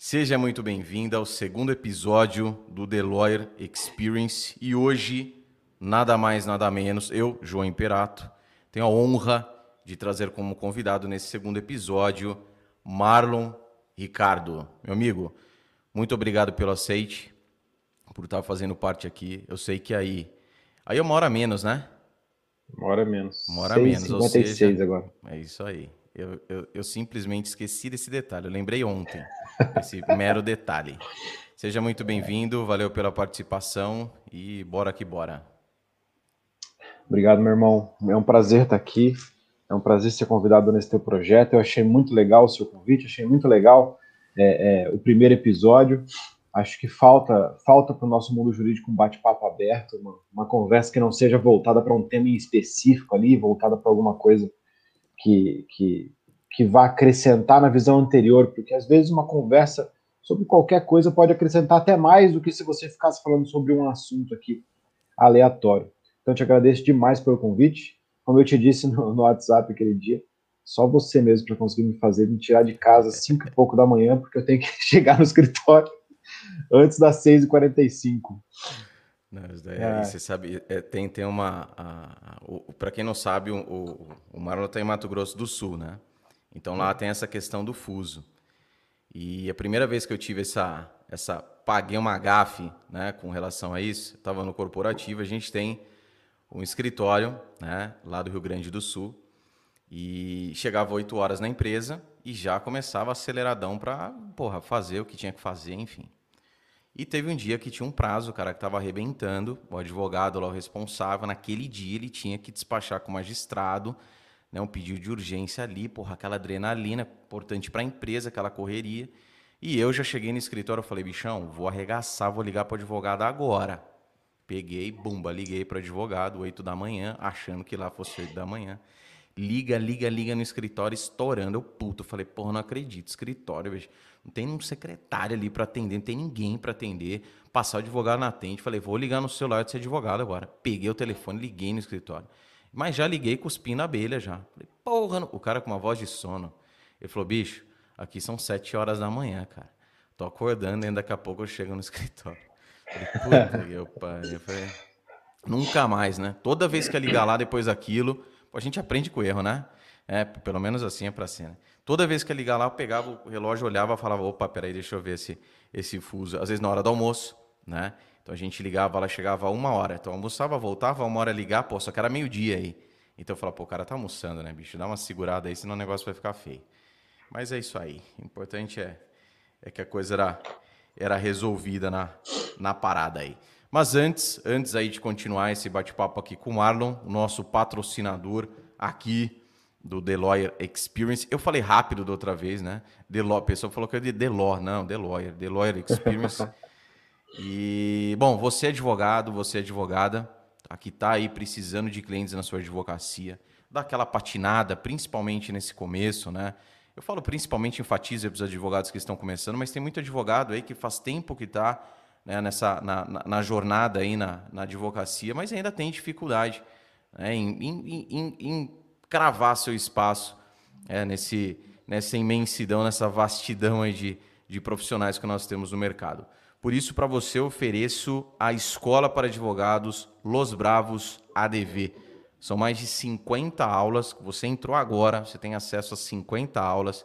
Seja muito bem-vindo ao segundo episódio do The Lawyer Experience e hoje, nada mais, nada menos, eu, João Imperato, tenho a honra de trazer como convidado nesse segundo episódio Marlon Ricardo. Meu amigo, muito obrigado pelo aceite, por estar fazendo parte aqui. Eu sei que aí. Aí é uma hora menos, né? Uma hora menos. Uma hora menos. 56 seja, agora. É isso aí. Eu, eu, eu, simplesmente esqueci desse detalhe. Eu lembrei ontem, esse mero detalhe. Seja muito bem-vindo, valeu pela participação e bora que bora. Obrigado, meu irmão. É um prazer estar aqui. É um prazer ser convidado nesse teu projeto. Eu achei muito legal o seu convite, achei muito legal é, é, o primeiro episódio. Acho que falta falta para o nosso mundo jurídico um bate-papo aberto, uma, uma conversa que não seja voltada para um tema em específico ali, voltada para alguma coisa que, que, que vá acrescentar na visão anterior, porque às vezes uma conversa sobre qualquer coisa pode acrescentar até mais do que se você ficasse falando sobre um assunto aqui aleatório. Então, te agradeço demais pelo convite. Como eu te disse no, no WhatsApp aquele dia, só você mesmo para conseguir me fazer me tirar de casa às 5 e pouco da manhã, porque eu tenho que chegar no escritório antes das 6h45. Não, é. Você sabe, é, tem, tem uma. Para quem não sabe, o, o, o Marlon está em Mato Grosso do Sul, né? Então lá tem essa questão do fuso. E a primeira vez que eu tive essa. essa paguei uma gafe né, com relação a isso, estava no corporativo, a gente tem um escritório né, lá do Rio Grande do Sul. E chegava 8 horas na empresa e já começava aceleradão para fazer o que tinha que fazer, enfim. E teve um dia que tinha um prazo, o cara que estava arrebentando, o advogado lá, o responsável, naquele dia ele tinha que despachar com o magistrado, né, um pedido de urgência ali, porra, aquela adrenalina, importante para a empresa, aquela correria. E eu já cheguei no escritório, eu falei, bichão, vou arregaçar, vou ligar para o advogado agora. Peguei, bumba, liguei para o advogado, 8 da manhã, achando que lá fosse 8 da manhã. Liga, liga, liga no escritório, estourando. Eu puto, falei, porra, não acredito, escritório, vejo. Não tem um secretário ali para atender, não tem ninguém para atender. Passar o advogado na atende. Falei, vou ligar no celular desse advogado agora. Peguei o telefone, liguei no escritório. Mas já liguei cuspindo a abelha já. Falei, porra, o cara com uma voz de sono. Ele falou, bicho, aqui são sete horas da manhã, cara. Tô acordando e daqui a pouco eu chego no escritório. Falei, puta que eu. Eu falei, nunca mais, né? Toda vez que eu ligar lá depois daquilo, a gente aprende com o erro, né? É, pelo menos assim é para ser. Né? Toda vez que ia ligar lá, eu pegava o relógio, olhava e falava, opa, peraí, deixa eu ver esse, esse fuso. Às vezes na hora do almoço, né? Então a gente ligava, ela chegava uma hora. Então almoçava, voltava, uma hora ligar, pô, só que era meio-dia aí. Então eu falava, pô, o cara tá almoçando, né, bicho? Dá uma segurada aí, senão o negócio vai ficar feio. Mas é isso aí. O importante é, é que a coisa era, era resolvida na, na parada aí. Mas antes, antes aí de continuar esse bate-papo aqui com o Marlon, o nosso patrocinador aqui do The Lawyer Experience. Eu falei rápido da outra vez, né? Law, a pessoa falou que é de Law, não, The Lawyer Experience. e, bom, você é advogado, você é advogada, tá aí precisando de clientes na sua advocacia, dá aquela patinada, principalmente nesse começo, né? Eu falo principalmente, enfatizo para os advogados que estão começando, mas tem muito advogado aí que faz tempo que está né, nessa, na, na, na, jornada aí na, na advocacia, mas ainda tem dificuldade né, em, em, em, em cravar seu espaço é, nesse, nessa imensidão, nessa vastidão aí de, de profissionais que nós temos no mercado. Por isso, para você, ofereço a Escola para Advogados Los Bravos ADV. São mais de 50 aulas. Você entrou agora, você tem acesso a 50 aulas.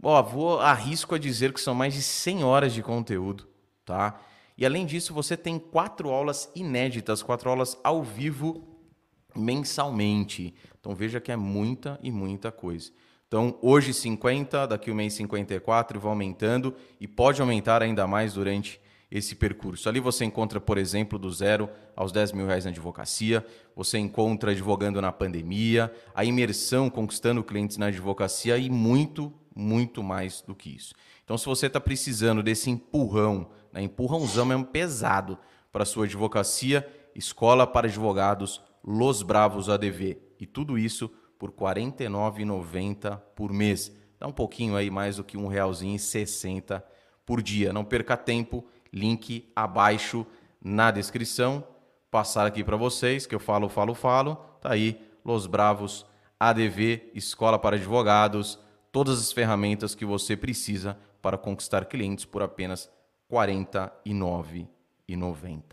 Ó, vou arrisco a dizer que são mais de 100 horas de conteúdo, tá? E além disso, você tem quatro aulas inéditas, quatro aulas ao vivo mensalmente. Então veja que é muita e muita coisa. Então hoje 50, daqui o mês 54 e vai aumentando e pode aumentar ainda mais durante esse percurso. Ali você encontra, por exemplo, do zero aos 10 mil reais na advocacia, você encontra advogando na pandemia, a imersão conquistando clientes na advocacia e muito, muito mais do que isso. Então, se você está precisando desse empurrão, né, empurrãozão mesmo pesado para a sua advocacia, Escola para Advogados Los Bravos ADV. E tudo isso por R$ 49,90 por mês. Dá um pouquinho aí mais do que um realzinho e 60 por dia. Não perca tempo, link abaixo na descrição. Passar aqui para vocês, que eu falo, falo, falo. Tá aí, Los Bravos ADV, Escola para Advogados, todas as ferramentas que você precisa para conquistar clientes por apenas R$ 49,90.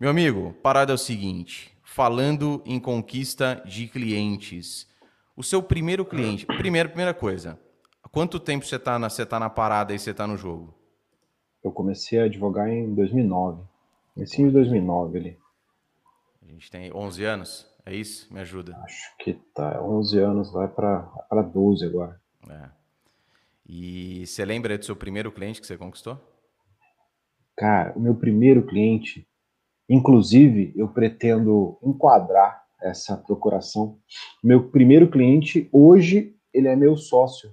Meu amigo, parada é o seguinte: falando em conquista de clientes, o seu primeiro cliente, primeira, primeira coisa, quanto tempo você está na, você tá na parada e você está no jogo? Eu comecei a advogar em 2009, em de 2009 ali. A gente tem 11 anos, é isso? Me ajuda. Acho que tá, 11 anos, vai para 12 agora. É. E você lembra do seu primeiro cliente que você conquistou? Cara, o meu primeiro cliente, inclusive, eu pretendo enquadrar essa procuração. Meu primeiro cliente, hoje, ele é meu sócio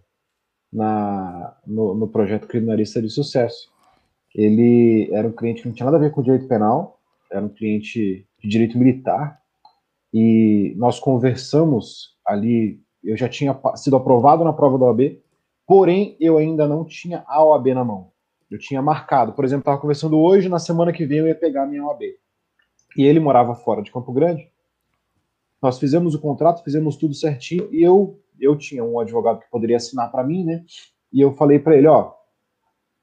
na, no, no projeto Criminalista de Sucesso. Ele era um cliente que não tinha nada a ver com direito penal, era um cliente de direito militar, e nós conversamos ali. Eu já tinha sido aprovado na prova da OAB, Porém, eu ainda não tinha a OAB na mão. Eu tinha marcado, por exemplo, estava conversando hoje, na semana que vem eu ia pegar a minha OAB. E ele morava fora de Campo Grande. Nós fizemos o contrato, fizemos tudo certinho e eu eu tinha um advogado que poderia assinar para mim, né? E eu falei para ele, ó,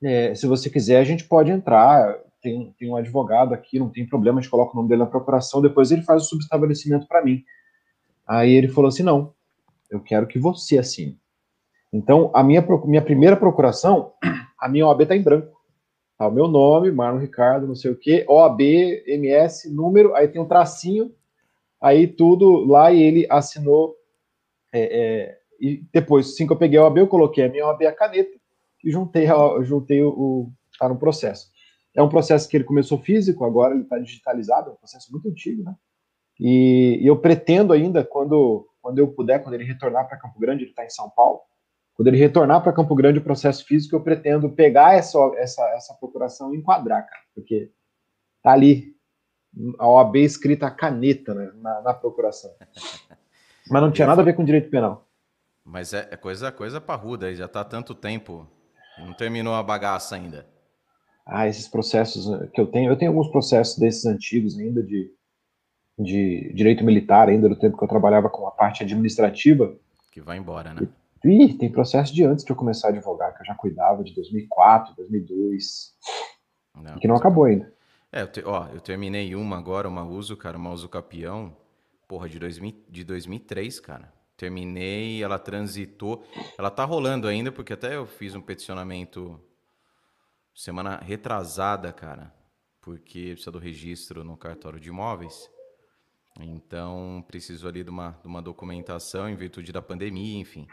é, se você quiser a gente pode entrar, tem, tem um advogado aqui, não tem problema, a gente coloca o nome dele na procuração, depois ele faz o subestabelecimento para mim. Aí ele falou assim, não, eu quero que você assine. Então, a minha, minha primeira procuração, a minha OAB está em branco. Tá, o meu nome, Marlon Ricardo, não sei o quê, OAB, MS, número, aí tem um tracinho, aí tudo lá e ele assinou. É, é, e depois, assim que eu peguei a OAB, eu coloquei a minha OAB a caneta e juntei, juntei o, o. Tá no processo. É um processo que ele começou físico, agora ele está digitalizado, é um processo muito antigo, né? E, e eu pretendo ainda, quando, quando eu puder, quando ele retornar para Campo Grande, ele está em São Paulo, quando ele retornar para Campo Grande o processo físico, eu pretendo pegar essa, essa, essa procuração e enquadrar, cara, porque tá ali a OAB escrita a caneta né, na, na procuração. Mas não tinha nada a ver com direito penal. Mas é, é coisa, coisa parruda aí, já tá há tanto tempo, não terminou a bagaça ainda. Ah, esses processos eh, que eu tenho, eu tenho alguns processos desses antigos ainda de, de direito militar, ainda do tempo que eu trabalhava com a parte administrativa. Que vai embora, né? Ih, tem processo de antes de eu começar a advogar, que eu já cuidava de 2004, 2002. Não, que não acabou ainda. É, eu, te, ó, eu terminei uma agora, uma uso, cara, uma uso campeão, porra, de, 2000, de 2003, cara. Terminei, ela transitou. Ela tá rolando ainda, porque até eu fiz um peticionamento semana retrasada, cara, porque precisa do registro no cartório de imóveis. Então, preciso ali de uma, de uma documentação em virtude da pandemia, enfim.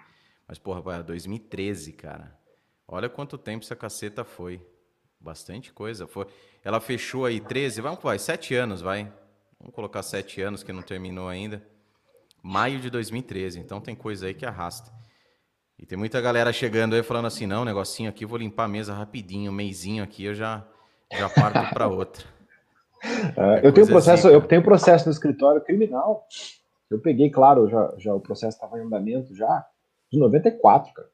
Mas, porra, 2013, cara. Olha quanto tempo essa caceta foi. Bastante coisa. Foi. Ela fechou aí 13, vamos vai, 7 anos, vai. Vamos colocar 7 anos que não terminou ainda. Maio de 2013. Então tem coisa aí que arrasta. E tem muita galera chegando aí falando assim: não, negocinho aqui, vou limpar a mesa rapidinho, um meizinho aqui, eu já, já parto para outra. É, eu tenho processo, assim, eu tenho processo no escritório criminal. Eu peguei, claro, já, já o processo estava em andamento já de 94, cara.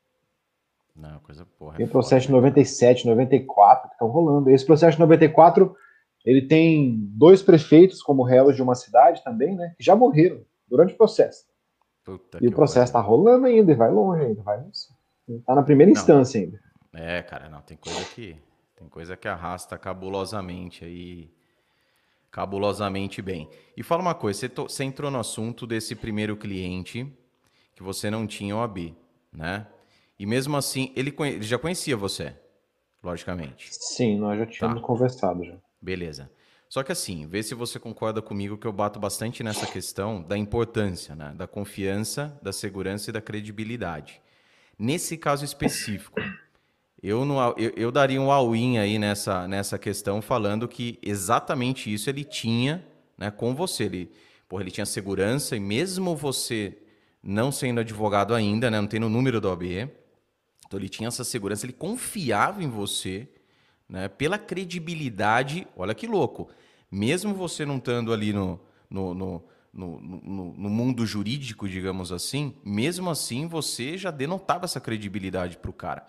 Não, coisa porra. É tem processo de 97, 94 que estão rolando. Esse processo de 94, ele tem dois prefeitos como réus de uma cidade também, né? Que já morreram durante o processo. Puta e o processo está rolando ainda, e vai longe ainda, vai Tá na primeira não. instância ainda. É, cara, não, tem coisa que. Tem coisa que arrasta cabulosamente aí. Cabulosamente bem. E fala uma coisa, você, to, você entrou no assunto desse primeiro cliente que você não tinha OAB, né? E mesmo assim, ele, conhe... ele já conhecia você, logicamente. Sim, nós já tínhamos tá. conversado já. Beleza. Só que assim, vê se você concorda comigo que eu bato bastante nessa questão da importância, né? da confiança, da segurança e da credibilidade. Nesse caso específico, eu, não, eu, eu daria um all-in aí nessa, nessa questão, falando que exatamente isso ele tinha né, com você. Ele, porra, ele tinha segurança e mesmo você não sendo advogado ainda, né, não tendo o número da OAB. Então ele tinha essa segurança, ele confiava em você, né, pela credibilidade. Olha que louco. Mesmo você não estando ali no, no, no, no, no, mundo jurídico, digamos assim, mesmo assim você já denotava essa credibilidade para o cara.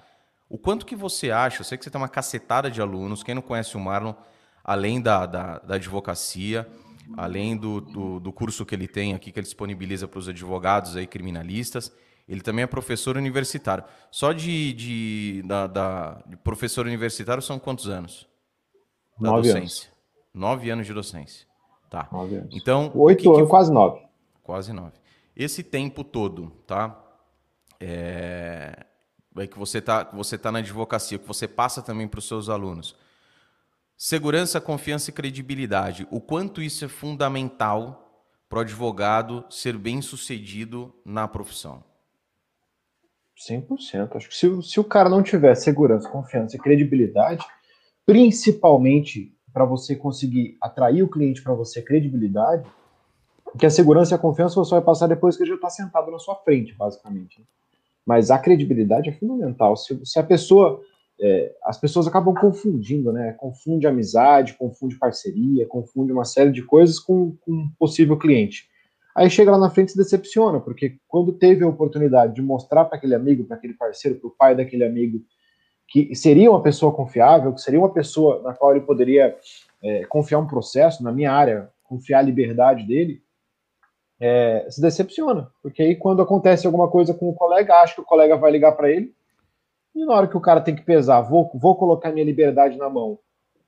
O quanto que você acha? Eu sei que você tem uma cacetada de alunos. Quem não conhece o Marlon, além da, da, da advocacia, além do, do, do, curso que ele tem aqui, que ele disponibiliza para os advogados aí criminalistas, ele também é professor universitário. Só de, de, da, da, de professor universitário são quantos anos? Da nove docência. Anos. Nove anos de docência. Tá. Nove anos. Então. Oito anos, quase nove. Quase nove. Esse tempo todo, tá? É, é que você está você tá na advocacia, que você passa também para os seus alunos. Segurança, confiança e credibilidade. O quanto isso é fundamental para o advogado ser bem sucedido na profissão? 100%. Acho que se, se o cara não tiver segurança, confiança e credibilidade, principalmente para você conseguir atrair o cliente para você, credibilidade, que a segurança e a confiança você vai passar depois que ele já está sentado na sua frente, basicamente. Mas a credibilidade é fundamental. Se, se a pessoa. É, as pessoas acabam confundindo, né? Confunde amizade, confunde parceria, confunde uma série de coisas com, com um possível cliente. Aí chega lá na frente e se decepciona, porque quando teve a oportunidade de mostrar para aquele amigo, para aquele parceiro, para o pai daquele amigo, que seria uma pessoa confiável, que seria uma pessoa na qual ele poderia é, confiar um processo, na minha área, confiar a liberdade dele, é, se decepciona. Porque aí quando acontece alguma coisa com o colega, acha que o colega vai ligar para ele, e na hora que o cara tem que pesar, vou, vou colocar minha liberdade na mão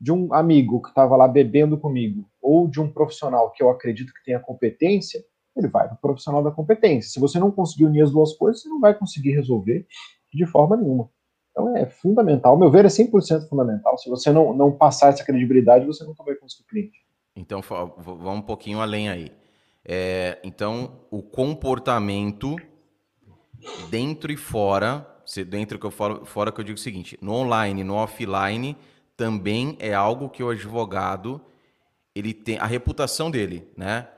de um amigo que estava lá bebendo comigo, ou de um profissional que eu acredito que tenha competência, ele vai para o profissional da competência. Se você não conseguir unir as duas coisas, você não vai conseguir resolver de forma nenhuma. Então é fundamental, ao meu ver, é 100% fundamental. Se você não, não passar essa credibilidade, você nunca vai conseguir cliente. Então vamos um pouquinho além aí. É, então, o comportamento dentro e fora, dentro que eu falo, fora que eu digo o seguinte, no online, no offline, também é algo que o advogado ele tem a reputação dele, né?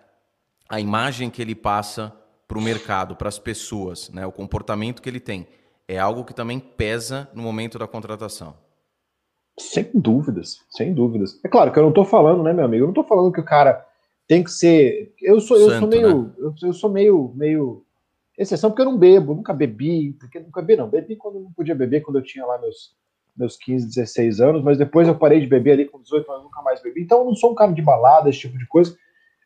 a imagem que ele passa para o mercado, para as pessoas, né? o comportamento que ele tem, é algo que também pesa no momento da contratação. Sem dúvidas, sem dúvidas. É claro que eu não estou falando, né, meu amigo? Eu não estou falando que o cara tem que ser. Eu sou, eu Santo, sou meio, né? eu, eu, sou meio, meio exceção porque eu não bebo, nunca bebi, porque nunca bebi não. Bebi quando não podia beber, quando eu tinha lá meus meus 15, 16 anos, mas depois eu parei de beber ali com 18 anos, nunca mais bebi. Então eu não sou um cara de balada, esse tipo de coisa.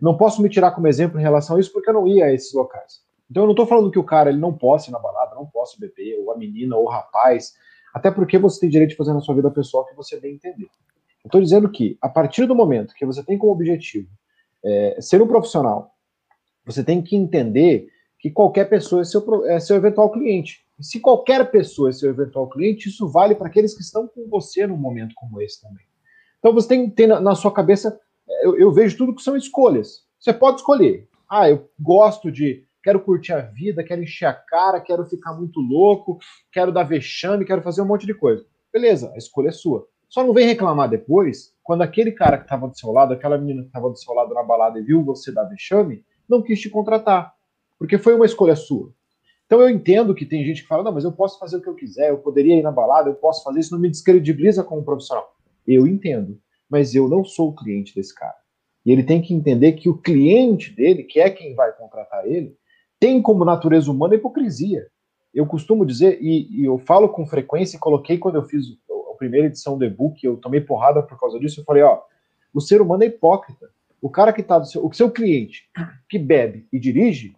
Não posso me tirar como exemplo em relação a isso porque eu não ia a esses locais. Então eu não estou falando que o cara ele não possa ir na balada, não possa beber, ou a menina, ou o rapaz, até porque você tem direito de fazer na sua vida pessoal que você bem entender. Eu estou dizendo que a partir do momento que você tem como objetivo é, ser um profissional, você tem que entender que qualquer pessoa é seu, é seu eventual cliente. E se qualquer pessoa é seu eventual cliente, isso vale para aqueles que estão com você num momento como esse também. Então você tem, tem na, na sua cabeça eu, eu vejo tudo que são escolhas. Você pode escolher. Ah, eu gosto de quero curtir a vida, quero encher a cara, quero ficar muito louco, quero dar vexame, quero fazer um monte de coisa. Beleza, a escolha é sua. Só não vem reclamar depois, quando aquele cara que estava do seu lado, aquela menina que estava do seu lado na balada e viu você dar vexame, não quis te contratar. Porque foi uma escolha sua. Então eu entendo que tem gente que fala, não, mas eu posso fazer o que eu quiser, eu poderia ir na balada, eu posso fazer isso, não me descredibiliza como profissional. Eu entendo mas eu não sou o cliente desse cara. E ele tem que entender que o cliente dele, que é quem vai contratar ele, tem como natureza humana hipocrisia. Eu costumo dizer, e, e eu falo com frequência, e coloquei quando eu fiz a primeira edição do e-book, eu tomei porrada por causa disso, eu falei, ó, o ser humano é hipócrita. O cara que está do seu, o seu cliente, que bebe e dirige,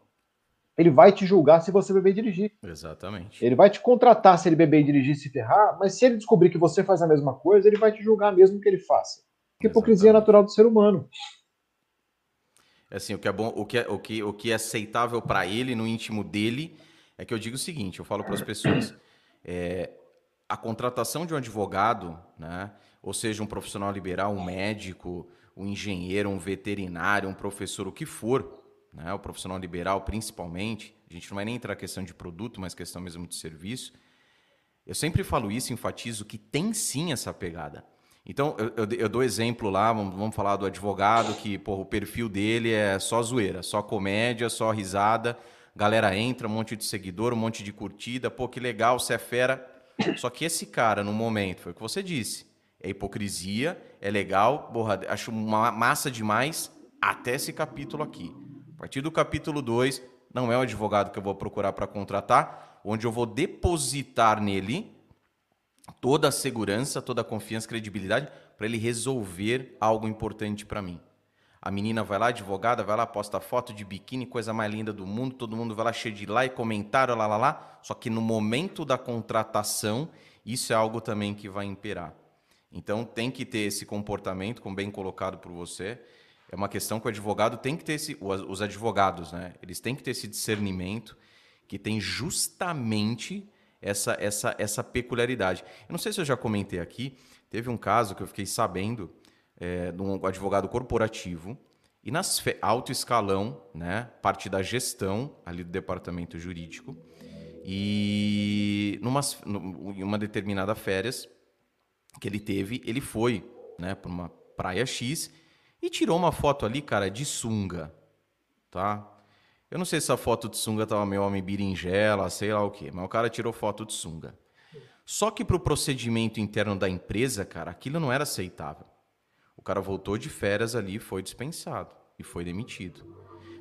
ele vai te julgar se você beber e dirigir. Exatamente. Ele vai te contratar se ele beber e dirigir e se ferrar, mas se ele descobrir que você faz a mesma coisa, ele vai te julgar mesmo que ele faça. Porque hipocrisia natural do ser humano. É assim, o que é bom, o que é, o que, o que é aceitável para ele, no íntimo dele, é que eu digo o seguinte, eu falo para as pessoas, é, a contratação de um advogado, né, ou seja, um profissional liberal, um médico, um engenheiro, um veterinário, um professor, o que for, né, o profissional liberal principalmente, a gente não vai nem entrar questão de produto, mas questão mesmo de serviço. Eu sempre falo isso, enfatizo que tem sim essa pegada. Então, eu, eu, eu dou exemplo lá, vamos, vamos, falar do advogado, que porra, o perfil dele é só zoeira, só comédia, só risada. Galera entra, um monte de seguidor, um monte de curtida, pô, que legal, você é fera. Só que esse cara, no momento, foi o que você disse, é hipocrisia, é legal, porra, acho uma massa demais até esse capítulo aqui. A partir do capítulo 2, não é o advogado que eu vou procurar para contratar, onde eu vou depositar nele toda a segurança, toda a confiança, credibilidade para ele resolver algo importante para mim. a menina vai lá, advogada, vai lá, posta foto de biquíni, coisa mais linda do mundo, todo mundo vai lá cheio de like, comentário, lá, lá, lá. Só que no momento da contratação, isso é algo também que vai imperar. Então tem que ter esse comportamento, como bem colocado por você. É uma questão que o advogado tem que ter esse, os advogados, né? Eles têm que ter esse discernimento que tem justamente essa, essa, essa peculiaridade. Eu não sei se eu já comentei aqui, teve um caso que eu fiquei sabendo é, de um advogado corporativo e nas alto escalão, né, parte da gestão ali do departamento jurídico, e numa, uma determinada férias que ele teve, ele foi né, para uma praia X e tirou uma foto ali, cara, de sunga, tá? Eu não sei se a foto de sunga tava meio homem berinjela, sei lá o quê, mas o cara tirou foto de sunga. Só que para o procedimento interno da empresa, cara, aquilo não era aceitável. O cara voltou de férias ali, foi dispensado e foi demitido.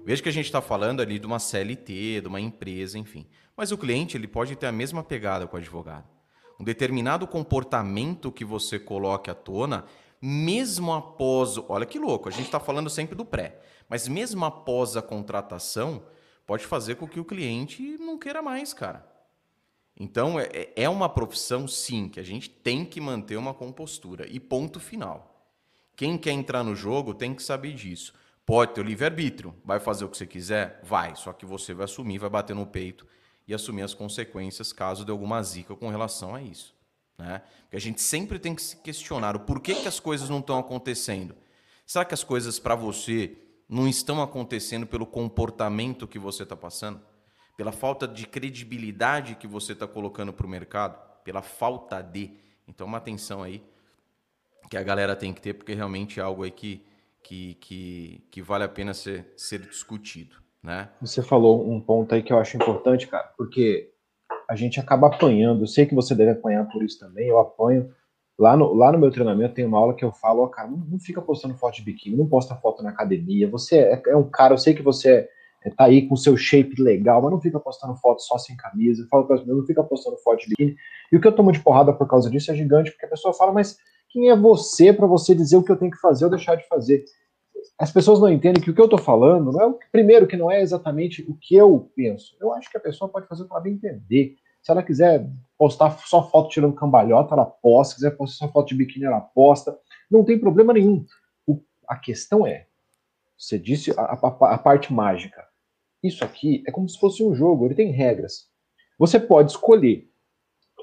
Veja que a gente está falando ali de uma CLT, de uma empresa, enfim. Mas o cliente ele pode ter a mesma pegada com o advogado. Um determinado comportamento que você coloque à tona, mesmo após. Olha que louco, a gente está falando sempre do pré. Mas mesmo após a contratação, pode fazer com que o cliente não queira mais, cara. Então, é, é, é uma profissão, sim, que a gente tem que manter uma compostura. E ponto final. Quem quer entrar no jogo tem que saber disso. Pode ter o livre-arbítrio. Vai fazer o que você quiser? Vai. Só que você vai assumir, vai bater no peito e assumir as consequências caso de alguma zica com relação a isso. Né? Porque a gente sempre tem que se questionar o porquê que as coisas não estão acontecendo. Será que as coisas para você não estão acontecendo pelo comportamento que você está passando, pela falta de credibilidade que você está colocando para o mercado, pela falta de. Então, uma atenção aí que a galera tem que ter, porque realmente é algo aí que, que, que, que vale a pena ser, ser discutido. Né? Você falou um ponto aí que eu acho importante, cara, porque a gente acaba apanhando. Eu sei que você deve apanhar por isso também, eu apanho Lá no, lá no meu treinamento tem uma aula que eu falo, ó, cara, não, não, fica postando foto de biquíni, não posta foto na academia. Você é, é um cara, eu sei que você é, tá aí com seu shape legal, mas não fica postando foto só sem camisa. Eu falo para não fica postando foto de biquíni. E o que eu tomo de porrada por causa disso é gigante, porque a pessoa fala, mas quem é você para você dizer o que eu tenho que fazer ou deixar de fazer? As pessoas não entendem que o que eu estou falando não é o primeiro que não é exatamente o que eu penso. Eu acho que a pessoa pode fazer para entender. Se ela quiser postar só foto tirando cambalhota, ela posta. Se quiser postar só foto de biquíni, ela posta. Não tem problema nenhum. O, a questão é, você disse a, a, a parte mágica. Isso aqui é como se fosse um jogo, ele tem regras. Você pode escolher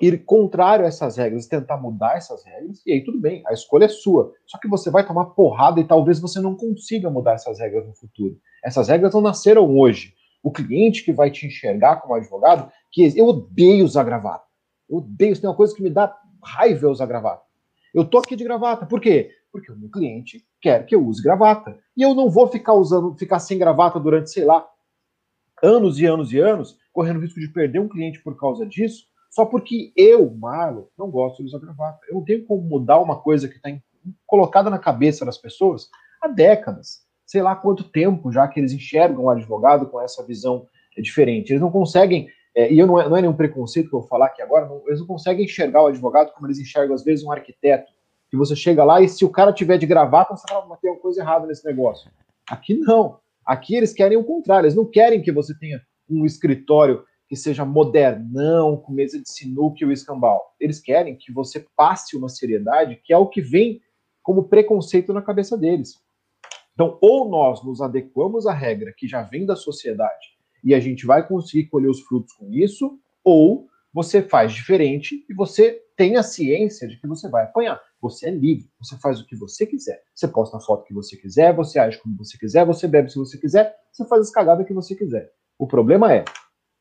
ir contrário a essas regras, tentar mudar essas regras, e aí tudo bem, a escolha é sua. Só que você vai tomar porrada e talvez você não consiga mudar essas regras no futuro. Essas regras não nasceram hoje. O cliente que vai te enxergar como advogado, que eu odeio usar gravata. Eu odeio, isso tem uma coisa que me dá raiva usar gravata. Eu tô aqui de gravata, por quê? Porque o meu cliente quer que eu use gravata. E eu não vou ficar usando, ficar sem gravata durante, sei lá, anos e anos e anos, correndo risco de perder um cliente por causa disso, só porque eu, Marlon, não gosto de usar gravata. Eu não tenho como mudar uma coisa que está colocada na cabeça das pessoas há décadas. Sei lá quanto tempo já que eles enxergam o advogado com essa visão diferente. Eles não conseguem é, e eu não é, não é nenhum preconceito que eu vou falar aqui agora, não, eles não conseguem enxergar o advogado como eles enxergam, às vezes, um arquiteto. Que você chega lá e se o cara tiver de gravata, você fala, mas tem uma coisa errada nesse negócio. Aqui não. Aqui eles querem o contrário. Eles não querem que você tenha um escritório que seja modernão, com mesa de sinuca e o escambau. Eles querem que você passe uma seriedade, que é o que vem como preconceito na cabeça deles. Então, ou nós nos adequamos à regra que já vem da sociedade e a gente vai conseguir colher os frutos com isso, ou você faz diferente e você tem a ciência de que você vai apanhar. Você é livre, você faz o que você quiser. Você posta a foto que você quiser, você age como você quiser, você bebe se você quiser, você faz as cagadas que você quiser. O problema é,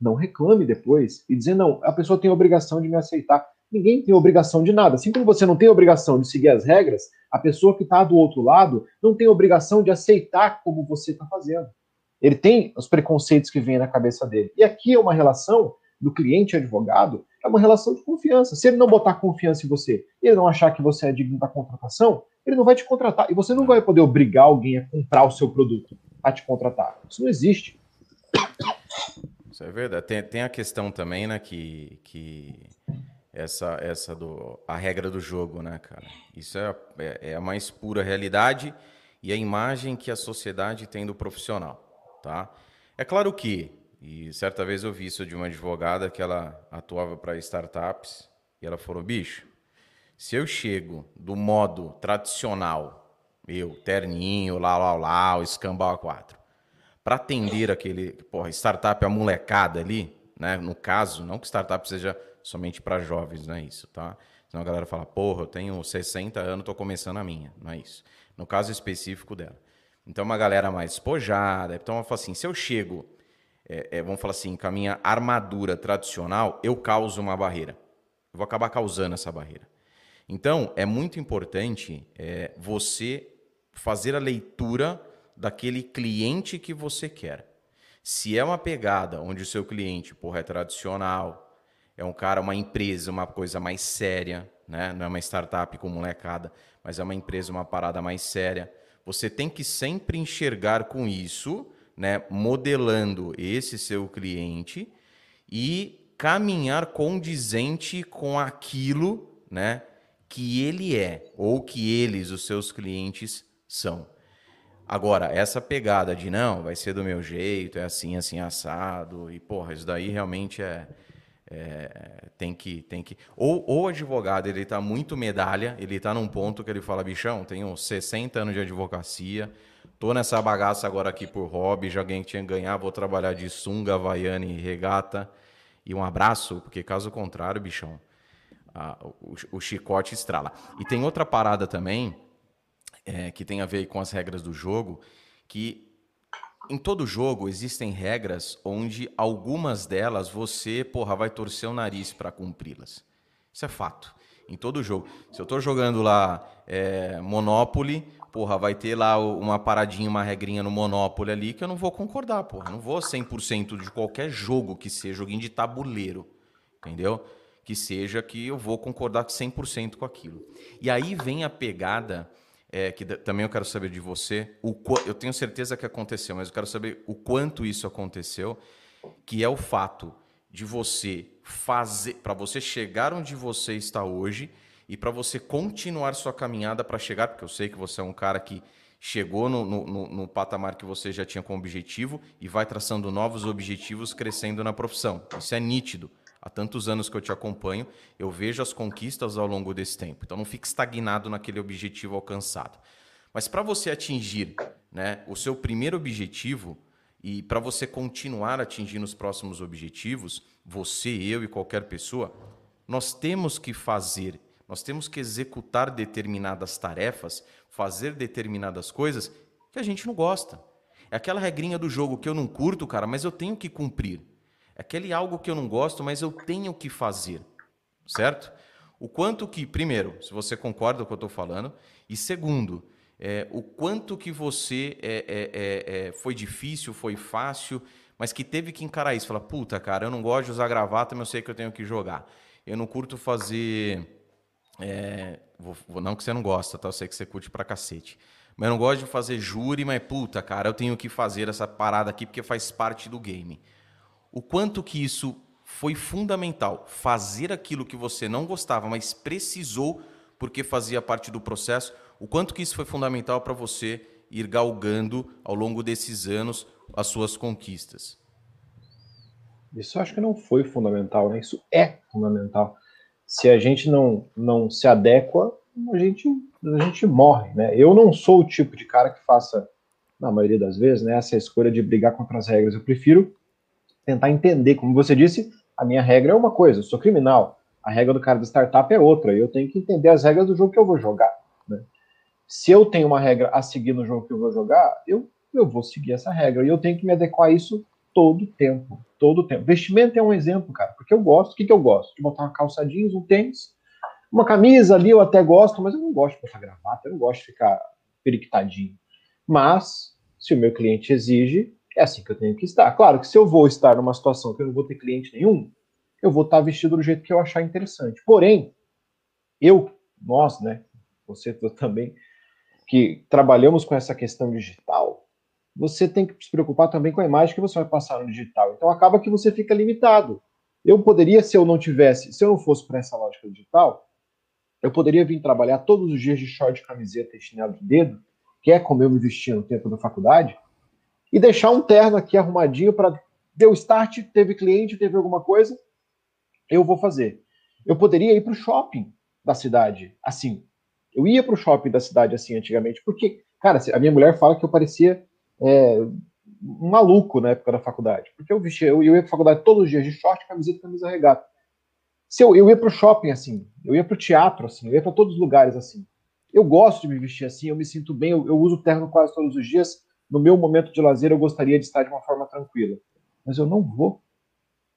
não reclame depois e dizer, não, a pessoa tem a obrigação de me aceitar. Ninguém tem obrigação de nada. Assim como você não tem obrigação de seguir as regras, a pessoa que está do outro lado não tem obrigação de aceitar como você está fazendo. Ele tem os preconceitos que vêm na cabeça dele. E aqui é uma relação do cliente advogado, é uma relação de confiança. Se ele não botar confiança em você, ele não achar que você é digno da contratação, ele não vai te contratar. E você não vai poder obrigar alguém a comprar o seu produto, a te contratar. Isso não existe. Isso é verdade. Tem, tem a questão também, né, que, que essa, essa do, a regra do jogo, né, cara? Isso é, é, é a mais pura realidade e a imagem que a sociedade tem do profissional, tá? É claro que, e certa vez eu vi isso de uma advogada que ela atuava para startups e ela falou, bicho, se eu chego do modo tradicional, eu, terninho, lá, lá, lá, o escambau A4, para atender aquele, porra, startup, a molecada ali, né? No caso, não que startup seja somente para jovens, não é isso, tá? Senão a galera fala, porra, eu tenho 60 anos, estou começando a minha. Não é isso. No caso específico dela. Então, uma galera mais despojada. Então, ela fala assim: se eu chego, é, é, vamos falar assim, com a minha armadura tradicional, eu causo uma barreira. Eu vou acabar causando essa barreira. Então, é muito importante é, você fazer a leitura daquele cliente que você quer. Se é uma pegada onde o seu cliente porra, é tradicional, é um cara, uma empresa, uma coisa mais séria, né? Não é uma startup com molecada, mas é uma empresa, uma parada mais séria. Você tem que sempre enxergar com isso, né? Modelando esse seu cliente e caminhar condizente com aquilo, né? Que ele é ou que eles, os seus clientes, são. Agora, essa pegada de não, vai ser do meu jeito, é assim, assim, assado, e porra, isso daí realmente é, é, tem que, tem que. Ou, ou o advogado ele está muito medalha, ele está num ponto que ele fala, bichão, tenho 60 anos de advocacia, tô nessa bagaça agora aqui por hobby, já ganhei tinha que ganhar, vou trabalhar de sunga, havaiana e regata. E um abraço, porque caso contrário, bichão, a, o, o, chicote estrala. E tem outra parada também, é, que tem a ver com as regras do jogo, que em todo jogo existem regras onde algumas delas você, porra, vai torcer o nariz para cumpri-las. Isso é fato. Em todo jogo. Se eu estou jogando lá é, Monopoly, porra, vai ter lá uma paradinha, uma regrinha no Monopoly ali que eu não vou concordar, porra. Não vou 100% de qualquer jogo que seja, joguinho de tabuleiro, entendeu? Que seja que eu vou concordar 100% com aquilo. E aí vem a pegada é, que também eu quero saber de você. O, eu tenho certeza que aconteceu, mas eu quero saber o quanto isso aconteceu, que é o fato de você fazer, para você chegar onde você está hoje e para você continuar sua caminhada para chegar, porque eu sei que você é um cara que chegou no, no, no, patamar que você já tinha como objetivo e vai traçando novos objetivos, crescendo na profissão. Isso é nítido. Há tantos anos que eu te acompanho, eu vejo as conquistas ao longo desse tempo. Então não fique estagnado naquele objetivo alcançado. Mas para você atingir né, o seu primeiro objetivo e para você continuar atingindo os próximos objetivos, você, eu e qualquer pessoa, nós temos que fazer, nós temos que executar determinadas tarefas, fazer determinadas coisas que a gente não gosta. É aquela regrinha do jogo que eu não curto, cara, mas eu tenho que cumprir. Aquele algo que eu não gosto, mas eu tenho que fazer, certo? O quanto que, primeiro, se você concorda com o que eu estou falando, e segundo, é, o quanto que você é, é, é, é, foi difícil, foi fácil, mas que teve que encarar isso. Falar, puta, cara, eu não gosto de usar gravata, mas eu sei que eu tenho que jogar. Eu não curto fazer. É, vou, não que você não gosta, tá? Eu sei que você curte pra cacete. Mas eu não gosto de fazer júri, mas puta, cara, eu tenho que fazer essa parada aqui porque faz parte do game o quanto que isso foi fundamental. Fazer aquilo que você não gostava, mas precisou porque fazia parte do processo, o quanto que isso foi fundamental para você ir galgando ao longo desses anos as suas conquistas. Isso acho que não foi fundamental, né? Isso é fundamental. Se a gente não, não se adequa, a gente, a gente morre, né? Eu não sou o tipo de cara que faça, na maioria das vezes, né, essa escolha de brigar contra as regras. Eu prefiro tentar entender. Como você disse, a minha regra é uma coisa, eu sou criminal. A regra do cara da startup é outra. Eu tenho que entender as regras do jogo que eu vou jogar. Né? Se eu tenho uma regra a seguir no jogo que eu vou jogar, eu, eu vou seguir essa regra. E eu tenho que me adequar a isso todo tempo. Todo tempo. Vestimento é um exemplo, cara, porque eu gosto. O que, que eu gosto? De botar uma calça jeans, um tênis, uma camisa ali eu até gosto, mas eu não gosto de botar gravata, eu não gosto de ficar periquitadinho. Mas, se o meu cliente exige, é assim que eu tenho que estar. Claro que se eu vou estar numa situação que eu não vou ter cliente nenhum, eu vou estar vestido do jeito que eu achar interessante. Porém, eu, nós, né, você também, que trabalhamos com essa questão digital, você tem que se preocupar também com a imagem que você vai passar no digital. Então acaba que você fica limitado. Eu poderia, se eu não tivesse, se eu não fosse para essa lógica digital, eu poderia vir trabalhar todos os dias de short, camiseta e chinelo de dedo que é como eu me vestia no tempo da faculdade, e deixar um terno aqui arrumadinho para deu start, teve cliente, teve alguma coisa, eu vou fazer. Eu poderia ir para o shopping da cidade assim. Eu ia para o shopping da cidade assim antigamente, porque, cara, a minha mulher fala que eu parecia é, um maluco na época da faculdade, porque eu vestia, eu, eu ia para faculdade todos os dias de short, camiseta, camisa regata. Se eu, eu ia para o shopping assim, eu ia para o teatro assim, eu ia para todos os lugares assim. Eu gosto de me vestir assim, eu me sinto bem, eu, eu uso terno quase todos os dias. No meu momento de lazer, eu gostaria de estar de uma forma tranquila. Mas eu não vou.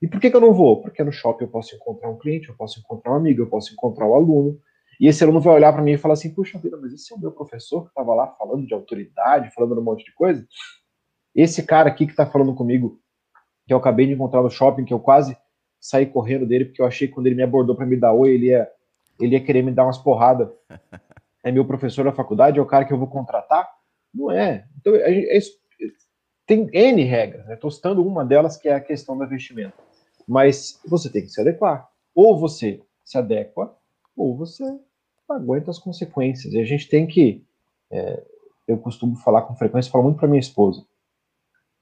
E por que, que eu não vou? Porque no shopping eu posso encontrar um cliente, eu posso encontrar um amigo, eu posso encontrar um aluno. E esse aluno vai olhar para mim e falar assim: puxa vida, mas esse é o meu professor que estava lá falando de autoridade, falando um monte de coisa. Esse cara aqui que está falando comigo, que eu acabei de encontrar no shopping, que eu quase saí correndo dele, porque eu achei que quando ele me abordou para me dar oi, ele ia, ele ia querer me dar umas porradas. É meu professor da faculdade, é o cara que eu vou contratar? Não é. Então, é, é, tem N regras, estou né? citando uma delas que é a questão da vestimenta. Mas você tem que se adequar. Ou você se adequa, ou você aguenta as consequências. E a gente tem que. É, eu costumo falar com frequência, falo muito para minha esposa.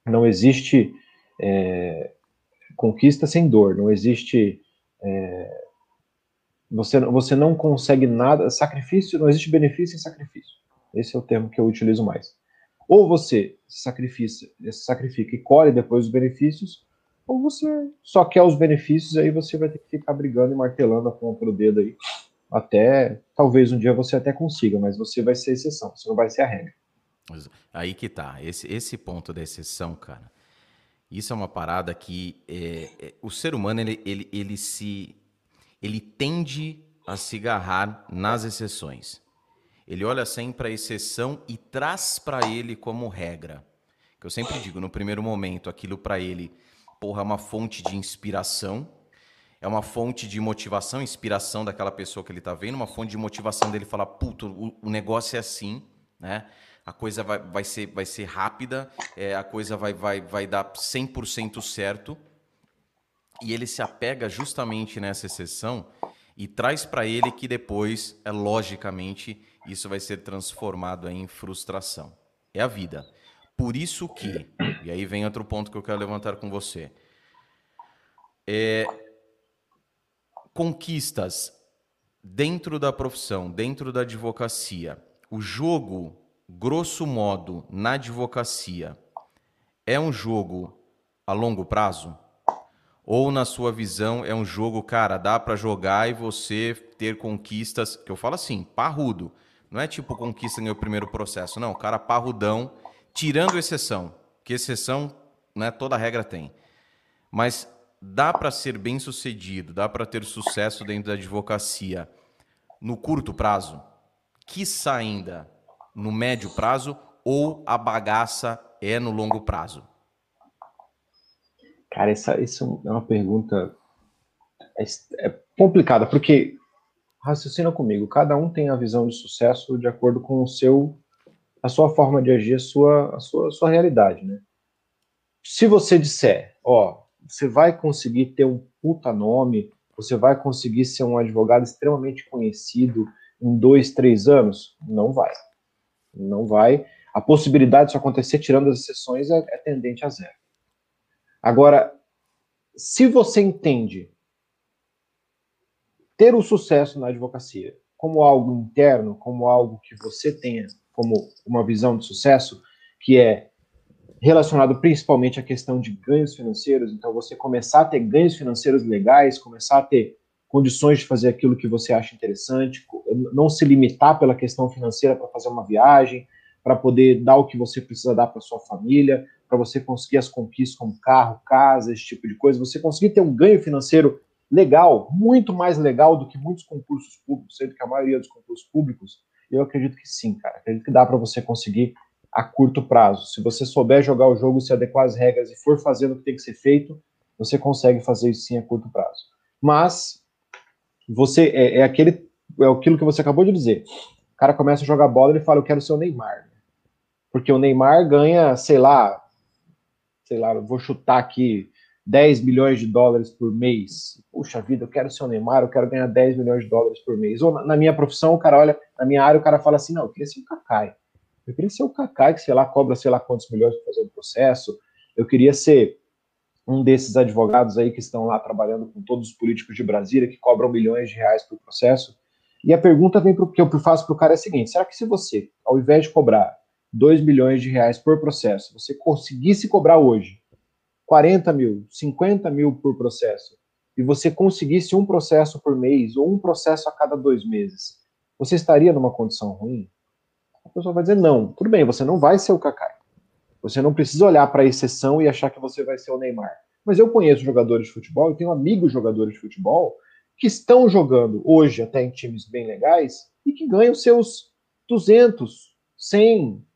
Não existe é, conquista sem dor, não existe. É, você, você não consegue nada, sacrifício, não existe benefício em sacrifício. Esse é o termo que eu utilizo mais. Ou você sacrifica, sacrifica e colhe depois os benefícios, ou você só quer os benefícios, aí você vai ter que ficar brigando e martelando a ponta do dedo aí. Até, talvez um dia você até consiga, mas você vai ser exceção, você não vai ser a regra. Aí que tá, esse, esse ponto da exceção, cara, isso é uma parada que é, é, o ser humano, ele, ele, ele se, ele tende a se agarrar nas exceções. Ele olha sempre a exceção e traz para ele como regra. Que eu sempre digo, no primeiro momento, aquilo para ele porra, é uma fonte de inspiração, é uma fonte de motivação, inspiração daquela pessoa que ele está vendo, uma fonte de motivação dele falar, puto, o, o negócio é assim, né? A coisa vai, vai, ser, vai ser rápida, é, a coisa vai, vai, vai dar 100% certo. E ele se apega justamente nessa exceção e traz para ele que depois, é logicamente, isso vai ser transformado em frustração. É a vida. Por isso que, e aí vem outro ponto que eu quero levantar com você. É, conquistas dentro da profissão, dentro da advocacia, o jogo, grosso modo, na advocacia, é um jogo a longo prazo? Ou na sua visão é um jogo, cara, dá para jogar e você ter conquistas, que eu falo assim, parrudo. Não é tipo conquista em o primeiro processo, não, cara parrudão tirando exceção, que exceção né, toda regra tem. Mas dá para ser bem sucedido, dá para ter sucesso dentro da advocacia no curto prazo, quiçá ainda no médio prazo, ou a bagaça é no longo prazo? Cara, essa, essa é uma pergunta é, é complicada, porque raciocina comigo, cada um tem a visão de sucesso de acordo com o seu a sua forma de agir, a sua, a sua, a sua realidade, né? Se você disser, ó, você vai conseguir ter um puta nome, você vai conseguir ser um advogado extremamente conhecido em dois, três anos? Não vai. Não vai. A possibilidade disso acontecer, tirando as exceções, é, é tendente a zero. Agora, se você entende ter o sucesso na advocacia como algo interno, como algo que você tenha como uma visão de sucesso, que é relacionado principalmente à questão de ganhos financeiros. Então, você começar a ter ganhos financeiros legais, começar a ter condições de fazer aquilo que você acha interessante, não se limitar pela questão financeira para fazer uma viagem, para poder dar o que você precisa dar para sua família, para você conseguir as conquistas como carro, casa, esse tipo de coisa, você conseguir ter um ganho financeiro legal, muito mais legal do que muitos concursos públicos, sendo que a maioria dos concursos públicos eu acredito que sim, cara. Acredito que dá para você conseguir a curto prazo. Se você souber jogar o jogo, se adequar às regras e for fazendo o que tem que ser feito, você consegue fazer isso sim a curto prazo. Mas você é, é aquele é aquilo que você acabou de dizer. O cara começa a jogar bola e fala, eu quero ser o Neymar. Porque o Neymar ganha, sei lá, sei lá, vou chutar aqui 10 milhões de dólares por mês. Puxa vida, eu quero ser o Neymar, eu quero ganhar 10 milhões de dólares por mês. Ou na, minha profissão, o cara olha, na minha área, o cara fala assim: não, eu queria ser o Kakai. Eu queria ser o Kaká, que, sei lá, cobra sei lá quantos milhões para fazer um processo. Eu queria ser um desses advogados aí que estão lá trabalhando com todos os políticos de Brasília, que cobram milhões de reais por processo. E a pergunta vem pro, que eu faço para o cara é a seguinte: será que se você, ao invés de cobrar 2 milhões de reais por processo, você conseguisse cobrar hoje 40 mil, 50 mil por processo, e você conseguisse um processo por mês ou um processo a cada dois meses, você estaria numa condição ruim? A pessoa vai dizer não. Tudo bem, você não vai ser o Kaká. Você não precisa olhar para a exceção e achar que você vai ser o Neymar. Mas eu conheço jogadores de futebol, e tenho amigos jogadores de futebol que estão jogando hoje até em times bem legais e que ganham seus 200, 100,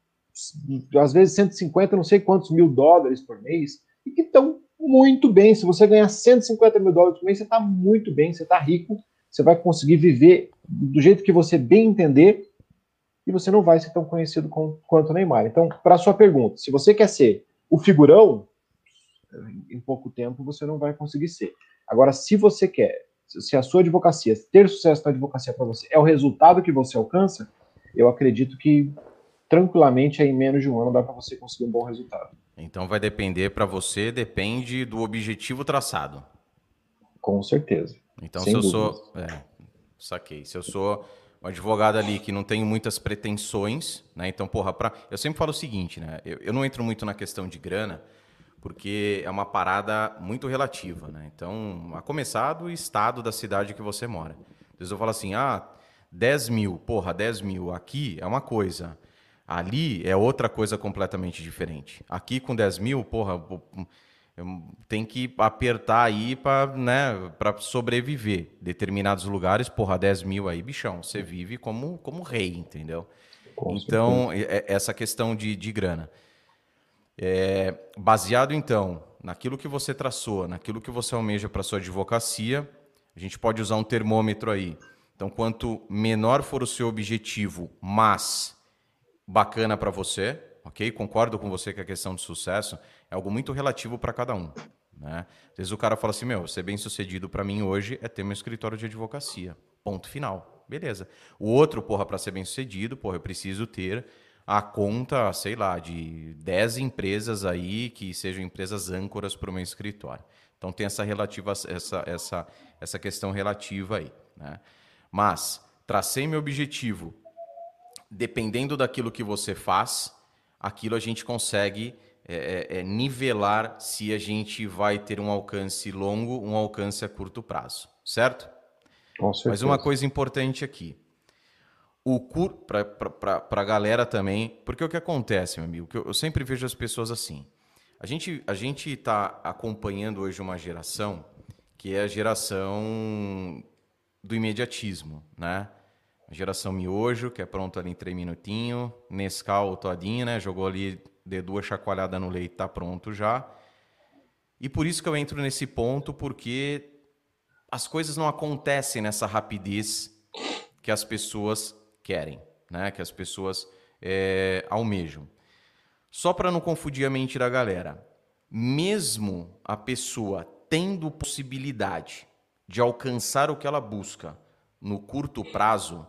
às vezes 150, não sei quantos mil dólares por mês e que estão muito bem. Se você ganhar 150 mil dólares por mês, você está muito bem, você está rico, você vai conseguir viver do jeito que você bem entender e você não vai ser tão conhecido com, quanto o Neymar. Então, para sua pergunta, se você quer ser o figurão, em pouco tempo você não vai conseguir ser. Agora, se você quer, se a sua advocacia, ter sucesso na advocacia para você é o resultado que você alcança, eu acredito que tranquilamente em menos de um ano dá para você conseguir um bom resultado. Então vai depender para você, depende do objetivo traçado. Com certeza. Então Sem se eu sou, é, saquei. Se eu sou um advogado ali que não tenho muitas pretensões, né? Então, porra, pra... eu sempre falo o seguinte, né? Eu, eu não entro muito na questão de grana, porque é uma parada muito relativa, né? Então, a começar do estado da cidade que você mora. Às vezes eu falo assim, ah, 10 mil, porra, 10 mil aqui é uma coisa. Ali é outra coisa completamente diferente. Aqui com 10 mil, porra, tem que apertar aí para né, sobreviver. Determinados lugares, porra, 10 mil aí, bichão, você vive como, como rei, entendeu? Com então, é, é, essa questão de, de grana. É, baseado, então, naquilo que você traçou, naquilo que você almeja para sua advocacia, a gente pode usar um termômetro aí. Então, quanto menor for o seu objetivo, mas bacana para você, ok? Concordo com você que a questão de sucesso é algo muito relativo para cada um. Né? Às vezes o cara fala assim: meu, ser bem sucedido para mim hoje é ter meu escritório de advocacia. Ponto final. Beleza. O outro, porra, para ser bem sucedido, porra, eu preciso ter a conta, sei lá, de 10 empresas aí que sejam empresas âncoras para o meu escritório. Então tem essa relativa, essa, essa, essa questão relativa aí. Né? Mas tracei meu objetivo, dependendo daquilo que você faz, aquilo a gente consegue é, é, é, nivelar se a gente vai ter um alcance longo, um alcance a curto prazo, certo? Com certeza. Mas uma coisa importante aqui, o para a galera também, porque o que acontece, meu amigo, que eu, eu sempre vejo as pessoas assim. A gente a gente está acompanhando hoje uma geração que é a geração do imediatismo, né? Geração miojo, que é pronto ali em três minutinhos. Nescau todinho, né? Jogou ali, de duas chacoalhadas no leite, tá pronto já. E por isso que eu entro nesse ponto, porque as coisas não acontecem nessa rapidez que as pessoas querem, né? Que as pessoas é, almejam. Só para não confundir a mente da galera, mesmo a pessoa tendo possibilidade de alcançar o que ela busca no curto prazo,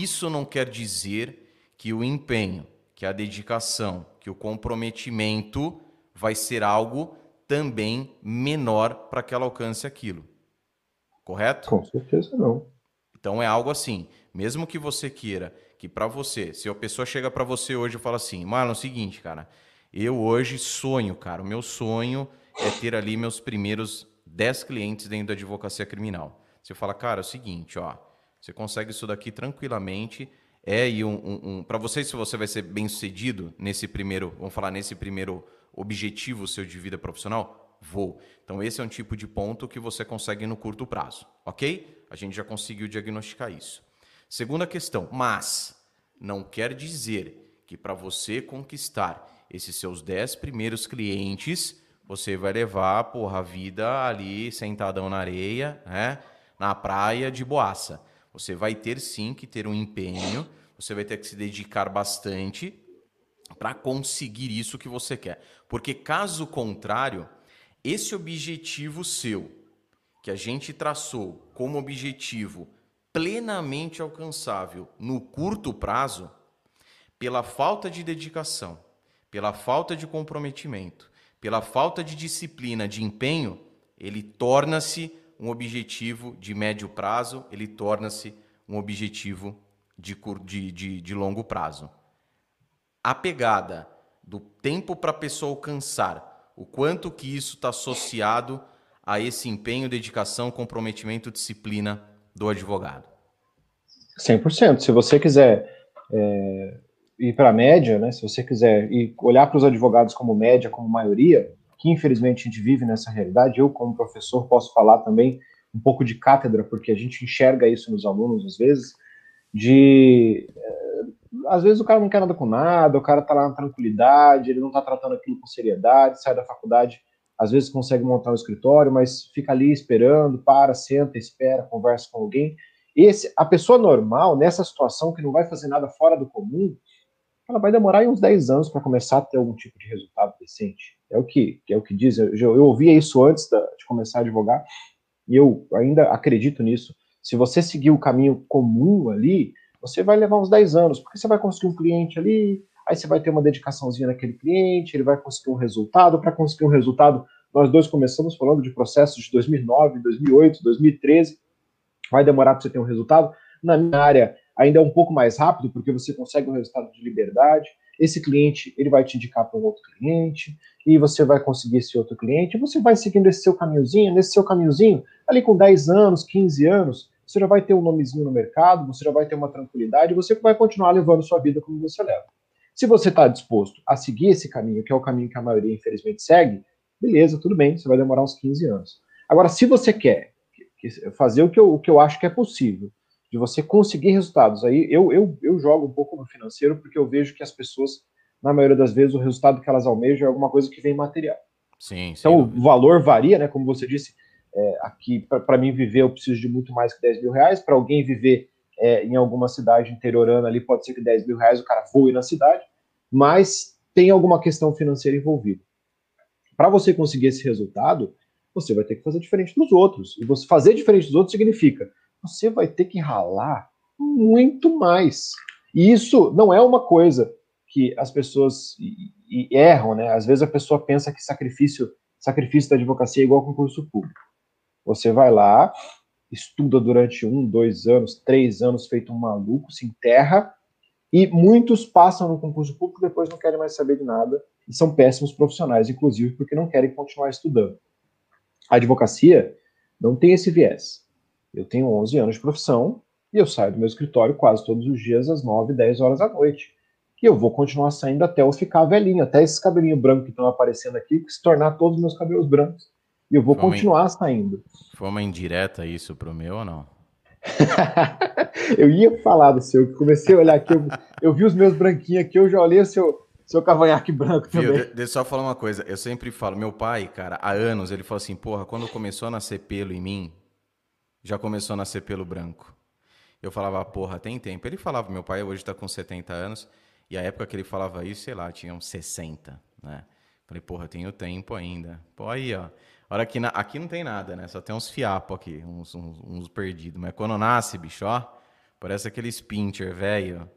isso não quer dizer que o empenho, que a dedicação, que o comprometimento vai ser algo também menor para que ela alcance aquilo. Correto? Com certeza não. Então é algo assim, mesmo que você queira que para você, se a pessoa chega para você hoje e fala assim, mano, é o seguinte, cara, eu hoje sonho, cara, o meu sonho é ter ali meus primeiros 10 clientes dentro da advocacia criminal. Você fala, cara, é o seguinte, ó, você consegue isso daqui tranquilamente. É e um, um, um para você se você vai ser bem sucedido nesse primeiro, vamos falar nesse primeiro objetivo seu de vida profissional, vou. Então esse é um tipo de ponto que você consegue no curto prazo, ok? A gente já conseguiu diagnosticar isso. Segunda questão, mas não quer dizer que para você conquistar esses seus 10 primeiros clientes, você vai levar porra, a vida ali sentadão na areia, né? na praia de boaça. Você vai ter sim que ter um empenho, você vai ter que se dedicar bastante para conseguir isso que você quer. Porque caso contrário, esse objetivo seu, que a gente traçou como objetivo plenamente alcançável no curto prazo, pela falta de dedicação, pela falta de comprometimento, pela falta de disciplina, de empenho, ele torna-se um objetivo de médio prazo, ele torna-se um objetivo de, de, de, de longo prazo. A pegada do tempo para a pessoa alcançar, o quanto que isso está associado a esse empenho, dedicação, comprometimento, disciplina do advogado? 100%. Se você quiser é, ir para a média, né, se você quiser ir olhar para os advogados como média, como maioria, que infelizmente a gente vive nessa realidade, eu como professor posso falar também um pouco de cátedra, porque a gente enxerga isso nos alunos às vezes, de é, às vezes o cara não quer nada com nada, o cara está lá na tranquilidade, ele não está tratando aquilo com seriedade, sai da faculdade, às vezes consegue montar um escritório, mas fica ali esperando, para, senta, espera, conversa com alguém. Esse, a pessoa normal, nessa situação, que não vai fazer nada fora do comum, ela vai demorar uns 10 anos para começar a ter algum tipo de resultado decente. É o que, é o que diz. Eu, eu ouvia isso antes da, de começar a advogar, e eu ainda acredito nisso. Se você seguir o caminho comum ali, você vai levar uns 10 anos, porque você vai conseguir um cliente ali, aí você vai ter uma dedicaçãozinha naquele cliente, ele vai conseguir um resultado. Para conseguir um resultado, nós dois começamos falando de processos de 2009, 2008, 2013. Vai demorar para você ter um resultado. Na minha área, ainda é um pouco mais rápido, porque você consegue um resultado de liberdade. Esse cliente, ele vai te indicar para um outro cliente, e você vai conseguir esse outro cliente, você vai seguindo esse seu caminhozinho, nesse seu caminhozinho, ali com 10 anos, 15 anos, você já vai ter um nomezinho no mercado, você já vai ter uma tranquilidade, você vai continuar levando sua vida como você leva. Se você está disposto a seguir esse caminho, que é o caminho que a maioria, infelizmente, segue, beleza, tudo bem, você vai demorar uns 15 anos. Agora, se você quer fazer o que eu, o que eu acho que é possível, de você conseguir resultados. Aí eu, eu, eu jogo um pouco no financeiro porque eu vejo que as pessoas, na maioria das vezes, o resultado que elas almejam é alguma coisa que vem material. Sim, então o valor varia, né? Como você disse, é, aqui para mim viver eu preciso de muito mais que 10 mil reais. Para alguém viver é, em alguma cidade interiorana ali, pode ser que 10 mil reais o cara voe na cidade, mas tem alguma questão financeira envolvida. Para você conseguir esse resultado, você vai ter que fazer diferente dos outros. E você fazer diferente dos outros significa você vai ter que ralar muito mais. E isso não é uma coisa que as pessoas erram, né? Às vezes a pessoa pensa que sacrifício, sacrifício da advocacia é igual concurso público. Você vai lá, estuda durante um, dois anos, três anos, feito um maluco, se enterra, e muitos passam no concurso público depois não querem mais saber de nada, e são péssimos profissionais, inclusive porque não querem continuar estudando. A advocacia não tem esse viés. Eu tenho 11 anos de profissão e eu saio do meu escritório quase todos os dias às 9, 10 horas da noite. E eu vou continuar saindo até eu ficar velhinho, até esses cabelinhos brancos que estão aparecendo aqui se tornar todos os meus cabelos brancos. E eu vou foi continuar uma, saindo. Foi uma indireta isso pro meu ou não? eu ia falar do seu, comecei a olhar aqui, eu, eu vi os meus branquinhos aqui, eu já olhei o seu, seu cavanhaque branco Viu, também. Deixa eu só falar uma coisa, eu sempre falo, meu pai, cara, há anos, ele falou assim, porra, quando começou a nascer pelo em mim, já começou a nascer pelo branco. Eu falava, porra, tem tempo. Ele falava, meu pai hoje está com 70 anos, e a época que ele falava isso, sei lá, tinha uns 60, né? Falei, porra, tenho tempo ainda. Pô, aí, ó. Hora que na... aqui não tem nada, né? Só tem uns fiapos aqui, uns, uns, uns perdidos. Mas quando nasce, bicho, ó, parece aquele pincher velho,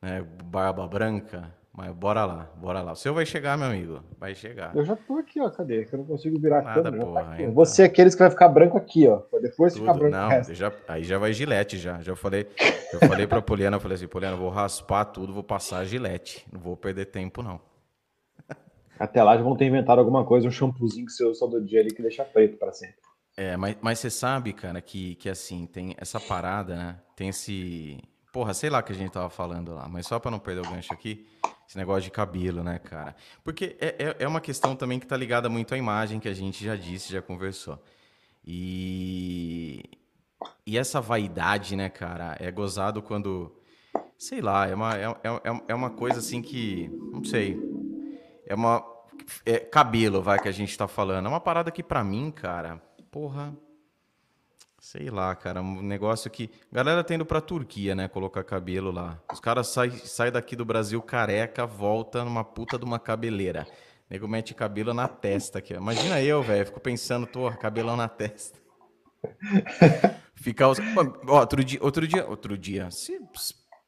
né? Barba branca. Mas bora lá, bora lá. O seu vai chegar, meu amigo. Vai chegar. Eu já tô aqui, ó. Cadê? Que eu não consigo virar Nada, a câmera. Porra, tá então. Você é aqueles que vai ficar branco aqui, ó. Depois Tudo. ficar branco. Não, já, aí já vai gilete já. Já falei, eu falei pra Poliana, eu falei assim, Poliana, vou raspar tudo, vou passar gilete. Não vou perder tempo, não. Até lá já vão ter inventado alguma coisa, um shampoozinho que você usa todo dia ali que deixa preto para sempre. É, mas, mas você sabe, cara, que, que assim, tem essa parada, né? Tem esse. Porra, sei lá que a gente tava falando lá, mas só para não perder o gancho aqui. Esse negócio de cabelo, né, cara? Porque é, é, é uma questão também que está ligada muito à imagem que a gente já disse, já conversou. E, e essa vaidade, né, cara, é gozado quando. Sei lá, é uma, é, é, é uma coisa assim que. Não sei. É uma. É cabelo, vai, que a gente tá falando. É uma parada que, para mim, cara, porra Sei lá, cara, um negócio que. Galera tendo pra Turquia, né? Colocar cabelo lá. Os caras saem sai daqui do Brasil careca, volta numa puta de uma cabeleira. O nego mete cabelo na testa aqui. Imagina eu, velho. Fico pensando, tô, cabelão na testa. Ficar os. Ó, outro dia, outro dia, outro dia. Se,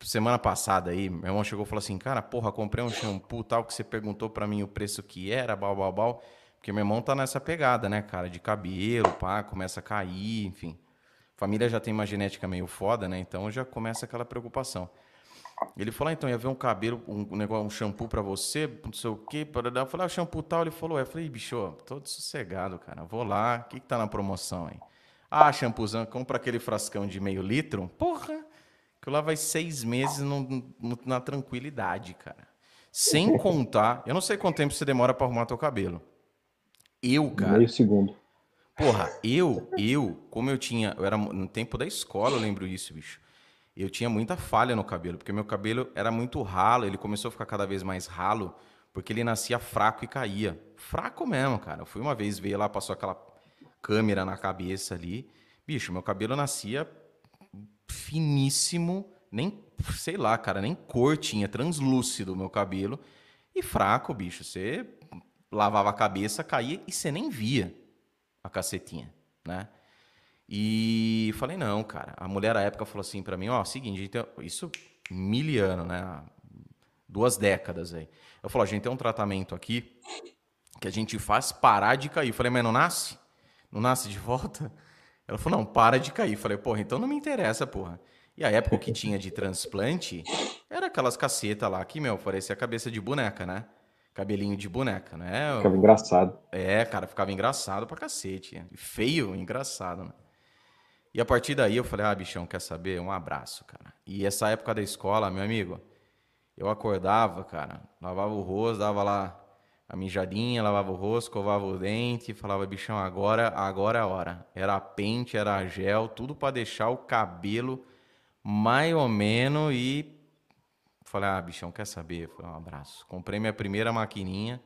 semana passada aí, meu irmão chegou e falou assim, cara, porra, comprei um shampoo tal que você perguntou para mim o preço que era, bal, bal, bal. Porque meu irmão tá nessa pegada, né, cara, de cabelo, pá, começa a cair, enfim. Família já tem uma genética meio foda, né? Então já começa aquela preocupação. Ele falou, ah, então ia ver um cabelo, um, negócio, um shampoo para você, não sei o quê. Eu falei, ah, shampoo tal. Ele falou, é. Eu falei, bicho, tô sossegado, cara. Vou lá, o que, que tá na promoção aí? Ah, shampoozão, compra aquele frascão de meio litro. Porra, que lá vai seis meses no, no, na tranquilidade, cara. Sem contar, eu não sei quanto tempo você demora para arrumar teu cabelo. Eu, cara. Meio segundo. Porra, eu, eu, como eu tinha, eu era no tempo da escola, eu lembro isso, bicho eu tinha muita falha no cabelo, porque meu cabelo era muito ralo, ele começou a ficar cada vez mais ralo, porque ele nascia fraco e caía. Fraco mesmo, cara. Eu fui uma vez, veio lá, passou aquela câmera na cabeça ali. Bicho, meu cabelo nascia finíssimo, nem, sei lá, cara, nem cor tinha, translúcido o meu cabelo. E fraco, bicho. Você lavava a cabeça, caía e você nem via a cacetinha, né? E falei, não, cara. A mulher à época falou assim para mim, ó, seguinte, isso miliano, né? Duas décadas aí. Eu falei, a gente tem um tratamento aqui que a gente faz parar de cair. Eu falei, mas não nasce? Não nasce de volta? Ela falou, não, para de cair. Eu falei, porra, então não me interessa, porra. E a época que tinha de transplante era aquelas cacetas lá que, meu, parecia cabeça de boneca, né? Cabelinho de boneca, né? Ficava engraçado. É, cara, ficava engraçado pra cacete. Feio, engraçado, né? E a partir daí eu falei, ah, bichão, quer saber? Um abraço, cara. E essa época da escola, meu amigo, eu acordava, cara, lavava o rosto, dava lá a mijadinha, lavava o rosto, escovava o dente, falava, bichão, agora, agora é a hora. Era pente, era gel, tudo para deixar o cabelo mais ou menos e falei, ah, bichão, quer saber? Falei, um abraço. Comprei minha primeira maquininha,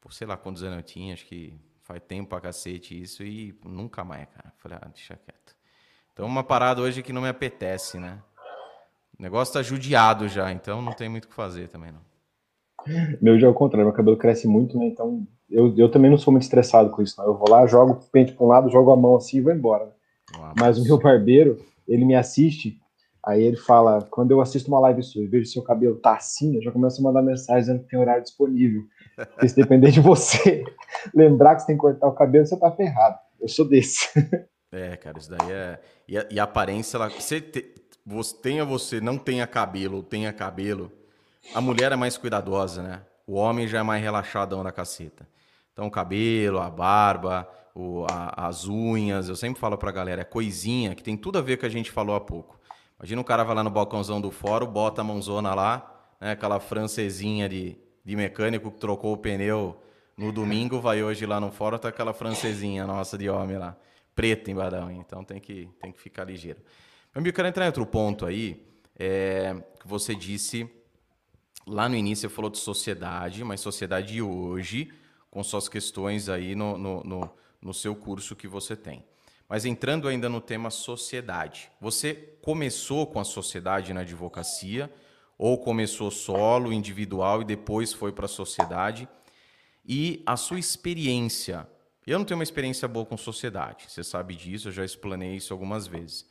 por sei lá quantos anos eu tinha, acho que Faz tempo pra cacete isso e nunca mais, cara. Falei, ah, deixa quieto. Então, uma parada hoje que não me apetece, né? O negócio tá judiado já, então não tem muito o que fazer também, não. Meu já é o contrário, meu cabelo cresce muito, né? Então, eu, eu também não sou muito estressado com isso, não. Eu vou lá, jogo o pente pra um lado, jogo a mão assim e vou embora. Mas o meu barbeiro, ele me assiste, aí ele fala, quando eu assisto uma live sua e vejo seu cabelo tá assim, eu já começo a mandar mensagem dizendo que tem horário disponível. Porque se depender de você lembrar que você tem que cortar o cabelo, você tá ferrado. Eu sou desse. É, cara, isso daí é. E a, e a aparência, ela... você, te... você tenha você, não tenha cabelo ou tenha cabelo, a mulher é mais cuidadosa, né? O homem já é mais relaxadão da caceta. Então, o cabelo, a barba, o, a, as unhas, eu sempre falo pra galera, é coisinha que tem tudo a ver com a gente falou há pouco. Imagina o cara vai lá no balcãozão do fórum, bota a mãozona lá, né, aquela francesinha de, de mecânico que trocou o pneu no domingo, vai hoje lá no fórum, tá aquela francesinha nossa de homem lá, preta em Badão. Então tem que, tem que ficar ligeiro. Mas eu quero entrar em outro ponto aí, é, que você disse lá no início, você falou de sociedade, mas sociedade hoje, com suas questões aí no, no, no, no seu curso que você tem. Mas entrando ainda no tema sociedade, você começou com a sociedade na advocacia, ou começou solo, individual e depois foi para a sociedade. E a sua experiência. Eu não tenho uma experiência boa com sociedade, você sabe disso, eu já explanei isso algumas vezes.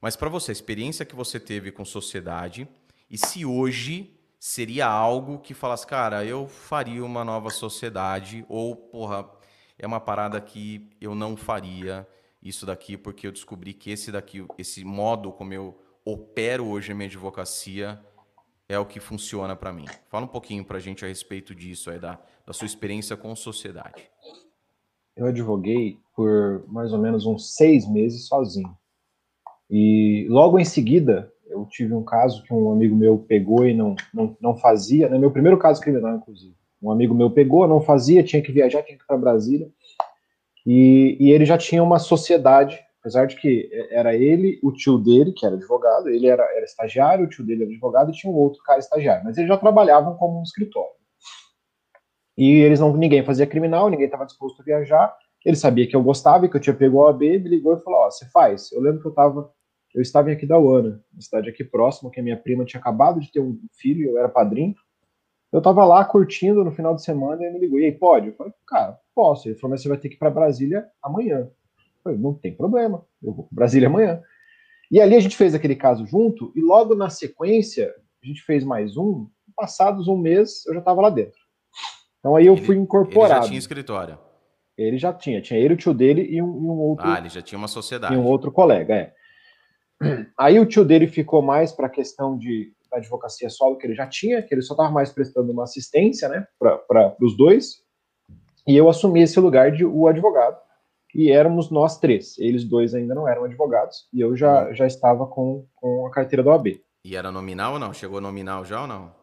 Mas para você, a experiência que você teve com sociedade e se hoje seria algo que falasse, cara, eu faria uma nova sociedade ou, porra, é uma parada que eu não faria isso daqui porque eu descobri que esse daqui, esse modo como eu opero hoje a minha advocacia é o que funciona para mim. Fala um pouquinho para a gente a respeito disso, aí, da, da sua experiência com sociedade. Eu advoguei por mais ou menos uns seis meses sozinho. E logo em seguida, eu tive um caso que um amigo meu pegou e não, não, não fazia, né? meu primeiro caso criminal, inclusive. Um amigo meu pegou, não fazia, tinha que viajar, tinha que ir para Brasília. E, e ele já tinha uma sociedade Apesar de que era ele, o tio dele, que era advogado, ele era, era estagiário, o tio dele era advogado e tinha um outro cara estagiário, mas eles já trabalhavam como um escritório. E eles não, ninguém fazia criminal, ninguém estava disposto a viajar. Ele sabia que eu gostava e que eu tinha pego o AB, me ligou e falou: Ó, oh, você faz. Eu lembro que eu estava eu estava em aqui da Uana, uma cidade aqui próxima, que a minha prima tinha acabado de ter um filho, eu era padrinho. Eu estava lá curtindo no final de semana e ele me ligou: E aí, pode? Eu falei: Cara, posso. Ele falou: Mas você vai ter que ir para Brasília amanhã. Falei, não tem problema, eu vou para Brasília amanhã. E ali a gente fez aquele caso junto, e logo na sequência, a gente fez mais um. Passados um mês, eu já estava lá dentro. Então aí eu ele, fui incorporado. Ele já tinha escritório. Ele já tinha, tinha ele, o tio dele e um, um outro. Ah, ele já tinha uma sociedade. E um outro colega, é. Aí o tio dele ficou mais para a questão de advocacia solo que ele já tinha, que ele só estava mais prestando uma assistência, né, para os dois. E eu assumi esse lugar de o advogado. E éramos nós três. Eles dois ainda não eram advogados. E eu já, já estava com, com a carteira da OAB. E era nominal ou não? Chegou nominal já ou não?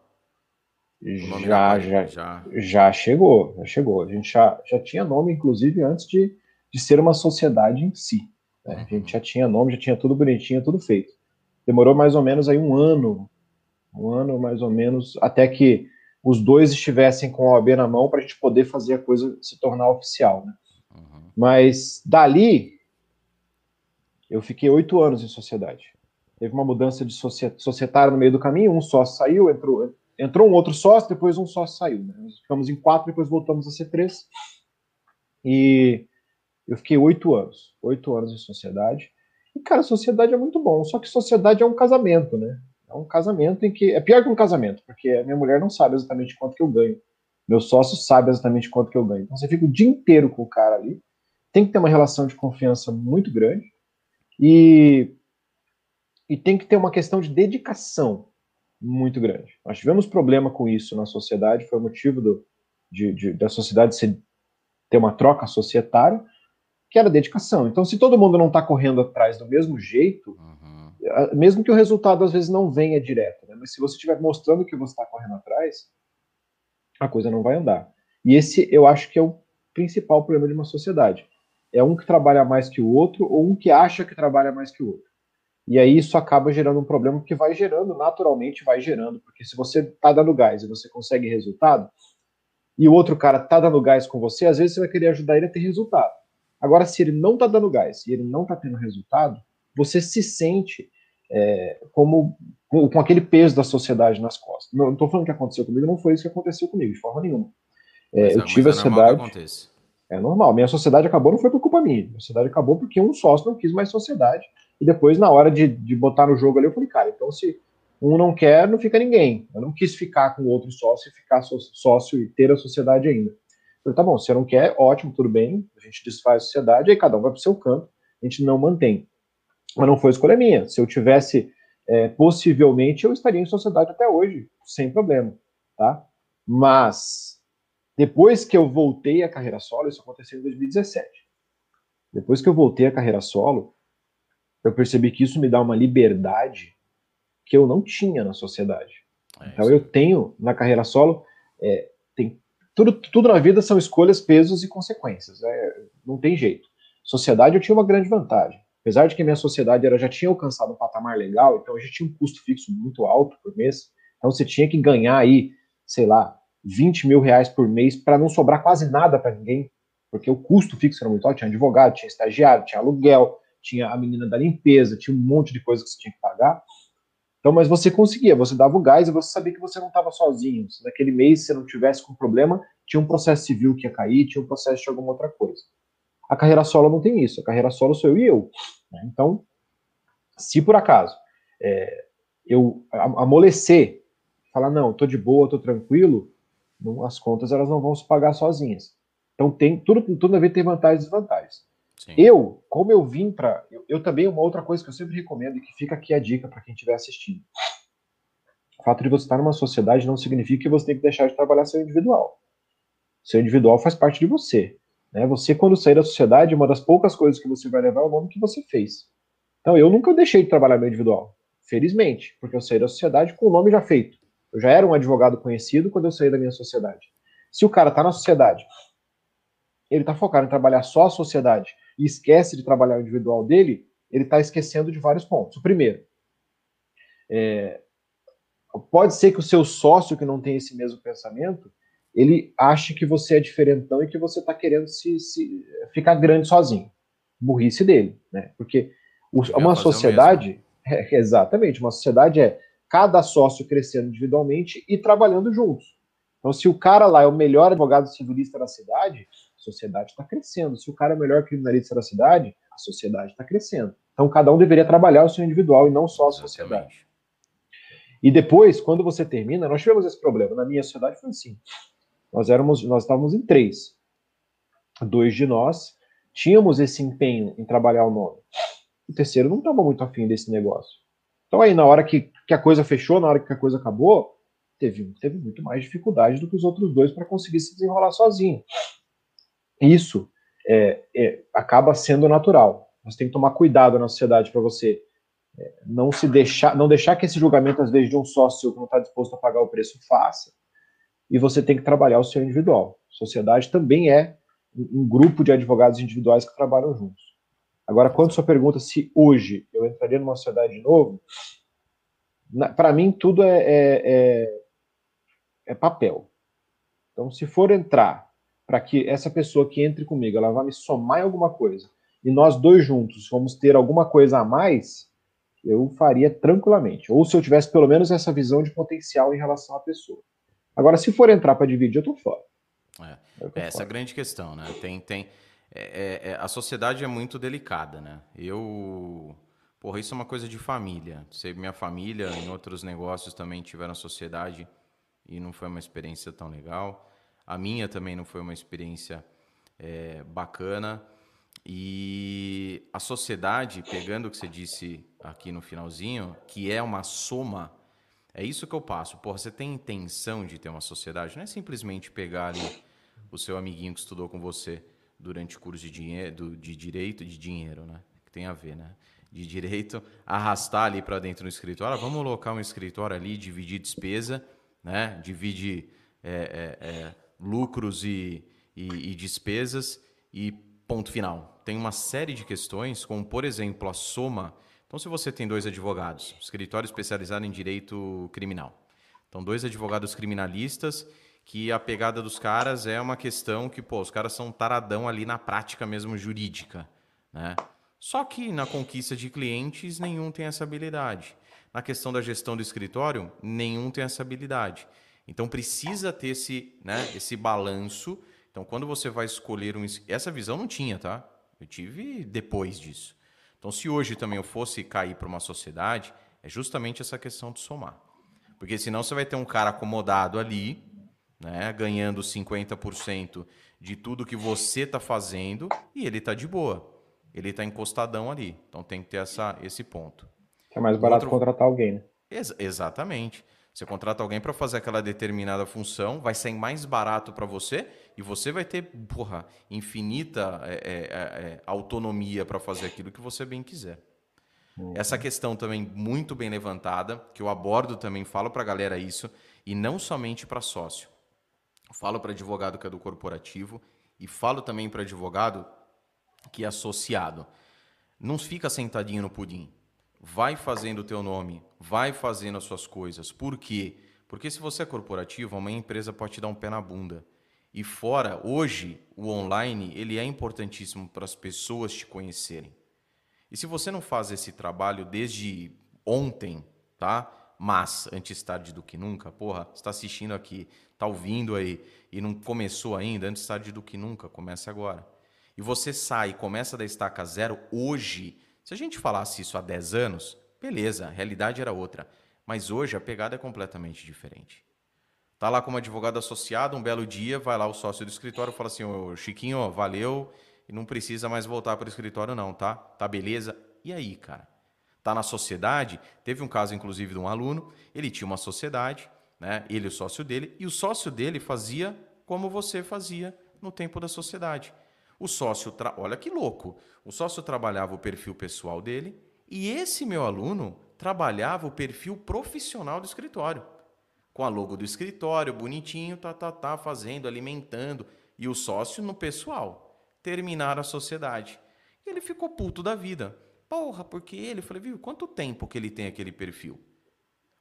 Já, já, já, já chegou, já chegou. A gente já, já tinha nome, inclusive, antes de, de ser uma sociedade em si. Né? A gente já tinha nome, já tinha tudo bonitinho, tudo feito. Demorou mais ou menos aí um ano, um ano mais ou menos, até que os dois estivessem com a OAB na mão para a gente poder fazer a coisa se tornar oficial. Né? Uhum. Mas dali, eu fiquei oito anos em sociedade. Teve uma mudança de societário no meio do caminho, um sócio saiu, entrou, entrou um outro sócio, depois um sócio saiu. Né? Nós ficamos em quatro, depois voltamos a ser três. E eu fiquei oito anos, oito anos em sociedade. E, cara, sociedade é muito bom, só que sociedade é um casamento, né? É um casamento em que. É pior que um casamento, porque a minha mulher não sabe exatamente quanto que eu ganho. Meu sócio sabe exatamente quanto que eu ganho. Então você fica o dia inteiro com o cara ali. Tem que ter uma relação de confiança muito grande. E, e tem que ter uma questão de dedicação muito grande. Nós tivemos problema com isso na sociedade, foi o motivo do, de, de, da sociedade ser, ter uma troca societária, que era dedicação. Então, se todo mundo não está correndo atrás do mesmo jeito, uhum mesmo que o resultado às vezes não venha direto, né? mas se você estiver mostrando que você está correndo atrás, a coisa não vai andar. E esse eu acho que é o principal problema de uma sociedade. É um que trabalha mais que o outro ou um que acha que trabalha mais que o outro. E aí isso acaba gerando um problema que vai gerando, naturalmente vai gerando, porque se você está dando gás e você consegue resultado, e o outro cara está dando gás com você, às vezes você vai querer ajudar ele a ter resultado. Agora, se ele não está dando gás e ele não está tendo resultado, você se sente é, como com, com, aquele peso da sociedade nas costas. Não estou falando que aconteceu comigo, não foi isso que aconteceu comigo, de forma nenhuma. É, eu tive a é sociedade. É normal. Minha sociedade acabou não foi por culpa minha. Minha sociedade acabou porque um sócio não quis mais sociedade. E depois, na hora de, de botar no jogo ali, eu falei, cara, então se um não quer, não fica ninguém. Eu não quis ficar com o outro sócio e ficar sócio e ter a sociedade ainda. Eu falei, tá bom, se você não quer, ótimo, tudo bem, a gente desfaz a sociedade, aí cada um vai para o seu canto, a gente não mantém. Mas não foi escolha minha. Se eu tivesse, é, possivelmente, eu estaria em sociedade até hoje, sem problema, tá? Mas, depois que eu voltei à carreira solo, isso aconteceu em 2017. Depois que eu voltei à carreira solo, eu percebi que isso me dá uma liberdade que eu não tinha na sociedade. É então, eu tenho, na carreira solo, é, tem, tudo, tudo na vida são escolhas, pesos e consequências. É, não tem jeito. Sociedade eu tinha uma grande vantagem. Apesar de que a minha sociedade era, já tinha alcançado um patamar legal, então a gente tinha um custo fixo muito alto por mês. Então você tinha que ganhar aí, sei lá, 20 mil reais por mês para não sobrar quase nada para ninguém, porque o custo fixo era muito alto. Tinha advogado, tinha estagiário, tinha aluguel, tinha a menina da limpeza, tinha um monte de coisa que você tinha que pagar. Então, mas você conseguia, você dava o gás e você sabia que você não estava sozinho. Se naquele mês você não tivesse com problema, tinha um processo civil que ia cair, tinha um processo de alguma outra coisa. A carreira solo não tem isso. A carreira solo sou eu e eu. Né? Então, se por acaso é, eu amolecer, falar, não, estou de boa, estou tranquilo, não, as contas elas não vão se pagar sozinhas. Então, tem tudo, tudo na vida tem vantagens e desvantagens. Sim. Eu, como eu vim para. Eu, eu, também, uma outra coisa que eu sempre recomendo e que fica aqui a dica para quem estiver assistindo. O fato de você estar numa sociedade não significa que você tem que deixar de trabalhar seu individual. Seu individual faz parte de você. Né? Você, quando sair da sociedade, uma das poucas coisas que você vai levar é o nome que você fez. Então, eu nunca deixei de trabalhar meu individual, felizmente, porque eu saí da sociedade com o nome já feito. Eu já era um advogado conhecido quando eu saí da minha sociedade. Se o cara está na sociedade, ele está focado em trabalhar só a sociedade e esquece de trabalhar o individual dele, ele está esquecendo de vários pontos. O primeiro, é, pode ser que o seu sócio que não tem esse mesmo pensamento, ele acha que você é diferentão e que você está querendo se, se, ficar grande sozinho. Burrice dele, né? Porque o, uma sociedade, é, exatamente, uma sociedade é cada sócio crescendo individualmente e trabalhando juntos. Então, se o cara lá é o melhor advogado civilista da cidade, a sociedade está crescendo. Se o cara é o melhor criminalista da cidade, a sociedade está crescendo. Então, cada um deveria trabalhar o seu individual e não só a sociedade. E depois, quando você termina, nós tivemos esse problema. Na minha sociedade foi assim. Nós éramos, nós estávamos em três. Dois de nós tínhamos esse empenho em trabalhar o nome. O terceiro não estava muito afim desse negócio. Então aí, na hora que, que a coisa fechou, na hora que a coisa acabou, teve, teve muito mais dificuldade do que os outros dois para conseguir se desenrolar sozinho. Isso é, é, acaba sendo natural. Você tem que tomar cuidado na sociedade para você é, não se deixar, não deixar que esse julgamento às vezes de um sócio que não está disposto a pagar o preço faça. E você tem que trabalhar o seu individual. Sociedade também é um grupo de advogados individuais que trabalham juntos. Agora, quando sua pergunta se hoje eu entraria numa sociedade de novo, para mim tudo é, é, é, é, papel. Então, se for entrar para que essa pessoa que entre comigo, ela vá me somar em alguma coisa, e nós dois juntos vamos ter alguma coisa a mais, eu faria tranquilamente. Ou se eu tivesse pelo menos essa visão de potencial em relação à pessoa. Agora, se for entrar para dividir, eu tô fora. É, essa é a grande questão, né? Tem, tem, é, é, é, a sociedade é muito delicada, né? Eu. Porra, isso é uma coisa de família. Sei, minha família, em outros negócios também tiveram sociedade e não foi uma experiência tão legal. A minha também não foi uma experiência é, bacana. E a sociedade, pegando o que você disse aqui no finalzinho, que é uma soma, é isso que eu passo. Porra, você tem intenção de ter uma sociedade? Não é simplesmente pegar ali o seu amiguinho que estudou com você durante o curso de, dinheiro, de direito de dinheiro, né? Que tem a ver, né? De direito, arrastar ali para dentro do escritório. Ah, vamos alocar um escritório ali, dividir despesa, né? Divide é, é, é, lucros e, e, e despesas e ponto final. Tem uma série de questões, como por exemplo a soma. Então, se você tem dois advogados, escritório especializado em direito criminal. Então, dois advogados criminalistas que a pegada dos caras é uma questão que, pô, os caras são taradão ali na prática mesmo jurídica, né? Só que na conquista de clientes, nenhum tem essa habilidade. Na questão da gestão do escritório, nenhum tem essa habilidade. Então precisa ter esse, né, esse balanço. Então quando você vai escolher um, essa visão não tinha, tá? Eu tive depois disso. Então se hoje também eu fosse cair para uma sociedade, é justamente essa questão de somar. Porque senão você vai ter um cara acomodado ali, né, ganhando 50% de tudo que você está fazendo e ele está de boa. Ele está encostadão ali. Então tem que ter essa, esse ponto. É mais barato Outro... contratar alguém, né? Ex exatamente. Você contrata alguém para fazer aquela determinada função, vai ser mais barato para você e você vai ter, porra, infinita é, é, é, é autonomia para fazer aquilo que você bem quiser. Uhum. Essa questão também muito bem levantada, que eu abordo também, falo para a galera isso, e não somente para sócio falo para advogado que é do corporativo e falo também para advogado que é associado. Não fica sentadinho no pudim. Vai fazendo o teu nome, vai fazendo as suas coisas. Por quê? Porque se você é corporativo, uma empresa pode te dar um pé na bunda. E fora, hoje, o online, ele é importantíssimo para as pessoas te conhecerem. E se você não faz esse trabalho desde ontem, tá? Mas, antes tarde do que nunca, porra, está assistindo aqui, está ouvindo aí e não começou ainda, antes tarde do que nunca, comece agora. E você sai começa da estaca zero hoje. Se a gente falasse isso há 10 anos, beleza, a realidade era outra. Mas hoje a pegada é completamente diferente. Tá lá como advogado associado, um belo dia, vai lá o sócio do escritório e fala assim: Ô Chiquinho, valeu, e não precisa mais voltar para o escritório, não, tá? Tá beleza? E aí, cara? Tá na sociedade? Teve um caso, inclusive, de um aluno, ele tinha uma sociedade, né? Ele, o sócio dele, e o sócio dele fazia como você fazia no tempo da sociedade. O sócio, tra... olha que louco, o sócio trabalhava o perfil pessoal dele e esse meu aluno trabalhava o perfil profissional do escritório. Com a logo do escritório, bonitinho, tá, tá, tá, fazendo, alimentando. E o sócio no pessoal. Terminar a sociedade. E ele ficou puto da vida. Porra, porque ele? Eu falei, viu, quanto tempo que ele tem aquele perfil?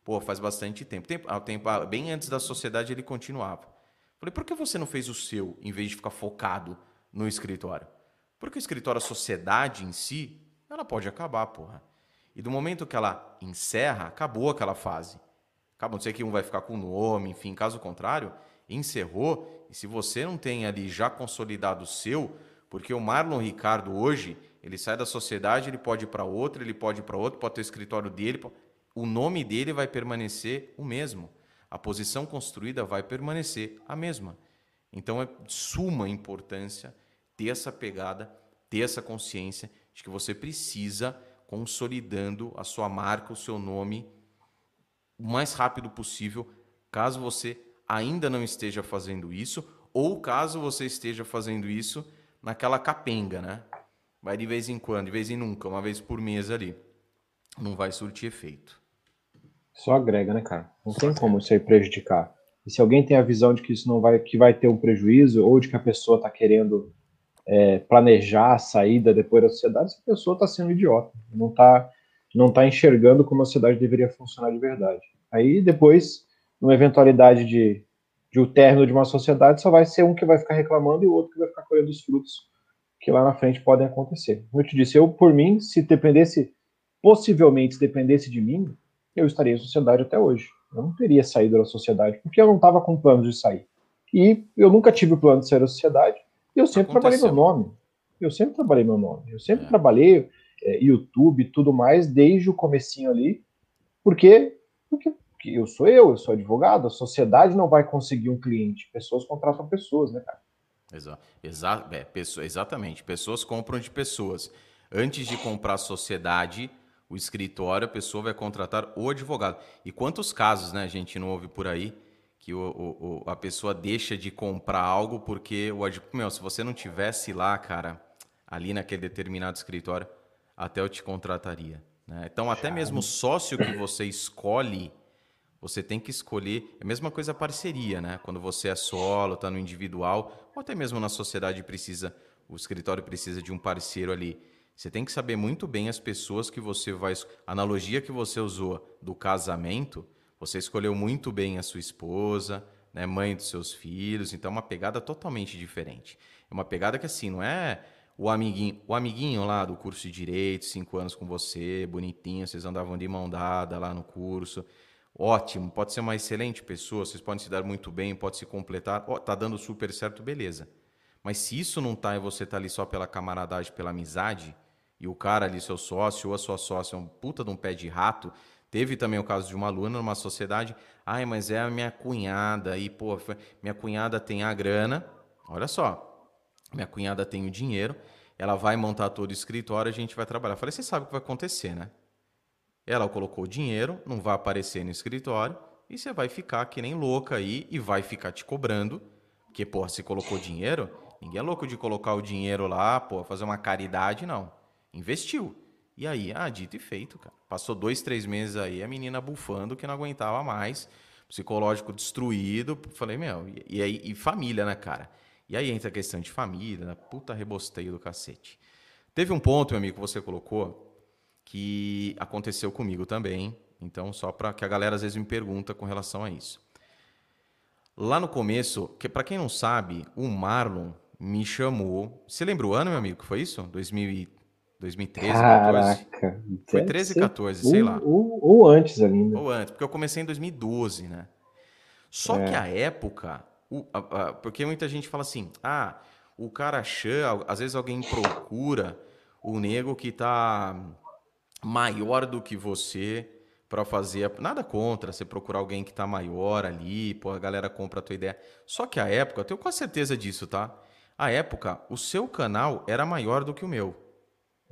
Pô, faz bastante tempo. tempo, ah, tempo ah, bem antes da sociedade ele continuava. Falei, por que você não fez o seu em vez de ficar focado no escritório? Porque o escritório, a sociedade em si, ela pode acabar, porra. E do momento que ela encerra, acabou aquela fase. Acabou, não sei que um vai ficar com o nome, enfim, caso contrário, encerrou. E se você não tem ali já consolidado o seu, porque o Marlon Ricardo hoje, ele sai da sociedade, ele pode ir para outra, ele pode ir para outro, pode ter o escritório dele, o nome dele vai permanecer o mesmo. A posição construída vai permanecer a mesma. Então é de suma importância ter essa pegada, ter essa consciência de que você precisa consolidando a sua marca, o seu nome o mais rápido possível, caso você ainda não esteja fazendo isso ou caso você esteja fazendo isso naquela capenga, né? Vai de vez em quando, de vez em nunca, uma vez por mês ali. Não vai surtir efeito. Só agrega, né, cara? Não tem como isso aí prejudicar. E se alguém tem a visão de que isso não vai, que vai ter um prejuízo, ou de que a pessoa está querendo é, planejar a saída depois da sociedade, essa pessoa está sendo idiota. Não está não tá enxergando como a sociedade deveria funcionar de verdade. Aí depois, numa eventualidade de, de o término de uma sociedade, só vai ser um que vai ficar reclamando e o outro que vai ficar colhendo os frutos que lá na frente podem acontecer. Como eu te disse, eu, por mim, se dependesse, possivelmente, se dependesse de mim, eu estaria em sociedade até hoje. Eu não teria saído da sociedade, porque eu não estava com planos de sair. E eu nunca tive o plano de sair da sociedade, eu sempre Aconteceu. trabalhei meu nome. Eu sempre trabalhei meu nome. Eu sempre é. trabalhei é, YouTube e tudo mais, desde o comecinho ali, porque, porque, porque eu sou eu, eu sou advogado, a sociedade não vai conseguir um cliente. Pessoas contratam pessoas, né, cara? Exa exa é, pessoa, exatamente. Pessoas compram de pessoas. Antes de comprar a sociedade, o escritório, a pessoa vai contratar o advogado. E quantos casos, né, a gente não ouve por aí que o, o, a pessoa deixa de comprar algo porque o advogado. Meu, se você não tivesse lá, cara, ali naquele determinado escritório, até eu te contrataria. Né? Então, até mesmo o sócio que você escolhe você tem que escolher. É a mesma coisa a parceria, né? Quando você é solo, está no individual, ou até mesmo na sociedade precisa, o escritório precisa de um parceiro ali. Você tem que saber muito bem as pessoas que você vai. A analogia que você usou do casamento, você escolheu muito bem a sua esposa, né, mãe dos seus filhos, então é uma pegada totalmente diferente. É uma pegada que assim, não é o amiguinho, o amiguinho lá do curso de direito, cinco anos com você, bonitinho, vocês andavam de mão dada lá no curso ótimo, pode ser uma excelente pessoa, vocês podem se dar muito bem, pode se completar, oh, tá dando super certo, beleza. Mas se isso não tá e você tá ali só pela camaradagem, pela amizade, e o cara ali, seu sócio ou a sua sócia, é um puta de um pé de rato, teve também o caso de uma aluna numa sociedade, ai, mas é a minha cunhada, e pô, minha cunhada tem a grana, olha só, minha cunhada tem o dinheiro, ela vai montar todo o escritório, a gente vai trabalhar. Eu falei, você sabe o que vai acontecer, né? Ela colocou dinheiro, não vai aparecer no escritório e você vai ficar que nem louca aí e vai ficar te cobrando. Porque, pô, se colocou dinheiro, ninguém é louco de colocar o dinheiro lá, pô, fazer uma caridade, não. Investiu. E aí, ah, dito e feito, cara. Passou dois, três meses aí, a menina bufando que não aguentava mais, psicológico destruído. Falei, meu, e, aí, e família, né, cara? E aí entra a questão de família, né? puta rebosteio do cacete. Teve um ponto, meu amigo, que você colocou, que aconteceu comigo também. Então, só para que a galera às vezes me pergunta com relação a isso. Lá no começo, que para quem não sabe, o Marlon me chamou. Você lembra o ano, meu amigo, que foi isso? 2000, 2013, Caraca, 14? Foi 13, 14, sei lá. Ou, ou, antes ainda. Ou antes, porque eu comecei em 2012, né? Só é. que a época, o, a, a, porque muita gente fala assim, ah, o cara chama, às vezes alguém procura o nego que tá maior do que você para fazer. Nada contra você procurar alguém que está maior ali, pô, a galera compra a tua ideia. Só que a época, eu tenho quase certeza disso, tá? A época, o seu canal era maior do que o meu.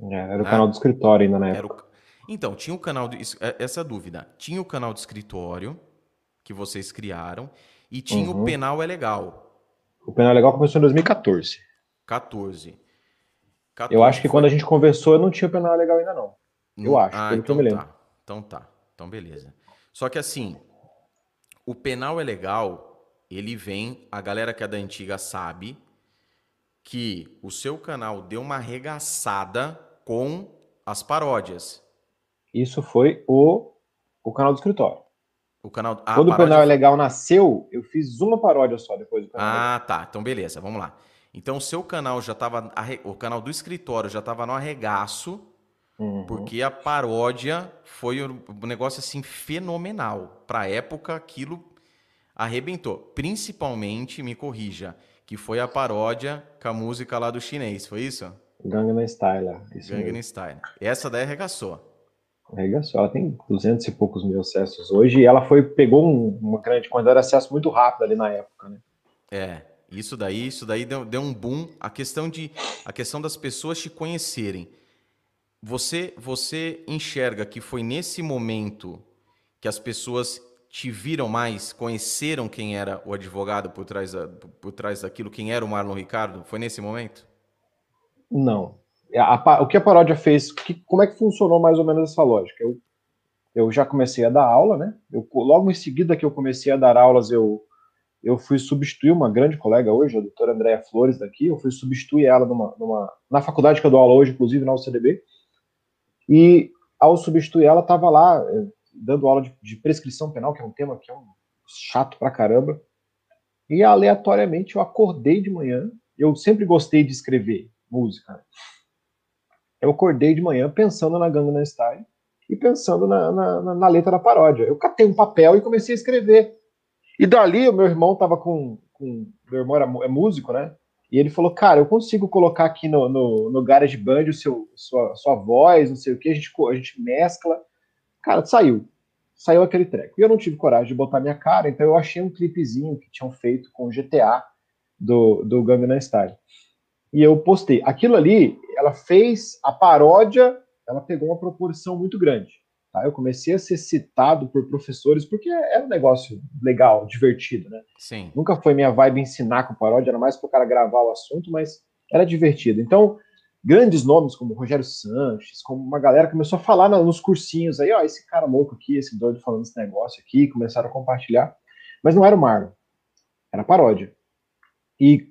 É, era o né? canal do escritório ainda na época. O... Então, tinha o canal. De... É, essa dúvida. Tinha o canal do escritório que vocês criaram e tinha uhum. o Penal é Legal. O Penal é Legal começou em 2014. 14. 14 eu acho que foi... quando a gente conversou, não tinha o Penal é Legal ainda não. Eu acho, ah, então que eu me lembro. Tá. Então tá. Então beleza. Só que assim, o penal é legal, ele vem, a galera que é da antiga sabe que o seu canal deu uma arregaçada com as paródias. Isso foi o, o canal do escritório. O canal, ah, Quando o Penal é Legal nasceu, eu fiz uma paródia só depois do canal. Ah, tá. Então beleza, vamos lá. Então o seu canal já estava, o canal do escritório já estava no arregaço Uhum. Porque a paródia foi um negócio assim fenomenal. Para a época, aquilo arrebentou. Principalmente, me corrija, que foi a paródia com a música lá do chinês, foi isso? Gangnam Style. É, isso Gangnam mesmo. Style. Essa daí arregaçou. Arregaçou. Ela tem 200 e poucos mil acessos hoje e ela foi pegou um, uma grande quantidade de acesso muito rápido ali na época, né? É, isso daí, isso daí deu, deu um boom. A questão de, a questão das pessoas te conhecerem. Você, você enxerga que foi nesse momento que as pessoas te viram mais, conheceram quem era o advogado por trás, da, por trás daquilo, quem era o Marlon Ricardo? Foi nesse momento? Não. A, a, o que a paródia fez, que, como é que funcionou mais ou menos essa lógica? Eu, eu já comecei a dar aula, né? Eu, logo em seguida que eu comecei a dar aulas, eu, eu fui substituir uma grande colega hoje, a doutora Andréa Flores daqui, eu fui substituir ela numa, numa, na faculdade que eu dou aula hoje, inclusive na UCDB, e ao substituir ela, estava lá eh, dando aula de, de, prescrição penal, que é um tema que é um chato pra caramba, e aleatoriamente eu acordei de manhã, eu sempre gostei de escrever música, eu acordei de manhã pensando na Gangnam Style e pensando na, na, na, letra da paródia. Eu catei um papel e comecei a escrever. E dali, o meu irmão estava com, com. Meu irmão era, é músico, né? E ele falou, cara, eu consigo colocar aqui no, no, no GarageBand o seu, sua, sua voz, não sei o que, a gente, a gente mescla. Cara, saiu. Saiu aquele treco. E eu não tive coragem de botar minha cara, então eu achei um clipezinho que tinham feito com o GTA do, do Gangnam Style e eu postei. Aquilo ali, ela fez a paródia, ela pegou uma proporção muito grande. Tá? Eu comecei a ser citado por professores porque era um negócio legal, divertido, né? Sim. Nunca foi minha vibe ensinar com paródia, era mais para o cara gravar o assunto, mas era divertido. Então, grandes nomes como Rogério Sanches, como uma galera começou a falar nos cursinhos aí, ó, esse cara louco aqui, esse doido falando esse negócio aqui, começaram a compartilhar. Mas não era o Marlon, era paródia. E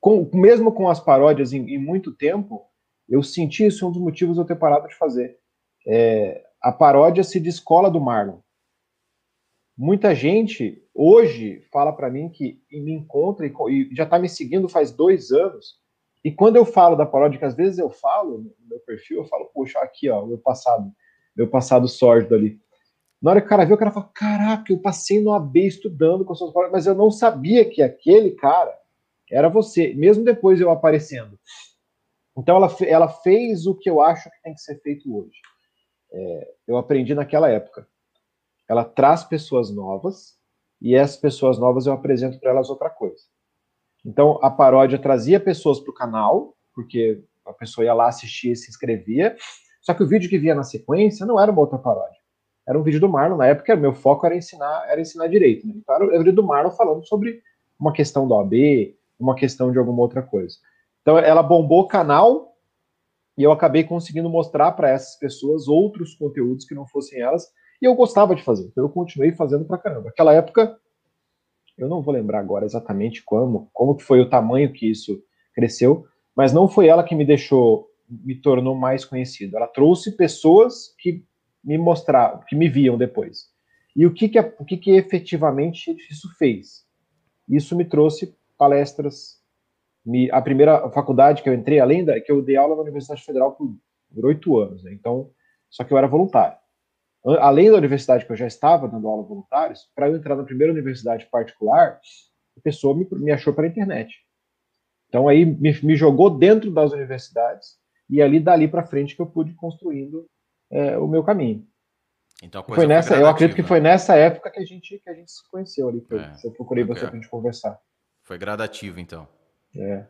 com, mesmo com as paródias em, em, muito tempo, eu senti isso um dos motivos de eu ter parado de fazer. É, a paródia se descola do Marlon. Muita gente hoje fala para mim que me encontra e, e já está me seguindo faz dois anos. E quando eu falo da paródia, que às vezes eu falo no meu perfil, eu falo, poxa, aqui, ó, meu passado, meu passado sórdido ali. Na hora que o cara viu, o cara fala, caraca, eu passei no AB estudando com suas paródias, mas eu não sabia que aquele cara era você, mesmo depois eu aparecendo. Então ela, ela fez o que eu acho que tem que ser feito hoje. É, eu aprendi naquela época. Ela traz pessoas novas e essas pessoas novas eu apresento para elas outra coisa. Então a paródia trazia pessoas para o canal, porque a pessoa ia lá assistir e se inscrevia. Só que o vídeo que vinha na sequência não era uma outra paródia. Era um vídeo do Marlon. Na época, meu foco era ensinar, era ensinar direito. Né? Então era o vídeo do Marlon falando sobre uma questão do OAB, uma questão de alguma outra coisa. Então ela bombou o canal e eu acabei conseguindo mostrar para essas pessoas outros conteúdos que não fossem elas e eu gostava de fazer. Então eu continuei fazendo para caramba. Naquela época eu não vou lembrar agora exatamente como, como que foi o tamanho que isso cresceu, mas não foi ela que me deixou, me tornou mais conhecido. Ela trouxe pessoas que me mostraram, que me viam depois. E o que que, o que, que efetivamente isso fez? Isso me trouxe palestras. Me, a primeira faculdade que eu entrei, além da que eu dei aula na Universidade Federal por oito anos, né? então, só que eu era voluntário. Além da universidade que eu já estava dando aula voluntários, para eu entrar na primeira universidade particular, a pessoa me, me achou pela internet. Então aí me, me, jogou dentro das universidades e ali dali para frente que eu pude construindo é, o meu caminho. Então, foi nessa, foi eu acredito que foi nessa época que a gente que a gente se conheceu ali. É, eu procurei você para a gente conversar. Foi gradativo, então. É.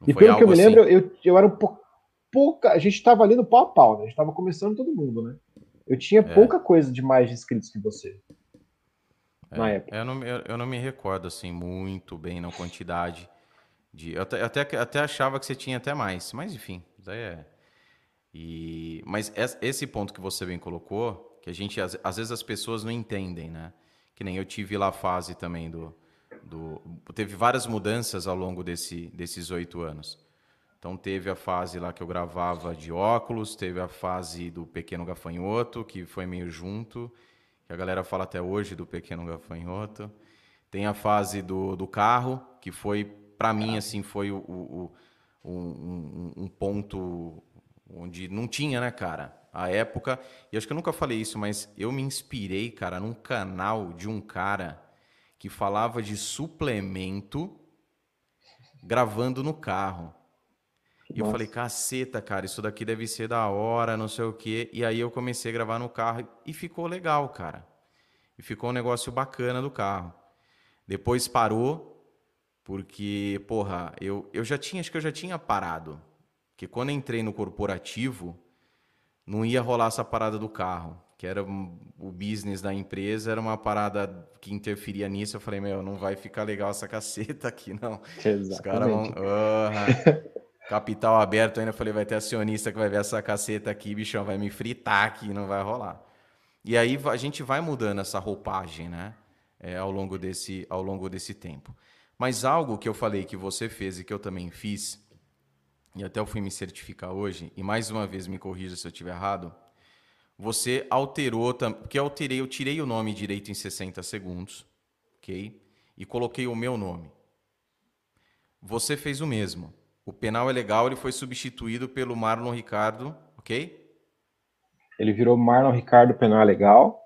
Não e pelo que eu me lembro, assim? eu, eu era um pouco. Pouca, a gente estava ali no pau a pau, né? A gente estava começando todo mundo, né? Eu tinha é. pouca coisa de mais inscritos que você. É, na época. Eu não, eu, eu, não me recordo, assim, muito bem na quantidade. De, eu até, até, até achava que você tinha até mais, mas enfim, daí é. E, mas esse ponto que você bem colocou, que a gente, às, às vezes as pessoas não entendem, né? Que nem eu tive lá a fase também do, do, teve várias mudanças ao longo desse, desses oito anos. Então teve a fase lá que eu gravava de óculos, teve a fase do Pequeno Gafanhoto, que foi meio junto, que a galera fala até hoje do Pequeno Gafanhoto. Tem a fase do, do carro, que foi, para mim, assim, foi o, o, o um, um, ponto onde não tinha, né, cara? A época, e acho que eu nunca falei isso, mas eu me inspirei, cara, num canal de um cara que falava de suplemento gravando no carro. E eu falei, caceta, cara, isso daqui deve ser da hora, não sei o quê. E aí eu comecei a gravar no carro e ficou legal, cara. E ficou um negócio bacana do carro. Depois parou, porque, porra, eu, eu já tinha, acho que eu já tinha parado. Porque quando entrei no corporativo, não ia rolar essa parada do carro. Que era o business da empresa, era uma parada que interferia nisso. Eu falei, meu, não vai ficar legal essa caceta aqui, não. Exatamente. Os caras vão. capital aberto ainda. Falei, vai ter acionista que vai ver essa caceta aqui, bichão, vai me fritar aqui, não vai rolar. E aí a gente vai mudando essa roupagem, né? É, ao, longo desse, ao longo desse tempo. Mas algo que eu falei que você fez e que eu também fiz, e até eu fui me certificar hoje, e mais uma vez me corrija se eu estiver errado, você alterou, porque eu alterei, eu tirei o nome direito em 60 segundos, ok? E coloquei o meu nome. Você fez o mesmo. O penal é legal, ele foi substituído pelo Marlon Ricardo, ok? Ele virou Marlon Ricardo Penal é legal.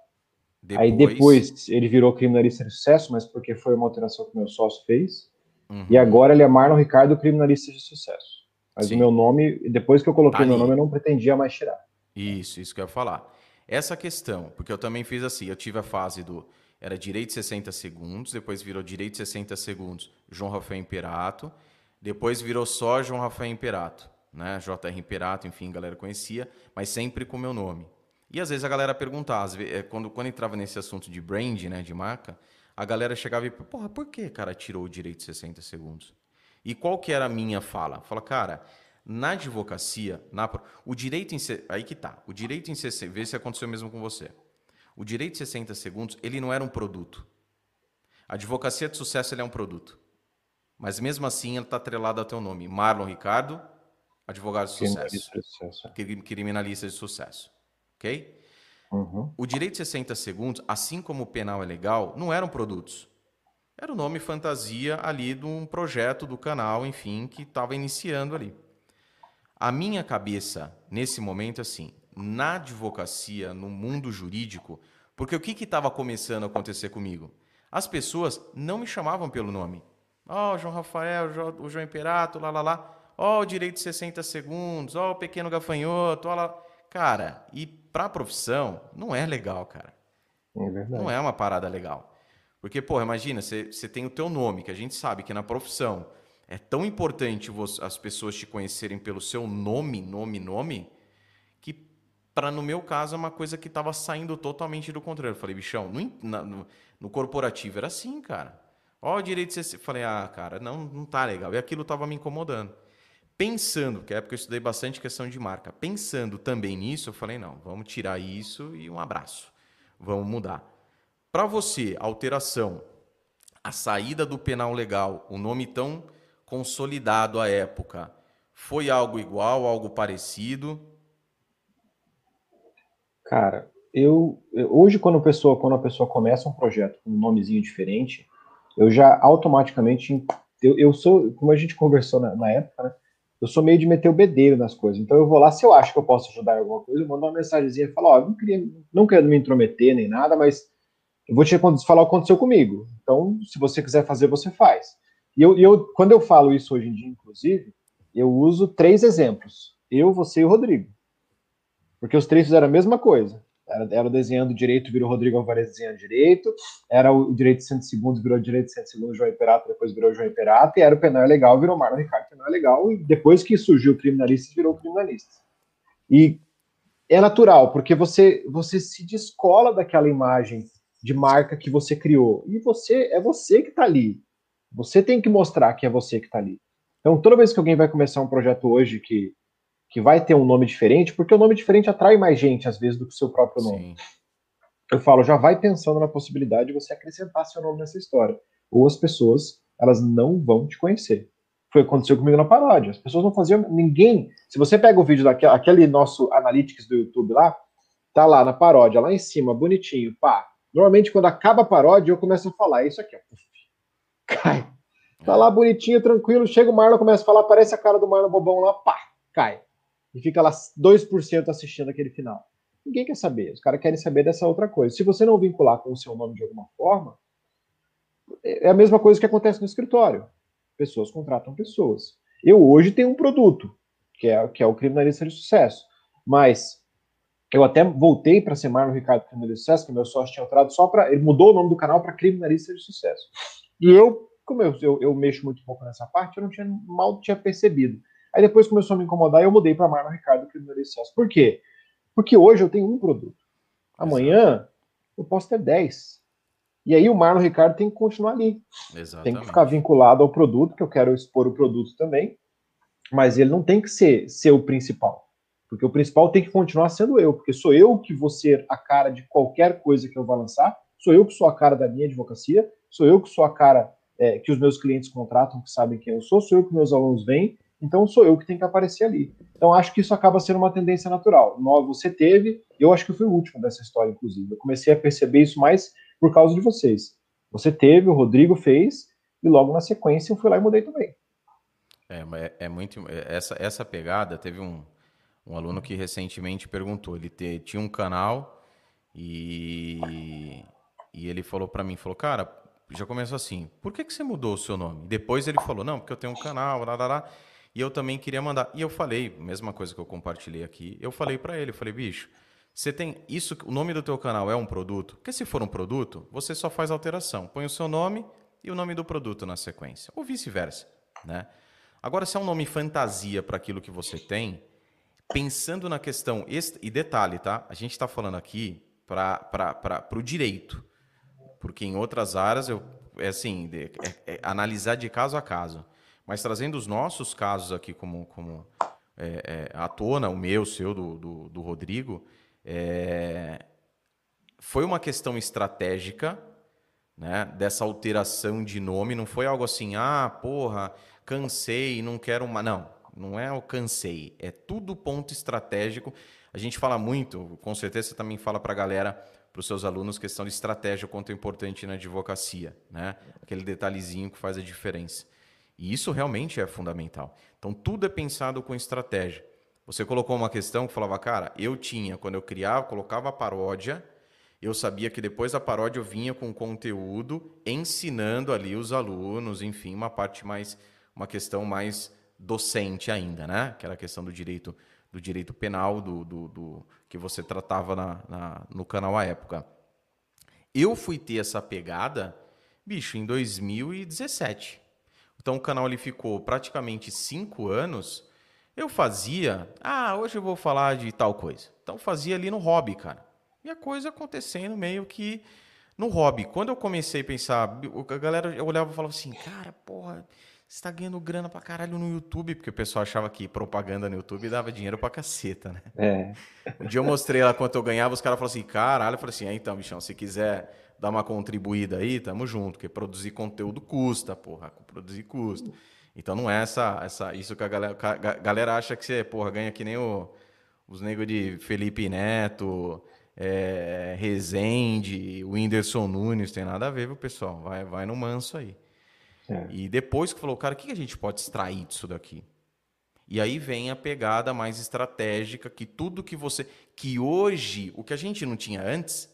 Depois... Aí depois ele virou criminalista de sucesso, mas porque foi uma alteração que meu sócio fez. Uhum. E agora ele é Marlon Ricardo criminalista de sucesso. Mas Sim. o meu nome, depois que eu coloquei tá meu nome, eu não pretendia mais tirar. Isso, isso que eu ia falar. Essa questão, porque eu também fiz assim, eu tive a fase do era direito 60 segundos, depois virou direito 60 segundos João Rafael Imperato, depois virou só João Rafael Imperato, né? JR Imperato, enfim, a galera conhecia, mas sempre com o meu nome. E às vezes a galera perguntava, eh, quando, quando entrava nesse assunto de brand, né, de marca, a galera chegava e, porra, por que, cara, tirou o direito de 60 segundos? E qual que era a minha fala? Fala, cara, na advocacia, na, o direito em... Aí que tá, o direito em 60... Vê se aconteceu mesmo com você. O direito de 60 segundos, ele não era um produto. A advocacia de sucesso, ele é um produto. Mas mesmo assim, ele está atrelado ao teu nome. Marlon Ricardo, advogado de sucesso. sucesso. Criminalista de sucesso. Ok? Uhum. O direito de 60 segundos, assim como o penal é legal, não eram produtos. Era o nome fantasia ali de um projeto do canal, enfim, que estava iniciando ali. A minha cabeça, nesse momento, assim, na advocacia, no mundo jurídico, porque o que estava começando a acontecer comigo? As pessoas não me chamavam pelo nome. Ó, oh, João Rafael, o João Imperato, lá, lá, lá. Ó, oh, o direito de 60 segundos, ó, oh, o pequeno gafanhoto, ó lá. Cara, e pra profissão, não é legal, cara. É verdade. Não é uma parada legal. Porque, pô, imagina, você tem o teu nome, que a gente sabe que na profissão é tão importante as pessoas te conhecerem pelo seu nome, nome, nome, que para no meu caso é uma coisa que estava saindo totalmente do controle. Eu falei, bichão, no, no, no corporativo era assim, cara. Ó, o direito de ser. Falei, ah, cara, não, não tá legal. E aquilo estava me incomodando. Pensando, que é época eu estudei bastante questão de marca, pensando também nisso, eu falei, não, vamos tirar isso e um abraço. Vamos mudar. Para você, alteração, a saída do penal legal, o nome tão consolidado à época, foi algo igual, algo parecido? Cara, eu, hoje quando a pessoa quando a pessoa começa um projeto com um nomezinho diferente, eu já automaticamente. Eu, eu sou, como a gente conversou na, na, época, né? Eu sou meio de meter o bedelho nas coisas. Então eu vou lá, se eu acho que eu posso ajudar em alguma coisa, eu mando uma mensagenzinha e falo: Ó, oh, não, queria, não quero me intrometer nem nada, mas eu vou te falar o que aconteceu comigo. Então, se você quiser fazer, você faz. E eu, eu, quando eu falo isso hoje em dia, inclusive, eu uso três exemplos: eu, você e o Rodrigo. Porque os três fizeram a mesma coisa. Era, era desenhando direito, virou Rodrigo Alvarez desenhando direito. Era o direito de 100 segundos, virou direito de 100 segundos, João Imperato, depois virou João Imperato. E era o penal legal, virou Marlon Ricardo, penal legal. E depois que surgiu o criminalista, virou criminalista. E é natural, porque você, você se descola daquela imagem de marca que você criou. E você é você que está ali. Você tem que mostrar que é você que está ali. Então, toda vez que alguém vai começar um projeto hoje que que vai ter um nome diferente, porque o nome diferente atrai mais gente, às vezes, do que o seu próprio nome. Sim. Eu falo, já vai pensando na possibilidade de você acrescentar seu nome nessa história. Ou as pessoas, elas não vão te conhecer. Foi o que aconteceu comigo na paródia. As pessoas não faziam. Ninguém. Se você pega o vídeo daquele aquele nosso Analytics do YouTube lá, tá lá na paródia, lá em cima, bonitinho, pá. Normalmente, quando acaba a paródia, eu começo a falar. É isso aqui, ó. Cai. Tá lá bonitinho, tranquilo. Chega o Marlon, começa a falar, aparece a cara do Marlon bobão lá, pá, cai e fica lá 2% assistindo aquele final. Ninguém quer saber, os caras querem saber dessa outra coisa. Se você não vincular com o seu nome de alguma forma, é a mesma coisa que acontece no escritório. Pessoas contratam pessoas. Eu hoje tenho um produto. que é, que é o criminalista de sucesso. Mas eu até voltei para ser Marlon Ricardo Criminalista de Sucesso, que meu sócio tinha entrado só para. Ele mudou o nome do canal para Criminalista de Sucesso. E eu, como eu, eu, eu, mexo muito pouco nessa parte, eu não tinha mal tinha percebido. Aí depois começou a me incomodar e eu mudei para Marlon Ricardo Criminalista de Sucesso. Por quê? Porque hoje eu tenho um produto. Amanhã eu posso ter 10. E aí o Marlon Ricardo tem que continuar ali. Exatamente. Tem que ficar vinculado ao produto, que eu quero expor o produto também. Mas ele não tem que ser, ser o principal. Porque o principal tem que continuar sendo eu, porque sou eu que vou ser a cara de qualquer coisa que eu vá lançar, sou eu que sou a cara da minha advocacia, sou eu que sou a cara é, que os meus clientes contratam, que sabem quem eu sou, sou eu que meus alunos vêm, então sou eu que tenho que aparecer ali. Então acho que isso acaba sendo uma tendência natural. Você teve, eu acho que eu fui o último dessa história, inclusive. Eu comecei a perceber isso mais por causa de vocês. Você teve, o Rodrigo fez, e logo na sequência eu fui lá e mudei também. É, é, é muito. É, essa, essa pegada teve um um aluno que recentemente perguntou, ele te, tinha um canal e, e ele falou para mim, falou, cara, já começou assim, por que, que você mudou o seu nome? Depois ele falou, não, porque eu tenho um canal, lá, lá, lá, e eu também queria mandar. E eu falei, mesma coisa que eu compartilhei aqui, eu falei para ele, eu falei, bicho, você tem isso, o nome do teu canal é um produto? Porque se for um produto, você só faz alteração, põe o seu nome e o nome do produto na sequência, ou vice-versa, né? Agora, se é um nome fantasia para aquilo que você tem, pensando na questão. E detalhe, tá? A gente está falando aqui para o direito. Porque em outras áreas, eu, é assim, é, é, analisar de caso a caso. Mas trazendo os nossos casos aqui como, como é, é à tona, o meu, o seu, do, do, do Rodrigo, é, foi uma questão estratégica né, dessa alteração de nome. Não foi algo assim, ah, porra, cansei, não quero mais. Não não é alcancei, é tudo ponto estratégico. A gente fala muito, com certeza você também fala para a galera, para os seus alunos, questão de estratégia, quanto é importante na advocacia, né? Aquele detalhezinho que faz a diferença. E isso realmente é fundamental. Então, tudo é pensado com estratégia. Você colocou uma questão que falava, cara, eu tinha, quando eu criava, colocava a paródia, eu sabia que depois da paródia eu vinha com conteúdo, ensinando ali os alunos, enfim, uma parte mais, uma questão mais docente ainda, né? Que era a questão do direito do direito penal do, do, do que você tratava na, na, no canal à época. Eu fui ter essa pegada, bicho, em 2017. Então o canal ele ficou praticamente cinco anos. Eu fazia, ah, hoje eu vou falar de tal coisa. Então fazia ali no hobby, cara. E a coisa acontecendo meio que no hobby. Quando eu comecei a pensar, a galera olhava e falava assim, cara, porra, você tá ganhando grana pra caralho no YouTube, porque o pessoal achava que propaganda no YouTube dava dinheiro pra caceta, né? É. Um dia eu mostrei lá quanto eu ganhava, os caras falaram assim, caralho, eu falei assim, é, então, bichão, se quiser dar uma contribuída aí, tamo junto, porque produzir conteúdo custa, porra, produzir custa. Então não é essa, essa isso que a galera, a galera acha que você, porra, ganha que nem o, os negros de Felipe Neto, é, Rezende, o Whindersson Nunes, tem nada a ver, viu, pessoal? Vai, vai no manso aí. É. E depois que falou, cara, o que a gente pode extrair disso daqui? E aí vem a pegada mais estratégica, que tudo que você. Que hoje, o que a gente não tinha antes,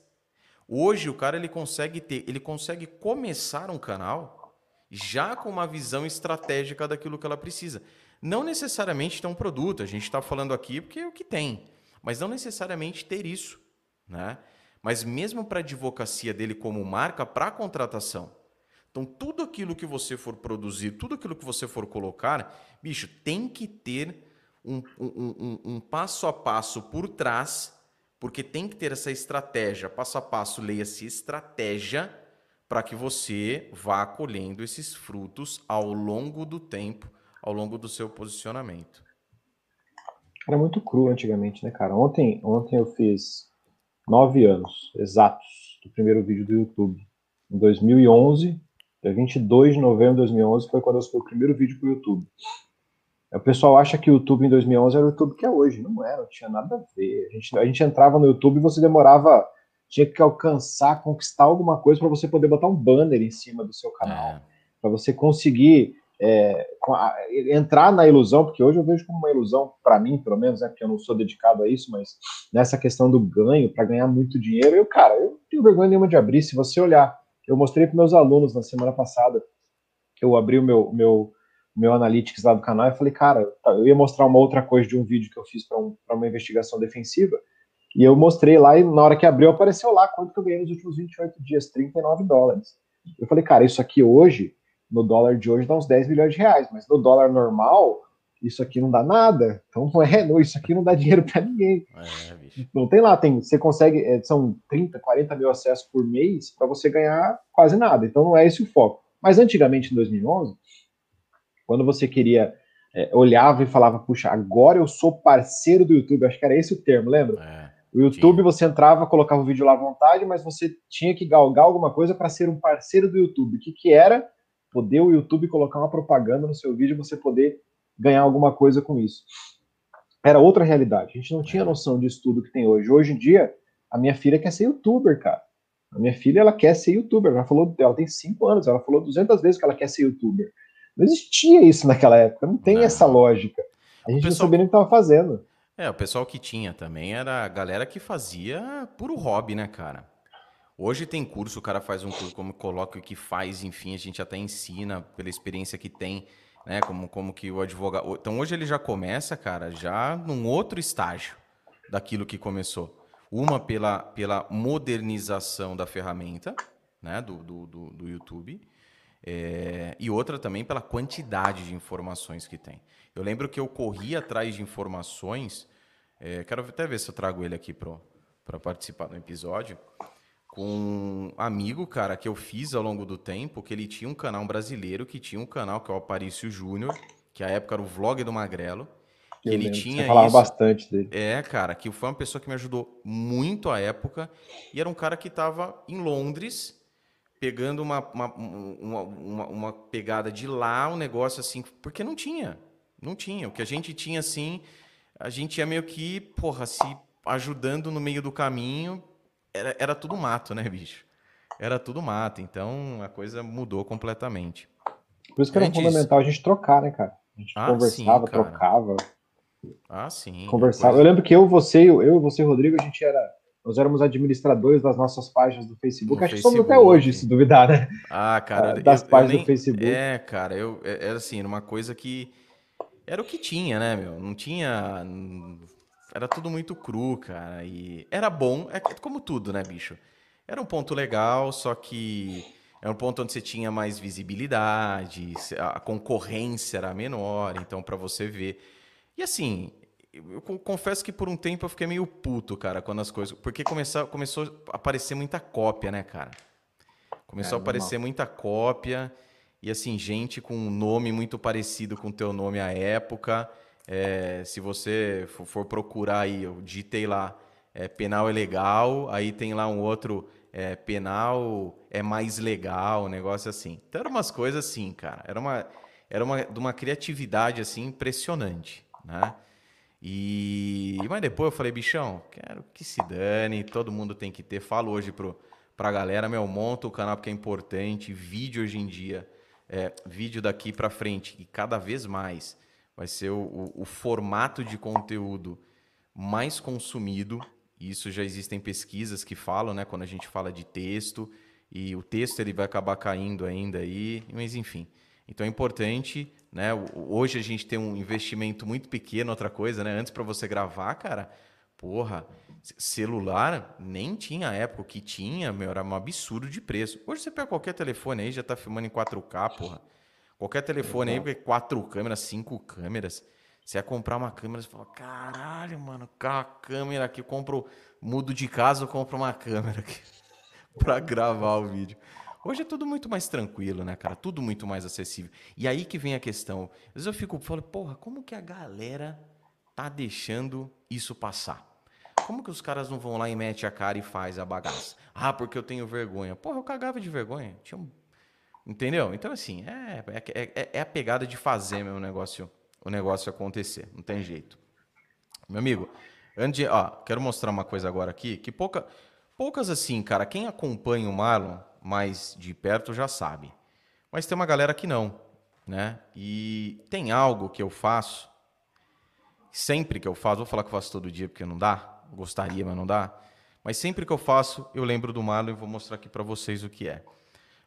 hoje o cara ele consegue ter, ele consegue começar um canal já com uma visão estratégica daquilo que ela precisa. Não necessariamente ter um produto, a gente está falando aqui porque é o que tem, mas não necessariamente ter isso. Né? Mas mesmo para a advocacia dele como marca, para a contratação. Então, tudo aquilo que você for produzir, tudo aquilo que você for colocar, bicho, tem que ter um, um, um, um passo a passo por trás, porque tem que ter essa estratégia, passo a passo, leia-se estratégia, para que você vá colhendo esses frutos ao longo do tempo, ao longo do seu posicionamento. Era muito cru antigamente, né, cara? Ontem, ontem eu fiz nove anos exatos do primeiro vídeo do YouTube. Em 2011, Dia 22 de novembro de 2011 foi quando eu fiz o primeiro vídeo para o YouTube. O pessoal acha que o YouTube em 2011 era o YouTube que é hoje. Não era, não tinha nada a ver. A gente, a gente entrava no YouTube e você demorava, tinha que alcançar, conquistar alguma coisa para você poder botar um banner em cima do seu canal. É. Para você conseguir é, entrar na ilusão, porque hoje eu vejo como uma ilusão, para mim, pelo menos, né, porque eu não sou dedicado a isso, mas nessa questão do ganho, para ganhar muito dinheiro, eu, cara, eu não tenho vergonha nenhuma de abrir. Se você olhar eu mostrei para meus alunos na semana passada. Eu abri o meu, meu, meu analytics lá do canal e falei, cara, tá, eu ia mostrar uma outra coisa de um vídeo que eu fiz para um, uma investigação defensiva. E eu mostrei lá e na hora que abriu apareceu lá quanto que eu ganhei nos últimos 28 dias, 39 dólares. Eu falei, cara, isso aqui hoje, no dólar de hoje, dá uns 10 milhões de reais, mas no dólar normal, isso aqui não dá nada. Então, não é, não, isso aqui não dá dinheiro para ninguém. É, não tem lá, tem, você consegue, é, são 30, 40 mil acessos por mês para você ganhar quase nada. Então, não é esse o foco. Mas antigamente, em 2011, quando você queria, é, olhava e falava, puxa, agora eu sou parceiro do YouTube, acho que era esse o termo, lembra? É. O YouTube, você entrava, colocava o vídeo lá à vontade, mas você tinha que galgar alguma coisa para ser um parceiro do YouTube. O que, que era? Poder o YouTube colocar uma propaganda no seu vídeo, você poder ganhar alguma coisa com isso. Era outra realidade. A gente não tinha noção de estudo que tem hoje. Hoje em dia, a minha filha quer ser youtuber, cara. A minha filha, ela quer ser youtuber. Ela falou, ela tem cinco anos, ela falou 200 vezes que ela quer ser youtuber. Não existia isso naquela época, não tem não. essa lógica. A gente pessoal... não sabia nem o que estava fazendo. É, o pessoal que tinha também era a galera que fazia puro hobby, né, cara? Hoje tem curso, o cara faz um curso, como coloca o que faz, enfim, a gente até ensina pela experiência que tem, né? Como, como que o advogado. Então hoje ele já começa, cara, já num outro estágio daquilo que começou. Uma pela, pela modernização da ferramenta, né? Do, do, do, do YouTube. É, e outra também pela quantidade de informações que tem. Eu lembro que eu corri atrás de informações. É, quero até ver se eu trago ele aqui para participar do episódio. Com um amigo, cara, que eu fiz ao longo do tempo, que ele tinha um canal brasileiro, que tinha um canal que é o Aparício Júnior, que a época era o vlog do Magrelo. Que ele lembro, tinha você falava isso. bastante dele. É, cara, que foi uma pessoa que me ajudou muito à época. E era um cara que estava em Londres, pegando uma, uma, uma, uma, uma pegada de lá, um negócio assim, porque não tinha. Não tinha. O que a gente tinha, assim, a gente ia meio que, porra, se ajudando no meio do caminho. Era, era tudo mato, né, bicho? Era tudo mato. Então a coisa mudou completamente. Por isso que era Antes... fundamental a gente trocar, né, cara? A gente ah, conversava, sim, trocava. Ah, sim. Conversava. Depois... Eu lembro que eu, você, eu, eu, você e o Rodrigo, a gente era. Nós éramos administradores das nossas páginas do Facebook. No Acho Facebook. que somos até hoje, se duvidar, né? Ah, cara. Das eu, páginas eu nem... do Facebook. É, cara, eu, é, era assim, uma coisa que era o que tinha, né, meu? Não tinha. Era tudo muito cru, cara. E era bom, é como tudo, né, bicho? Era um ponto legal, só que era um ponto onde você tinha mais visibilidade, a concorrência era menor, então para você ver. E assim, eu confesso que por um tempo eu fiquei meio puto, cara, quando as coisas. Porque começou, começou a aparecer muita cópia, né, cara? Começou é, a aparecer normal. muita cópia. E assim, gente com um nome muito parecido com o teu nome à época. É, se você for, procurar aí, eu digitei lá, é, penal é legal, aí tem lá um outro, é, penal é mais legal, um negócio assim. Então eram umas coisas assim, cara. Era uma, era uma, de uma criatividade assim impressionante, né? E mas depois eu falei, bichão, quero que se dane, todo mundo tem que ter. Falo hoje pro, pra galera, meu, monta o canal porque é importante. Vídeo hoje em dia é, vídeo daqui para frente, e cada vez mais vai ser o, o, o, formato de conteúdo mais consumido. Isso já existem pesquisas que falam, né? Quando a gente fala de texto, e o texto ele vai acabar caindo ainda aí, mas enfim. Então é importante, né? Hoje a gente tem um investimento muito pequeno, outra coisa, né? Antes para você gravar, cara, porra, Celular nem tinha época, o que tinha, meu, era um absurdo de preço. Hoje você pega qualquer telefone aí, já tá filmando em 4K, porra. Qualquer telefone aí, porque quatro câmeras, cinco câmeras. Você ia comprar uma câmera, você fala, caralho, mano, a câmera aqui, eu compro, mudo de casa, eu compro uma câmera aqui para gravar o vídeo. Hoje é tudo muito mais tranquilo, né, cara? Tudo muito mais acessível. E aí que vem a questão. Às vezes eu fico falando, porra, como que a galera tá deixando isso passar? Como que os caras não vão lá e mete a cara e faz a bagaça? Ah, porque eu tenho vergonha. Porra, eu cagava de vergonha. Tinha um... Entendeu? Então, assim, é, é, é, é a pegada de fazer meu negócio, o negócio acontecer. Não tem jeito. Meu amigo, antes de, ó, quero mostrar uma coisa agora aqui, que pouca, poucas assim, cara, quem acompanha o Marlon mais de perto já sabe. Mas tem uma galera que não, né? E tem algo que eu faço, sempre que eu faço, vou falar que eu faço todo dia porque não dá, gostaria, mas não dá. Mas sempre que eu faço, eu lembro do Marlon e vou mostrar aqui para vocês o que é.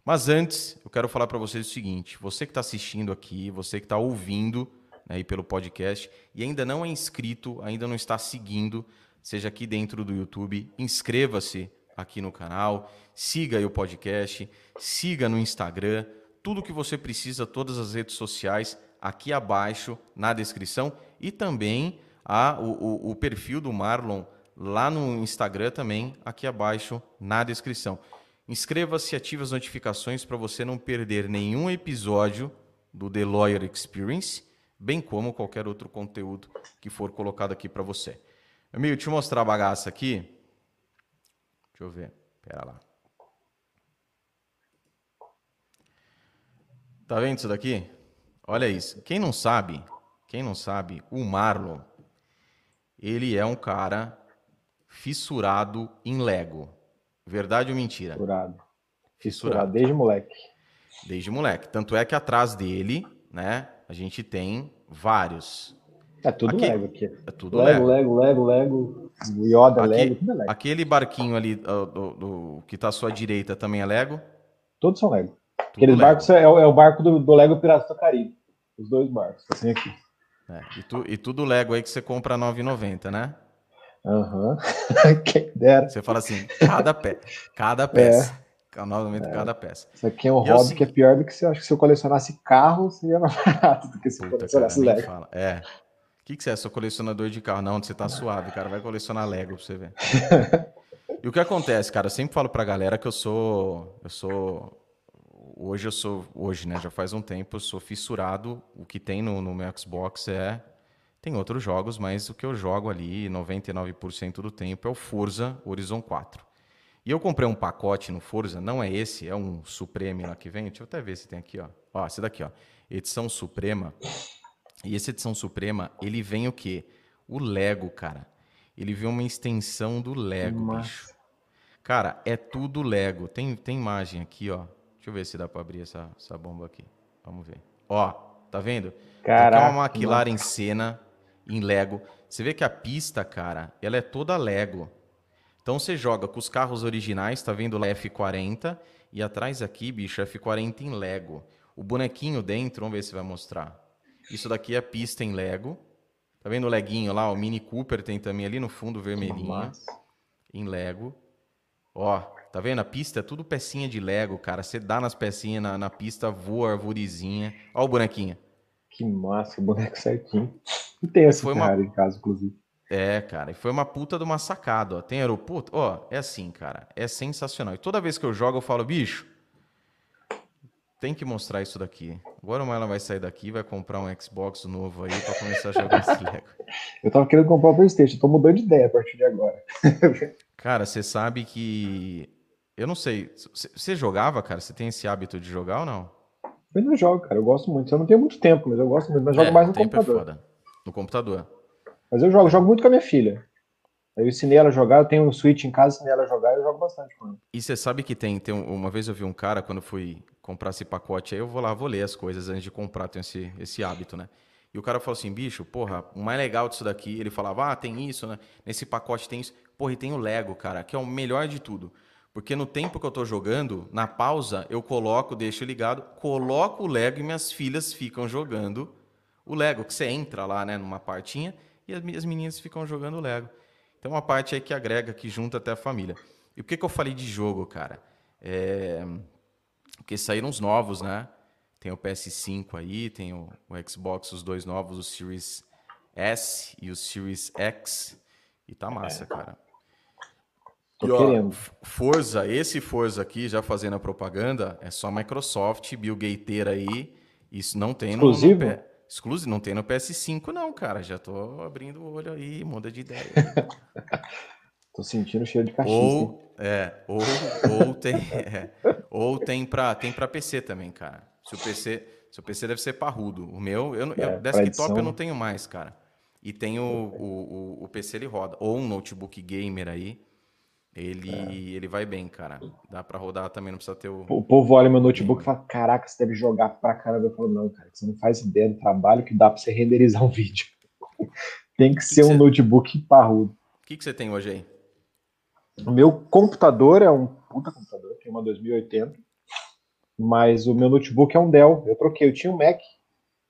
Mas antes, eu quero falar para vocês o seguinte: você que está assistindo aqui, você que está ouvindo né, aí pelo podcast e ainda não é inscrito, ainda não está seguindo, seja aqui dentro do YouTube, inscreva-se aqui no canal, siga o podcast, siga no Instagram, tudo que você precisa, todas as redes sociais aqui abaixo na descrição e também a, o, o, o perfil do Marlon lá no Instagram também aqui abaixo na descrição. Inscreva-se, ative as notificações para você não perder nenhum episódio do The Lawyer Experience, bem como qualquer outro conteúdo que for colocado aqui para você. Amigo, deixa eu mostrar a bagaça aqui. Deixa eu ver. Pera lá. Tá vendo isso daqui? Olha isso. Quem não sabe, quem não sabe, o Marlon, ele é um cara fissurado em Lego. Verdade ou mentira? Fissurado. Fissurado, desde moleque. Desde moleque. Tanto é que atrás dele, né, a gente tem vários. É tudo aqui, Lego aqui. É tudo Lego. Lego, Lego, Lego, Lego. Yoda, aqui, Lego, tudo é Lego. Aquele barquinho ali do, do, do, que tá à sua direita também é Lego? Todos são Lego. Tudo Aqueles Lego. barcos é, é, o barco do, do Lego Pirata do Caribe. Os dois barcos, assim aqui. É, e, tu, e tudo Lego aí que você compra 9,90, né? Aham. Uhum. Quem dera. Você fala assim, cada pé, cada peça. É. Novamente, é. cada peça. Isso aqui é um e hobby que é pior do que se eu acho que se eu colecionasse carro, seria mais barato do que se eu colecionasse Lego. Fala. É. O que, que você é? Sou colecionador de carro. Não, você tá suave, cara. Vai colecionar Lego pra você ver. e o que acontece, cara? Eu sempre falo pra galera que eu sou. Eu sou. Hoje eu sou. Hoje, né? Já faz um tempo, eu sou fissurado. O que tem no, no meu Xbox é tem outros jogos, mas o que eu jogo ali 99% do tempo é o Forza Horizon 4. E eu comprei um pacote no Forza, não é esse, é um Supreme lá que vem. Deixa eu até ver se tem aqui, ó. Ó, esse daqui, ó. Edição Suprema. E essa edição Suprema, ele vem o quê? O Lego, cara. Ele vem uma extensão do Lego, Nossa. bicho. Cara, é tudo Lego. Tem, tem imagem aqui, ó. Deixa eu ver se dá para abrir essa, essa bomba aqui. Vamos ver. Ó, tá vendo? Caraca. Aqui é uma McLaren Senna em Lego. Você vê que a pista, cara, ela é toda Lego. Então você joga com os carros originais, tá vendo lá F40 e atrás aqui, bicho, F40 em Lego. O bonequinho dentro, vamos ver se vai mostrar. Isso daqui é a pista em Lego. Tá vendo o leguinho lá? O Mini Cooper tem também ali no fundo vermelhinho. Em Lego. Ó, tá vendo? A pista é tudo pecinha de Lego, cara. Você dá nas pecinhas na, na pista, voa a arvorezinha. Ó o bonequinho. Que massa, o boneco certinho. E tem esse foi cara uma... em casa, inclusive. É, cara, e foi uma puta de uma sacada, ó. Tem aeroporto? Ó, é assim, cara, é sensacional. E toda vez que eu jogo, eu falo, bicho, tem que mostrar isso daqui. Agora o Marlon vai sair daqui vai comprar um Xbox novo aí pra começar a jogar esse Lego. Eu tava querendo comprar o Playstation, tô mudando de ideia a partir de agora. cara, você sabe que... Eu não sei, você jogava, cara? Você tem esse hábito de jogar ou não? Eu não jogo, cara, eu gosto muito. Eu não tenho muito tempo, mas eu gosto muito. Mas jogo é, mais no é computador. É foda. No computador. Mas eu jogo, jogo muito com a minha filha. Aí eu ensinei ela a jogar, eu tenho um Switch em casa, ensinei ela a jogar e eu jogo bastante com ela. E você sabe que tem, tem, uma vez eu vi um cara, quando fui comprar esse pacote, aí eu vou lá, vou ler as coisas antes de comprar, tenho esse, esse hábito, né? E o cara falou assim, bicho, porra, o mais legal disso daqui, ele falava, ah, tem isso, né? Nesse pacote tem isso. Porra, e tem o Lego, cara, que é o melhor de tudo. Porque no tempo que eu tô jogando, na pausa, eu coloco, deixo ligado, coloco o Lego e minhas filhas ficam jogando o Lego, que você entra lá, né, numa partinha, e as meninas ficam jogando o Lego. Então, uma parte aí que agrega, que junta até a família. E por que, que eu falei de jogo, cara? É... Porque saíram os novos, né? Tem o PS5 aí, tem o, o Xbox, os dois novos, o Series S e o Series X. E tá massa, é. cara. Tô e, ó, querendo. Forza, esse Forza aqui, já fazendo a propaganda, é só Microsoft, Bill Gateira aí. Isso não tem Exclusivo? no, no, Exclusivo, não tem no PS5, não, cara. Já tô abrindo o olho aí, muda de ideia. tô sentindo cheiro de cachimbo. Ou, é, ou, ou tem, é, ou tem para tem pra PC também, cara. Se o PC, se o PC deve ser parrudo. O meu, eu, é, eu desktop eu não tenho mais, cara. E tem o, o, o, o PC ele roda. Ou um notebook gamer aí. Ele, é. ele vai bem, cara. Dá pra rodar também, não precisa ter o. O povo olha meu notebook e fala: Caraca, você deve jogar pra caramba. Eu falo: Não, cara, você não faz ideia do trabalho que dá pra você renderizar um vídeo. Tem que, que ser que um você... notebook parrudo. O que, que você tem hoje aí? O meu computador é um puta computador, tem uma 2080. mas o meu notebook é um Dell. Eu troquei, eu tinha um Mac,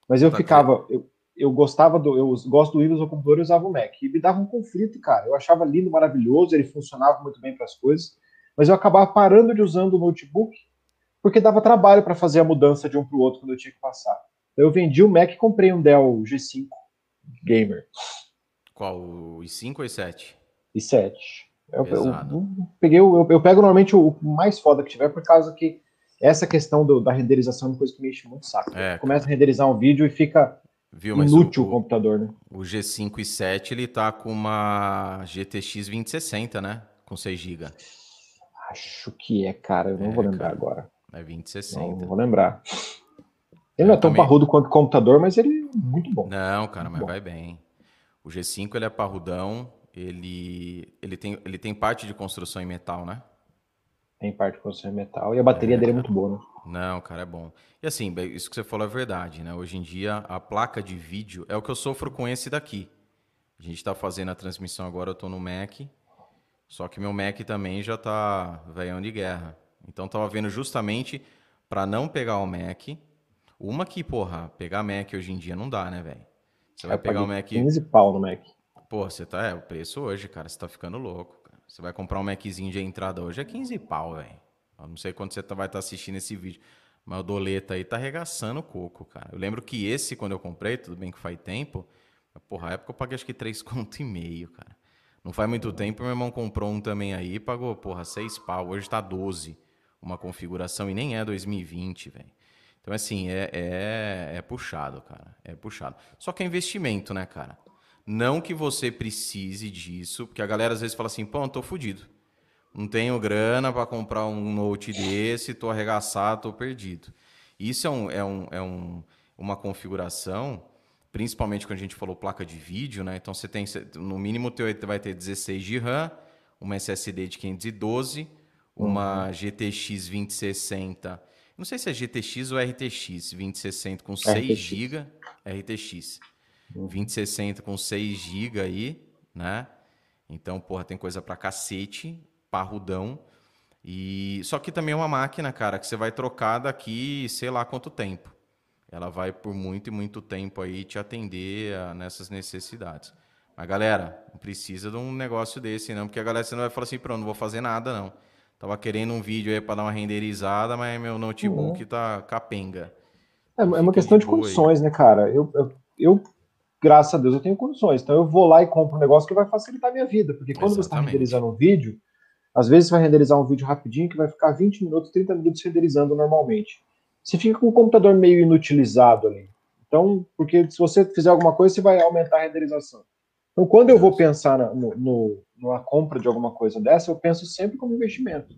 mas eu tá ficava, eu, eu gostava do, eu gosto do Windows no computador e usava o Mac. E me dava um conflito, cara. Eu achava lindo, maravilhoso, ele funcionava muito bem para as coisas, mas eu acabava parando de usando o notebook porque dava trabalho para fazer a mudança de um para o outro quando eu tinha que passar. Então eu vendi o Mac e comprei um Dell G5 Gamer. Qual? O i5 ou i7? i7. Eu, eu, eu, peguei, eu, eu pego normalmente o mais foda que tiver, por causa que essa questão do, da renderização é uma coisa que me enche muito saco. É, Começa a renderizar um vídeo e fica Viu, inútil o, o, computador, né? O G5 e 7 ele tá com uma GTX 2060, né? Com 6 GB. Acho que é, cara. Eu não é, vou lembrar cara, agora. É 2060. Não, não vou lembrar. Ele não é tão também... parrudo quanto o computador, mas ele é muito bom. Não, cara, mas bom. vai bem. O G5 ele é parrudão, ele, ele, tem, ele tem parte de construção em metal, né? Tem parte de construção em metal e a bateria é, dele é muito boa, né? Não, cara, é bom. E assim, isso que você falou é verdade, né? Hoje em dia, a placa de vídeo é o que eu sofro com esse daqui. A gente está fazendo a transmissão agora, eu estou no Mac, só que meu Mac também já está velhão de guerra. Então, estava vendo justamente para não pegar o Mac. Uma que, porra, pegar Mac hoje em dia não dá, né, velho? Você vai pegar o Mac. 15 pau no Mac. Pô, você tá. É, o preço hoje, cara, você tá ficando louco. Cara. Você vai comprar um Maczinho de entrada hoje, é 15 pau, velho. Eu não sei quando você tá, vai estar tá assistindo esse vídeo. Mas o doleta aí tá arregaçando o coco, cara. Eu lembro que esse, quando eu comprei, tudo bem que faz tempo. Porra, a época eu paguei acho que 3 conto e meio, cara. Não faz muito tempo, meu irmão comprou um também aí e pagou, porra, 6 pau. Hoje tá 12 uma configuração e nem é 2020, velho. Então, assim, é, é, é puxado, cara. É puxado. Só que é investimento, né, cara? Não que você precise disso, porque a galera às vezes fala assim, pô, eu tô fudido. Não tenho grana para comprar um note desse, tô arregaçado, tô perdido. Isso é, um, é, um, é um, uma configuração, principalmente quando a gente falou placa de vídeo, né? Então você tem, no mínimo, teu vai ter 16 de RAM, uma SSD de 512, uma uhum. GTX 2060. Não sei se é GTX ou RTX 2060 com 6 GB. RTX. 2060 com 6 GB aí, né? Então, porra, tem coisa pra cacete, parrudão. E só que também é uma máquina, cara, que você vai trocar daqui, sei lá quanto tempo. Ela vai por muito e muito tempo aí te atender a, nessas necessidades. Mas galera, não precisa de um negócio desse não, porque a galera você não vai falar assim, pronto, não vou fazer nada não. Tava querendo um vídeo aí para dar uma renderizada, mas meu notebook uhum. tá capenga. É, é uma questão de, de condições, aí. né, cara? Eu, eu, eu graças a Deus, eu tenho condições. Então eu vou lá e compro um negócio que vai facilitar a minha vida. Porque quando Exatamente. você está renderizando um vídeo, às vezes vai renderizar um vídeo rapidinho que vai ficar 20 minutos, 30 minutos renderizando normalmente. Você fica com o computador meio inutilizado ali. Então, porque se você fizer alguma coisa, você vai aumentar a renderização. Então, quando eu vou pensar na, no, no, numa compra de alguma coisa dessa, eu penso sempre como investimento.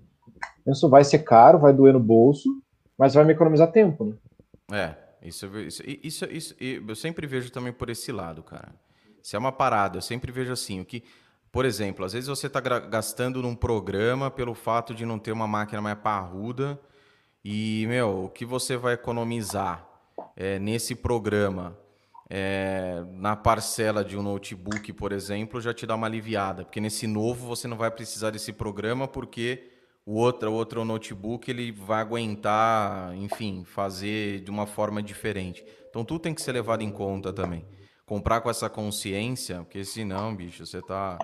Penso, vai ser caro, vai doer no bolso, mas vai me economizar tempo, né? É, isso, isso, isso, isso, eu sempre vejo também por esse lado, cara. Se é uma parada, eu sempre vejo assim, o que, por exemplo, às vezes você está gastando num programa pelo fato de não ter uma máquina mais parruda e, meu, o que você vai economizar é, nesse programa é, na parcela de um notebook, por exemplo, já te dá uma aliviada, porque nesse novo você não vai precisar desse programa porque o outro, o outro notebook ele vai aguentar, enfim, fazer de uma forma diferente. Então tudo tem que ser levado em conta também. Comprar com essa consciência, porque senão, bicho, você tá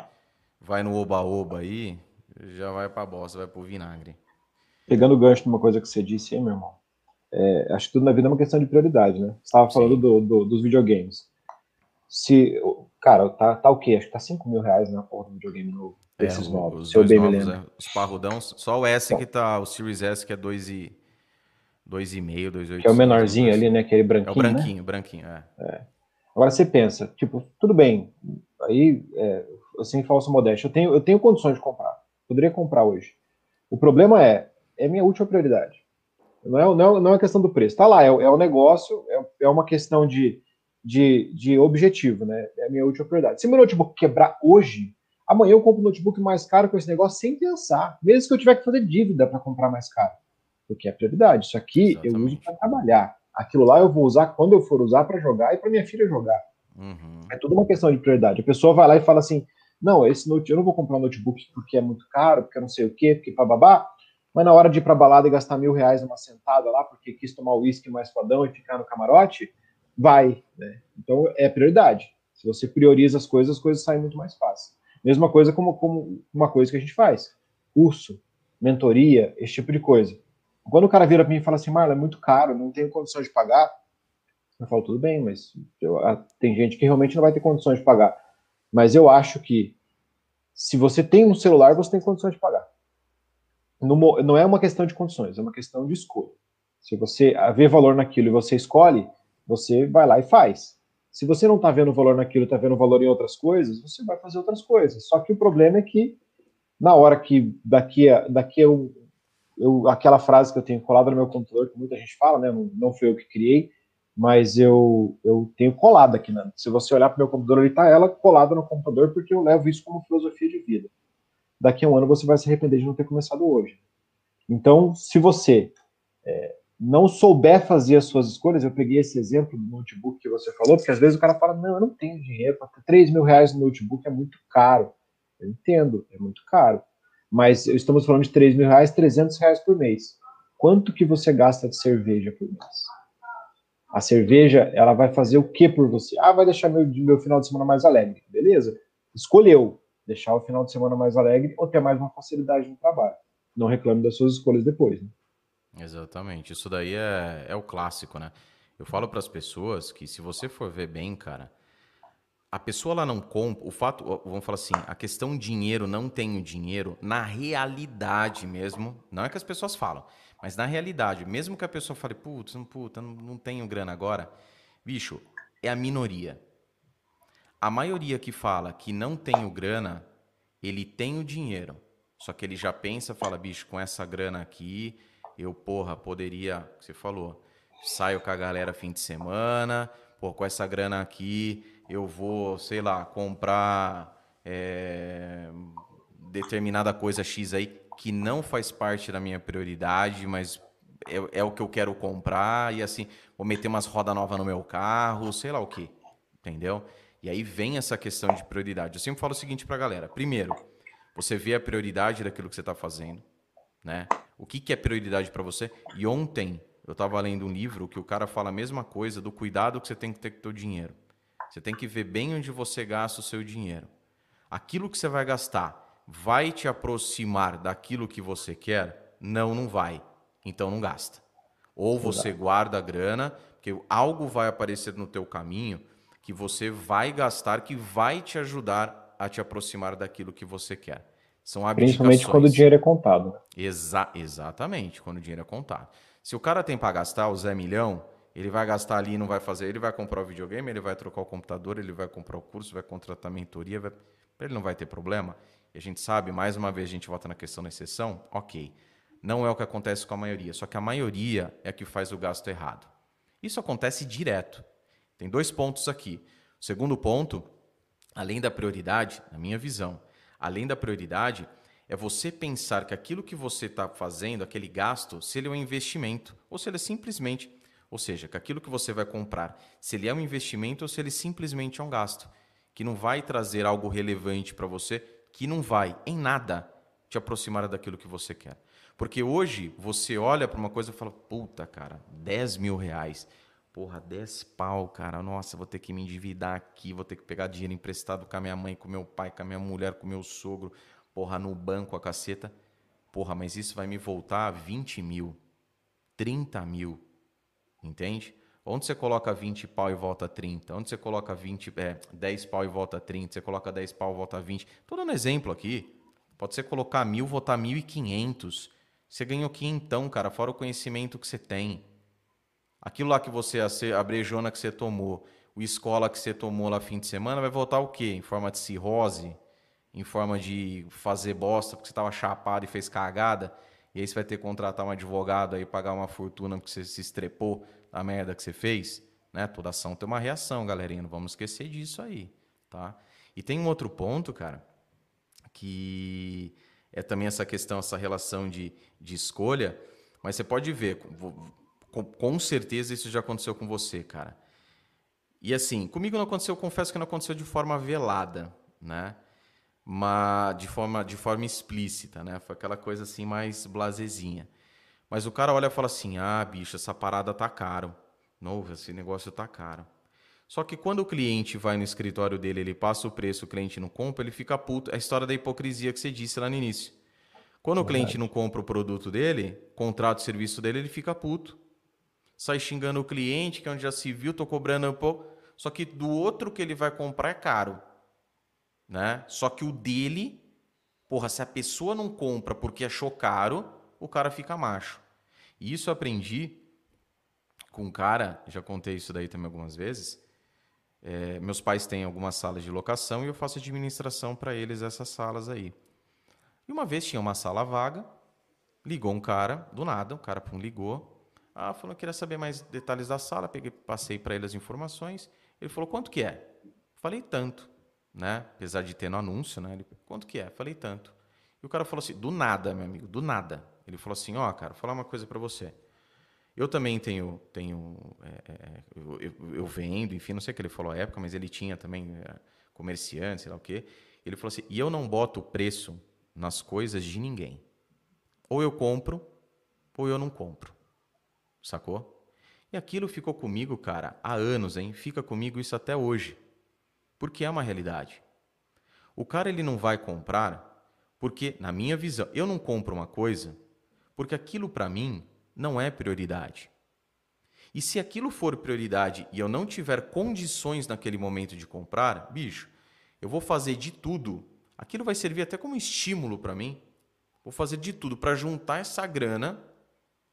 vai no oba-oba aí, já vai pra bosta, vai pro vinagre. Pegando o gancho de uma coisa que você disse aí, meu irmão, é, acho que tudo na vida é uma questão de prioridade, né? Você estava falando do, do, dos videogames. Se, cara, tá, tá o quê? Acho que tá 5 mil reais na porra do videogame novo. É, esses novos, os, dois novos é, os parrudão, só o S que tá, o Series S que é 2 e 2,5, 2,8. Que é o menorzinho ali, né? Aquele branquinho. É o branquinho, né? branquinho, é. é. Agora você pensa, tipo, tudo bem, aí, é, sem falsa modéstia, eu tenho, eu tenho condições de comprar, poderia comprar hoje. O problema é, é minha última prioridade. Não é, não é, não é questão do preço. Tá lá, é, é o negócio, é, é uma questão de, de, de objetivo, né? É a minha última prioridade. Se meu notebook quebrar hoje, Amanhã eu compro um notebook mais caro com esse negócio sem pensar, mesmo que eu tiver que fazer dívida para comprar mais caro. Porque é prioridade. Isso aqui Exatamente. eu uso para trabalhar. Aquilo lá eu vou usar quando eu for usar para jogar e para minha filha jogar. Uhum. É tudo uma questão de prioridade. A pessoa vai lá e fala assim: não, esse notebook, eu não vou comprar um notebook porque é muito caro, porque não sei o quê, porque babá. mas na hora de ir pra balada e gastar mil reais numa sentada lá, porque quis tomar uísque mais fodão e ficar no camarote, vai, né? Então é prioridade. Se você prioriza as coisas, as coisas saem muito mais fácil. Mesma coisa como, como uma coisa que a gente faz. Curso, mentoria, esse tipo de coisa. Quando o cara vira para mim e fala assim, Marla, é muito caro, não tenho condições de pagar, eu falo, tudo bem, mas eu, ah, tem gente que realmente não vai ter condições de pagar. Mas eu acho que se você tem um celular, você tem condições de pagar. Não é uma questão de condições, é uma questão de escolha. Se você vê valor naquilo e você escolhe, você vai lá e faz. Se você não está vendo valor naquilo, está vendo valor em outras coisas, você vai fazer outras coisas. Só que o problema é que na hora que daqui a, daqui eu, eu, aquela frase que eu tenho colado no meu computador, que muita gente fala, né? Não, não foi eu que criei, mas eu, eu tenho colado aqui. Né? Se você olhar para o meu computador, ele está ela colada no computador, porque eu levo isso como filosofia de vida. Daqui a um ano você vai se arrepender de não ter começado hoje. Então, se você é, não souber fazer as suas escolhas, eu peguei esse exemplo do notebook que você falou, porque às vezes o cara fala, não, eu não tenho dinheiro, para ter 3 mil reais no notebook é muito caro. Eu entendo, é muito caro. Mas estamos falando de 3 mil reais, 300 reais por mês. Quanto que você gasta de cerveja por mês? A cerveja, ela vai fazer o que por você? Ah, vai deixar meu, meu final de semana mais alegre. Beleza. Escolheu deixar o final de semana mais alegre ou ter mais uma facilidade no trabalho. Não reclame das suas escolhas depois. Né? Exatamente. Isso daí é, é o clássico, né? Eu falo para as pessoas que se você for ver bem, cara, a pessoa lá não compra, o fato, vamos falar assim, a questão dinheiro, não tenho dinheiro, na realidade mesmo, não é que as pessoas falam, mas na realidade, mesmo que a pessoa fale, putz, puta, não, não tenho grana agora, bicho, é a minoria. A maioria que fala que não tenho grana, ele tem o dinheiro, só que ele já pensa, fala, bicho, com essa grana aqui, eu, porra, poderia, você falou, saio com a galera fim de semana, pô, com essa grana aqui, eu vou, sei lá, comprar é, determinada coisa X aí que não faz parte da minha prioridade, mas é, é o que eu quero comprar, e assim, vou meter umas rodas novas no meu carro, sei lá o que, entendeu? E aí vem essa questão de prioridade. Eu sempre falo o seguinte pra galera: primeiro, você vê a prioridade daquilo que você está fazendo, né? O que, que é prioridade para você? E ontem eu estava lendo um livro que o cara fala a mesma coisa do cuidado que você tem que ter com o seu dinheiro. Você tem que ver bem onde você gasta o seu dinheiro. Aquilo que você vai gastar vai te aproximar daquilo que você quer? Não, não vai. Então não gasta. Ou você guarda a grana, porque algo vai aparecer no teu caminho que você vai gastar, que vai te ajudar a te aproximar daquilo que você quer. São Principalmente quando o dinheiro é contado. Né? Exa exatamente, quando o dinheiro é contado. Se o cara tem para gastar o Zé Milhão, ele vai gastar ali, não vai fazer, ele vai comprar o videogame, ele vai trocar o computador, ele vai comprar o curso, vai contratar mentoria, vai... ele não vai ter problema. E a gente sabe, mais uma vez a gente volta na questão da exceção, ok. Não é o que acontece com a maioria, só que a maioria é que faz o gasto errado. Isso acontece direto. Tem dois pontos aqui. O segundo ponto, além da prioridade, na minha visão, além da prioridade, é você pensar que aquilo que você está fazendo, aquele gasto, se ele é um investimento ou se ele é simplesmente, ou seja, que aquilo que você vai comprar, se ele é um investimento ou se ele simplesmente é um gasto, que não vai trazer algo relevante para você, que não vai em nada te aproximar daquilo que você quer. Porque hoje você olha para uma coisa e fala, puta cara, 10 mil reais. Porra, 10 pau, cara. Nossa, vou ter que me endividar aqui, vou ter que pegar dinheiro emprestado com a minha mãe, com meu pai, com a minha mulher, com meu sogro. Porra, no banco, a caceta. Porra, mas isso vai me voltar 20 mil, 30 mil. Entende? Onde você coloca 20 pau e volta 30? Onde você coloca 20, é, 10 pau e volta 30? Você coloca 10 pau e volta 20? Tô dando exemplo aqui. Pode ser colocar mil, voltar 1.500. Você ganhou quinhentão, cara, fora o conhecimento que você tem. Aquilo lá que você, a brejona que você tomou, o escola que você tomou lá fim de semana, vai voltar o quê? Em forma de cirrose? Em forma de fazer bosta porque você estava chapado e fez cagada? E aí você vai ter que contratar um advogado aí, pagar uma fortuna porque você se estrepou da merda que você fez? Né? Toda ação tem uma reação, galerinha. Não vamos esquecer disso aí, tá? E tem um outro ponto, cara, que é também essa questão, essa relação de, de escolha, mas você pode ver, com, com certeza isso já aconteceu com você, cara. E assim, comigo não aconteceu, confesso que não aconteceu de forma velada, né? mas de forma, de forma explícita, né? Foi aquela coisa assim mais blazezinha. Mas o cara olha e fala assim: ah, bicho, essa parada tá caro. Novo, esse negócio tá caro. Só que quando o cliente vai no escritório dele, ele passa o preço, o cliente não compra, ele fica puto. É a história da hipocrisia que você disse lá no início. Quando Verdade. o cliente não compra o produto dele, contrato o serviço dele, ele fica puto. Sai xingando o cliente, que é onde já se viu, tô cobrando um pouco. Só que do outro que ele vai comprar é caro. Né? Só que o dele, porra, se a pessoa não compra porque achou caro, o cara fica macho. E isso aprendi com um cara, já contei isso daí também algumas vezes. É, meus pais têm algumas salas de locação e eu faço administração para eles essas salas aí. E uma vez tinha uma sala vaga, ligou um cara, do nada, o cara pum, ligou. Ah, falou que queria saber mais detalhes da sala, peguei, passei para ele as informações. Ele falou, quanto que é? Falei, tanto, né? Apesar de ter no anúncio, né? Ele, quanto que é? Falei, tanto. E o cara falou assim, do nada, meu amigo, do nada. Ele falou assim, ó, oh, cara, vou falar uma coisa para você. Eu também tenho, tenho é, é, eu, eu, eu, vendo, enfim, não sei o que ele falou à época, mas ele tinha também é, comerciante, sei lá o quê. Ele falou assim: e eu não boto preço nas coisas de ninguém. Ou eu compro, ou eu não compro. Sacou? E aquilo ficou comigo, cara, há anos, hein? Fica comigo isso até hoje. Porque é uma realidade. O cara ele não vai comprar porque, na minha visão, eu não compro uma coisa porque aquilo para mim não é prioridade. E se aquilo for prioridade e eu não tiver condições naquele momento de comprar, bicho, eu vou fazer de tudo. Aquilo vai servir até como estímulo para mim. Vou fazer de tudo para juntar essa grana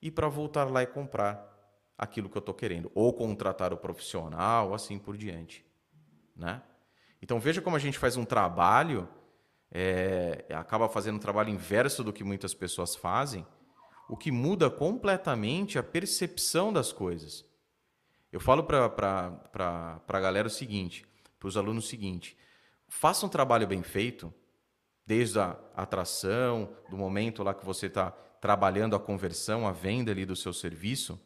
e para voltar lá e comprar aquilo que eu estou querendo, ou contratar o profissional, assim por diante, né? Então veja como a gente faz um trabalho, é, acaba fazendo um trabalho inverso do que muitas pessoas fazem, o que muda completamente a percepção das coisas. Eu falo para a galera o seguinte, para os alunos o seguinte: faça um trabalho bem feito, desde a atração, do momento lá que você está trabalhando a conversão, a venda ali do seu serviço,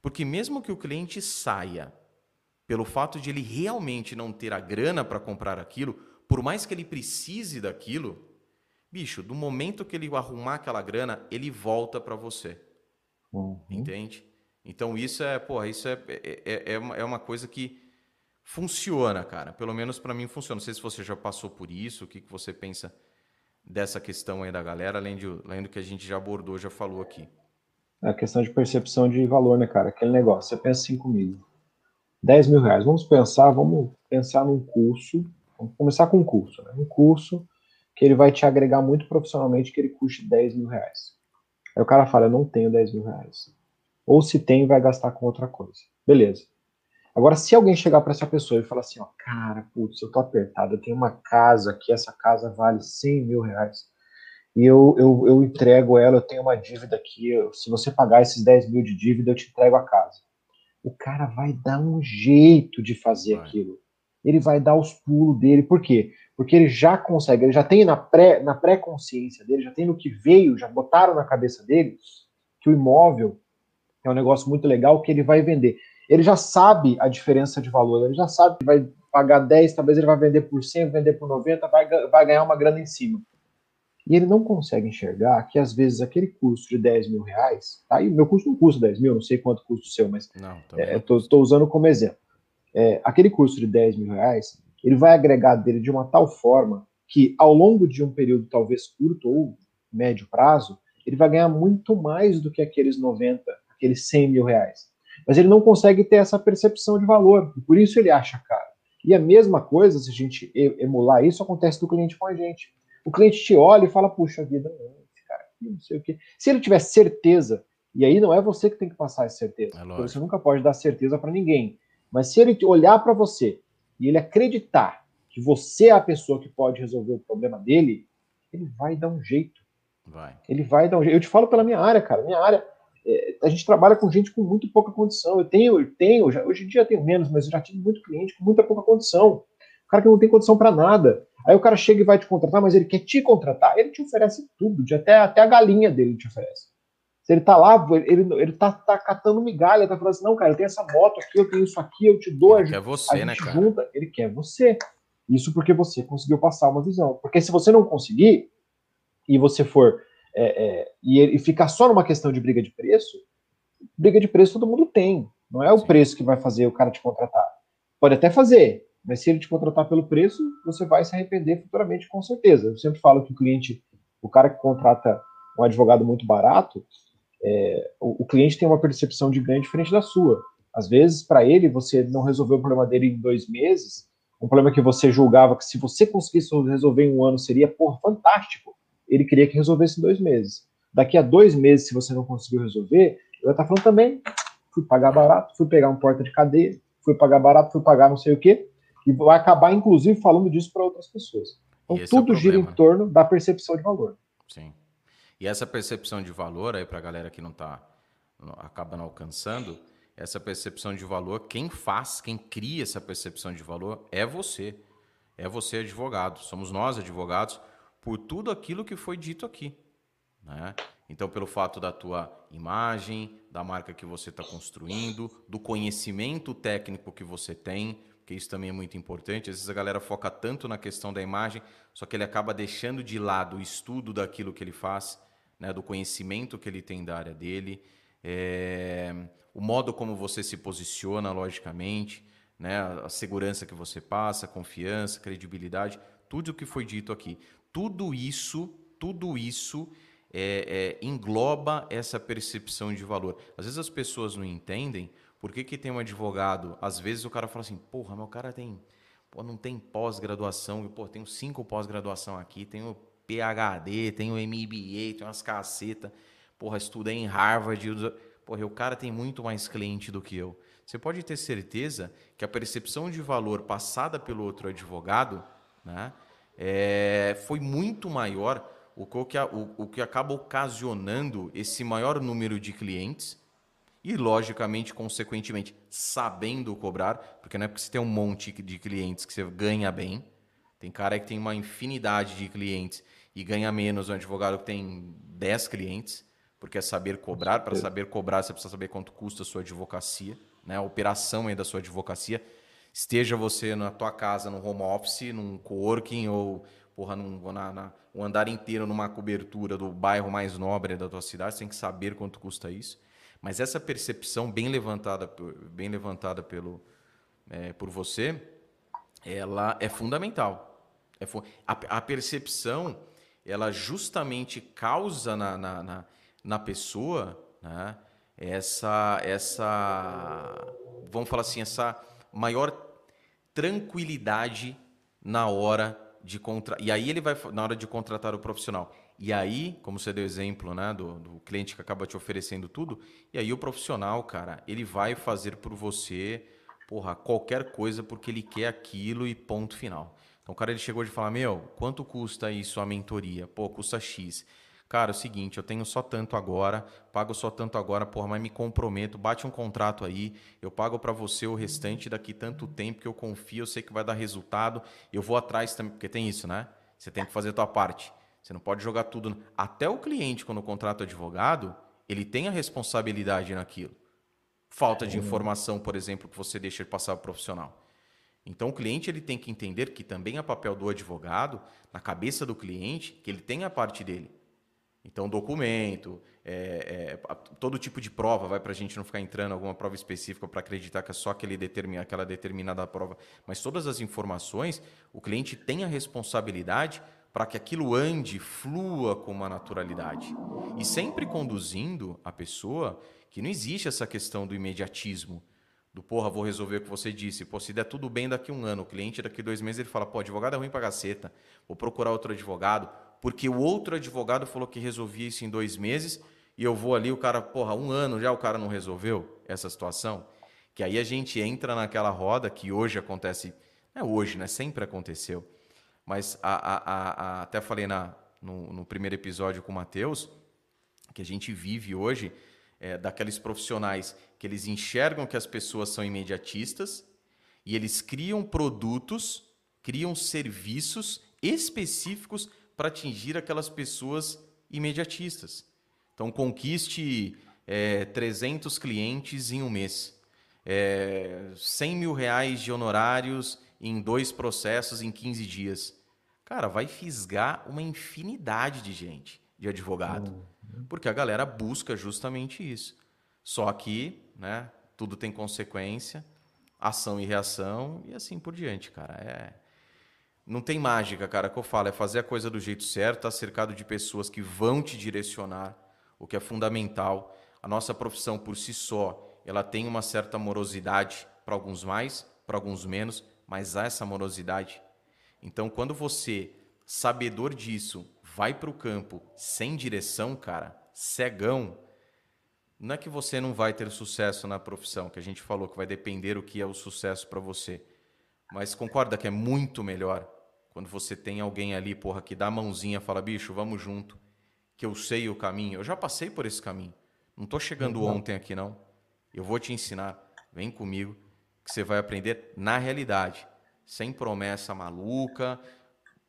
porque mesmo que o cliente saia pelo fato de ele realmente não ter a grana para comprar aquilo, por mais que ele precise daquilo, bicho, do momento que ele arrumar aquela grana, ele volta para você. Uhum. Entende? Então isso é, porra, isso é, é, é, é uma coisa que funciona, cara. Pelo menos para mim funciona. Não sei se você já passou por isso, o que, que você pensa dessa questão aí da galera, além, de, além do que a gente já abordou, já falou aqui. É a questão de percepção de valor, né, cara? Aquele negócio, você pensa assim comigo. 10 mil reais. Vamos pensar, vamos pensar num curso. Vamos começar com um curso, né? Um curso que ele vai te agregar muito profissionalmente, que ele custe 10 mil reais. Aí o cara fala, eu não tenho 10 mil reais. Ou se tem, vai gastar com outra coisa. Beleza. Agora, se alguém chegar para essa pessoa e falar assim, ó, cara, putz, eu tô apertado, eu tenho uma casa aqui, essa casa vale 100 mil reais, e eu, eu, eu entrego ela, eu tenho uma dívida aqui, eu, se você pagar esses 10 mil de dívida, eu te entrego a casa. O cara vai dar um jeito de fazer vai. aquilo. Ele vai dar os pulos dele. Por quê? porque ele já consegue, ele já tem na pré na pré-consciência dele, já tem no que veio, já botaram na cabeça dele que o imóvel é um negócio muito legal que ele vai vender. Ele já sabe a diferença de valor, ele já sabe que vai pagar 10, talvez ele vai vender por 100, vender por 90, vai, vai ganhar uma grana em cima. E ele não consegue enxergar que, às vezes, aquele custo de 10 mil reais, tá? E meu custo não custa 10 mil, não sei quanto custa o seu, mas estou é, usando como exemplo. É, aquele custo de 10 mil reais, ele vai agregar dele de uma tal forma que, ao longo de um período talvez curto ou médio prazo, ele vai ganhar muito mais do que aqueles 90, aqueles 100 mil reais. Mas ele não consegue ter essa percepção de valor, e por isso ele acha caro. E a mesma coisa, se a gente emular isso, acontece do cliente com a gente. O cliente te olha e fala, puxa vida, não, esse cara aqui, não sei o quê. Se ele tiver certeza, e aí não é você que tem que passar essa certeza, é você nunca pode dar certeza para ninguém. Mas se ele olhar para você e ele acreditar que você é a pessoa que pode resolver o problema dele, ele vai dar um jeito. Vai. Ele vai dar um jeito. Eu te falo pela minha área, cara. Minha área, é, a gente trabalha com gente com muito pouca condição. Eu tenho, eu tenho, já, hoje em dia tenho menos, mas eu já tive muito cliente com muita pouca condição. O cara que não tem condição para nada. Aí o cara chega e vai te contratar, mas ele quer te contratar, ele te oferece tudo, até, até a galinha dele te oferece. Se ele tá lá, ele, ele tá, tá catando migalha, tá falando assim, não, cara, eu tenho essa moto aqui, eu tenho isso aqui, eu te dou, ele a, quer você, a né, cara? junta, ele quer você. Isso porque você conseguiu passar uma visão. Porque se você não conseguir, e você for é, é, e, e ficar só numa questão de briga de preço, briga de preço todo mundo tem. Não é o Sim. preço que vai fazer o cara te contratar. Pode até fazer, mas se ele te contratar pelo preço, você vai se arrepender futuramente, com certeza. Eu sempre falo que o cliente, o cara que contrata um advogado muito barato, é, o, o, cliente tem uma percepção de ganho diferente da sua. Às vezes, para ele, você não resolveu o problema dele em dois meses, um problema que você julgava que se você conseguisse resolver em um ano seria, por fantástico. Ele queria que resolvesse em dois meses. Daqui a dois meses, se você não conseguiu resolver, eu ia estar falando também, fui pagar barato, fui pegar um porta de cadeia, fui pagar barato, fui pagar não sei o quê, e vai acabar, inclusive, falando disso para outras pessoas. Então, tudo é gira em torno da percepção de valor. Sim. E essa percepção de valor, aí para a galera que não está acabando alcançando, essa percepção de valor, quem faz, quem cria essa percepção de valor é você. É você, advogado. Somos nós, advogados, por tudo aquilo que foi dito aqui. Né? Então, pelo fato da tua imagem, da marca que você está construindo, do conhecimento técnico que você tem, que isso também é muito importante. Às vezes a galera foca tanto na questão da imagem, só que ele acaba deixando de lado o estudo daquilo que ele faz né, do conhecimento que ele tem da área dele, é, o modo como você se posiciona, logicamente, né, a segurança que você passa, confiança, credibilidade, tudo o que foi dito aqui. Tudo isso, tudo isso é, é, engloba essa percepção de valor. Às vezes as pessoas não entendem por que, que tem um advogado. Às vezes o cara fala assim, porra, meu cara tem, pô, não tem pós-graduação, pô, tenho cinco pós-graduação aqui, tenho PhD, tenho MBA, tenho umas cacetas, porra, estudei em Harvard, porra, o cara tem muito mais cliente do que eu. Você pode ter certeza que a percepção de valor passada pelo outro advogado, né, é, foi muito maior, o que, o, o que acaba ocasionando esse maior número de clientes e, logicamente, consequentemente, sabendo cobrar, porque não é porque você tem um monte de clientes que você ganha bem. Tem cara que tem uma infinidade de clientes e ganha menos um advogado que tem 10 clientes, porque é saber cobrar. Para saber cobrar, você precisa saber quanto custa a sua advocacia, né? a operação aí da sua advocacia. Esteja você na tua casa, no home office, num coworking ou porra, num, na, na, um andar inteiro numa cobertura do bairro mais nobre da tua cidade, você tem que saber quanto custa isso. Mas essa percepção bem levantada, bem levantada pelo, é, por você, ela é fundamental. É fu a, a percepção ela justamente causa na, na, na, na pessoa né, essa, essa, vamos falar assim, essa maior tranquilidade na hora de contra e aí ele vai na hora de contratar o profissional. E aí como você deu exemplo né do, do cliente que acaba te oferecendo tudo e aí o profissional cara ele vai fazer por você porra qualquer coisa porque ele quer aquilo e ponto final então o cara ele chegou de falar: Meu, quanto custa isso a mentoria? Pô, custa X. Cara, é o seguinte, eu tenho só tanto agora, pago só tanto agora, porra, mas me comprometo, bate um contrato aí, eu pago para você o restante daqui tanto tempo que eu confio, eu sei que vai dar resultado, eu vou atrás também, porque tem isso, né? Você tem que fazer a tua parte. Você não pode jogar tudo. Até o cliente, quando contrata advogado, ele tem a responsabilidade naquilo. Falta de informação, por exemplo, que você deixa de passar para o profissional. Então o cliente ele tem que entender que também é papel do advogado, na cabeça do cliente, que ele tem a parte dele. Então documento, é, é, todo tipo de prova, vai para a gente não ficar entrando alguma prova específica para acreditar que é só aquele determina, aquela determinada prova, mas todas as informações, o cliente tem a responsabilidade para que aquilo ande, flua com uma naturalidade. E sempre conduzindo a pessoa que não existe essa questão do imediatismo do porra, vou resolver o que você disse. Pô, se der tudo bem daqui um ano, o cliente daqui dois meses ele fala, pô, advogado é ruim pra caceta, vou procurar outro advogado, porque o outro advogado falou que resolvia isso em dois meses e eu vou ali, o cara, porra, um ano já o cara não resolveu essa situação. Que aí a gente entra naquela roda que hoje acontece, não é hoje, né? Sempre aconteceu. Mas a, a, a, até falei na, no, no primeiro episódio com o Matheus, que a gente vive hoje é, daqueles profissionais que eles enxergam que as pessoas são imediatistas e eles criam produtos, criam serviços específicos para atingir aquelas pessoas imediatistas. Então, conquiste é, 300 clientes em um mês, é, 100 mil reais de honorários em dois processos em 15 dias. Cara, vai fisgar uma infinidade de gente, de advogado. Uhum. Porque a galera busca justamente isso. Só que, né, tudo tem consequência, ação e reação e assim por diante, cara. É não tem mágica, cara, que eu falo, é fazer a coisa do jeito certo, estar tá cercado de pessoas que vão te direcionar, o que é fundamental. A nossa profissão por si só, ela tem uma certa morosidade para alguns mais, para alguns menos, mas há essa morosidade. Então, quando você, sabedor disso, vai para o campo sem direção, cara, cegão, não é que você não vai ter sucesso na profissão, que a gente falou que vai depender o que é o sucesso para você. Mas concorda que é muito melhor quando você tem alguém ali, porra, que dá a mãozinha, fala, bicho, vamos junto, que eu sei o caminho. Eu já passei por esse caminho. Não estou chegando não. ontem aqui, não. Eu vou te ensinar. Vem comigo, que você vai aprender na realidade. Sem promessa maluca,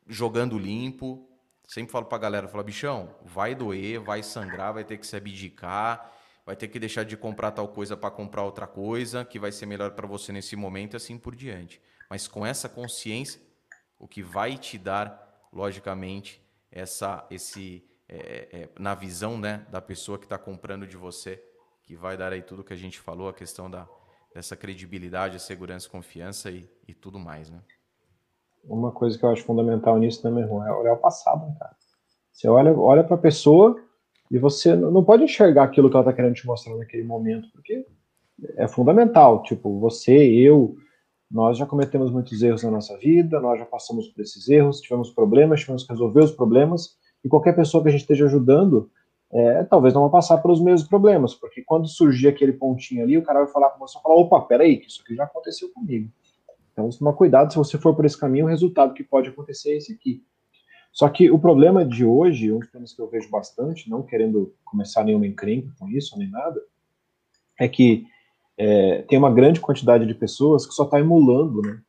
jogando limpo. Sempre falo pra galera, falo, bichão, vai doer, vai sangrar, vai ter que se abdicar, vai ter que deixar de comprar tal coisa para comprar outra coisa, que vai ser melhor para você nesse momento, assim por diante. Mas com essa consciência, o que vai te dar, logicamente, essa, esse, é, é, na visão né, da pessoa que está comprando de você, que vai dar aí tudo que a gente falou, a questão da, dessa credibilidade, a segurança, confiança e, e tudo mais, né? Uma coisa que eu acho fundamental nisso, né, meu irmão, é olhar o passado, né, cara. Você olha, olha para a pessoa e você não pode enxergar aquilo que ela está querendo te mostrar naquele momento, porque é fundamental. Tipo, você, eu, nós já cometemos muitos erros na nossa vida, nós já passamos por esses erros, tivemos problemas, tivemos que resolver os problemas, e qualquer pessoa que a gente esteja ajudando, é, talvez não vai passar pelos mesmos problemas, porque quando surgir aquele pontinho ali, o cara vai falar com você e falar, opa, peraí, que isso aqui já aconteceu comigo. Então, toma cuidado, se você for por esse caminho, o resultado que pode acontecer é esse aqui. Só que o problema de hoje, um dos problemas que eu vejo bastante, não querendo começar nenhuma encrenca com isso, nem nada, é que é, tem uma grande quantidade de pessoas que só está emulando, né?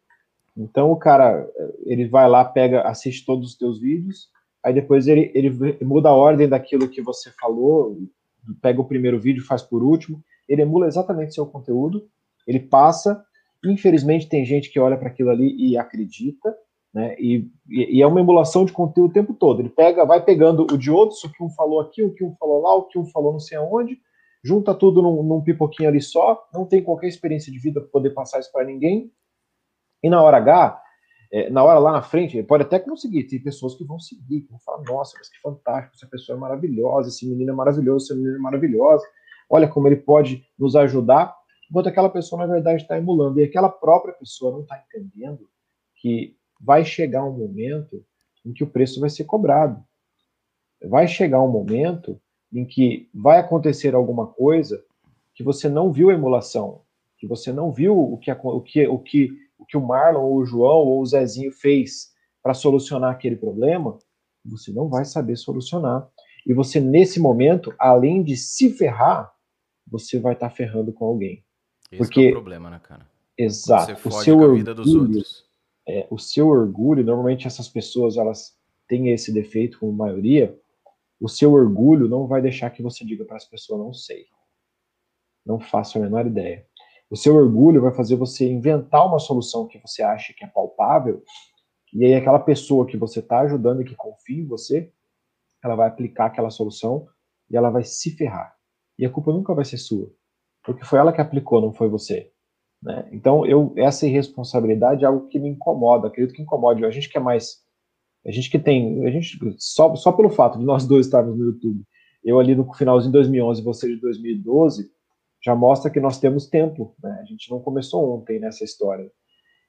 Então o cara, ele vai lá, pega, assiste todos os teus vídeos, aí depois ele, ele muda a ordem daquilo que você falou, pega o primeiro vídeo, faz por último, ele emula exatamente seu conteúdo, ele passa, infelizmente tem gente que olha para aquilo ali e acredita, né? E, e, é uma emulação de conteúdo o tempo todo. Ele pega, vai pegando o de outros, o que um falou aqui, o que um falou lá, o que um falou não sei aonde, junta tudo num, num pipoquinho ali só, não tem qualquer experiência de vida para poder passar isso para ninguém. E na hora H, é, na hora lá na frente, pode até conseguir, tem pessoas que vão seguir, que vão falar, nossa, mas que fantástico, essa pessoa é maravilhosa, esse menino é maravilhoso, essa menina é maravilhosa, olha como ele pode nos ajudar, enquanto aquela pessoa, na verdade, está emulando, e aquela própria pessoa não está entendendo que vai chegar um momento em que o preço vai ser cobrado. Vai chegar um momento em que vai acontecer alguma coisa que você não viu a emulação, que você não viu o que o que o que o que o Marlon ou o João ou o Zezinho fez para solucionar aquele problema, você não vai saber solucionar. E você nesse momento, além de se ferrar, você vai estar tá ferrando com alguém. Esse Porque é o problema, né, cara? Exato. o seu orgulho, é, o seu orgulho, normalmente essas pessoas elas têm esse defeito como maioria, o seu orgulho não vai deixar que você diga para as pessoas não sei. Não faço a menor ideia. O seu orgulho vai fazer você inventar uma solução que você acha que é palpável, e aí aquela pessoa que você está ajudando e que confia em você, ela vai aplicar aquela solução e ela vai se ferrar. E a culpa nunca vai ser sua, porque foi ela que aplicou, não foi você. Né? Então, eu essa irresponsabilidade é algo que me incomoda, acredito que incomoda. A gente que é mais a gente que tem, a gente só, só pelo fato de nós dois estarmos no YouTube, eu ali no finalzinho de 2011, você de 2012, já mostra que nós temos tempo, né? A gente não começou ontem nessa história.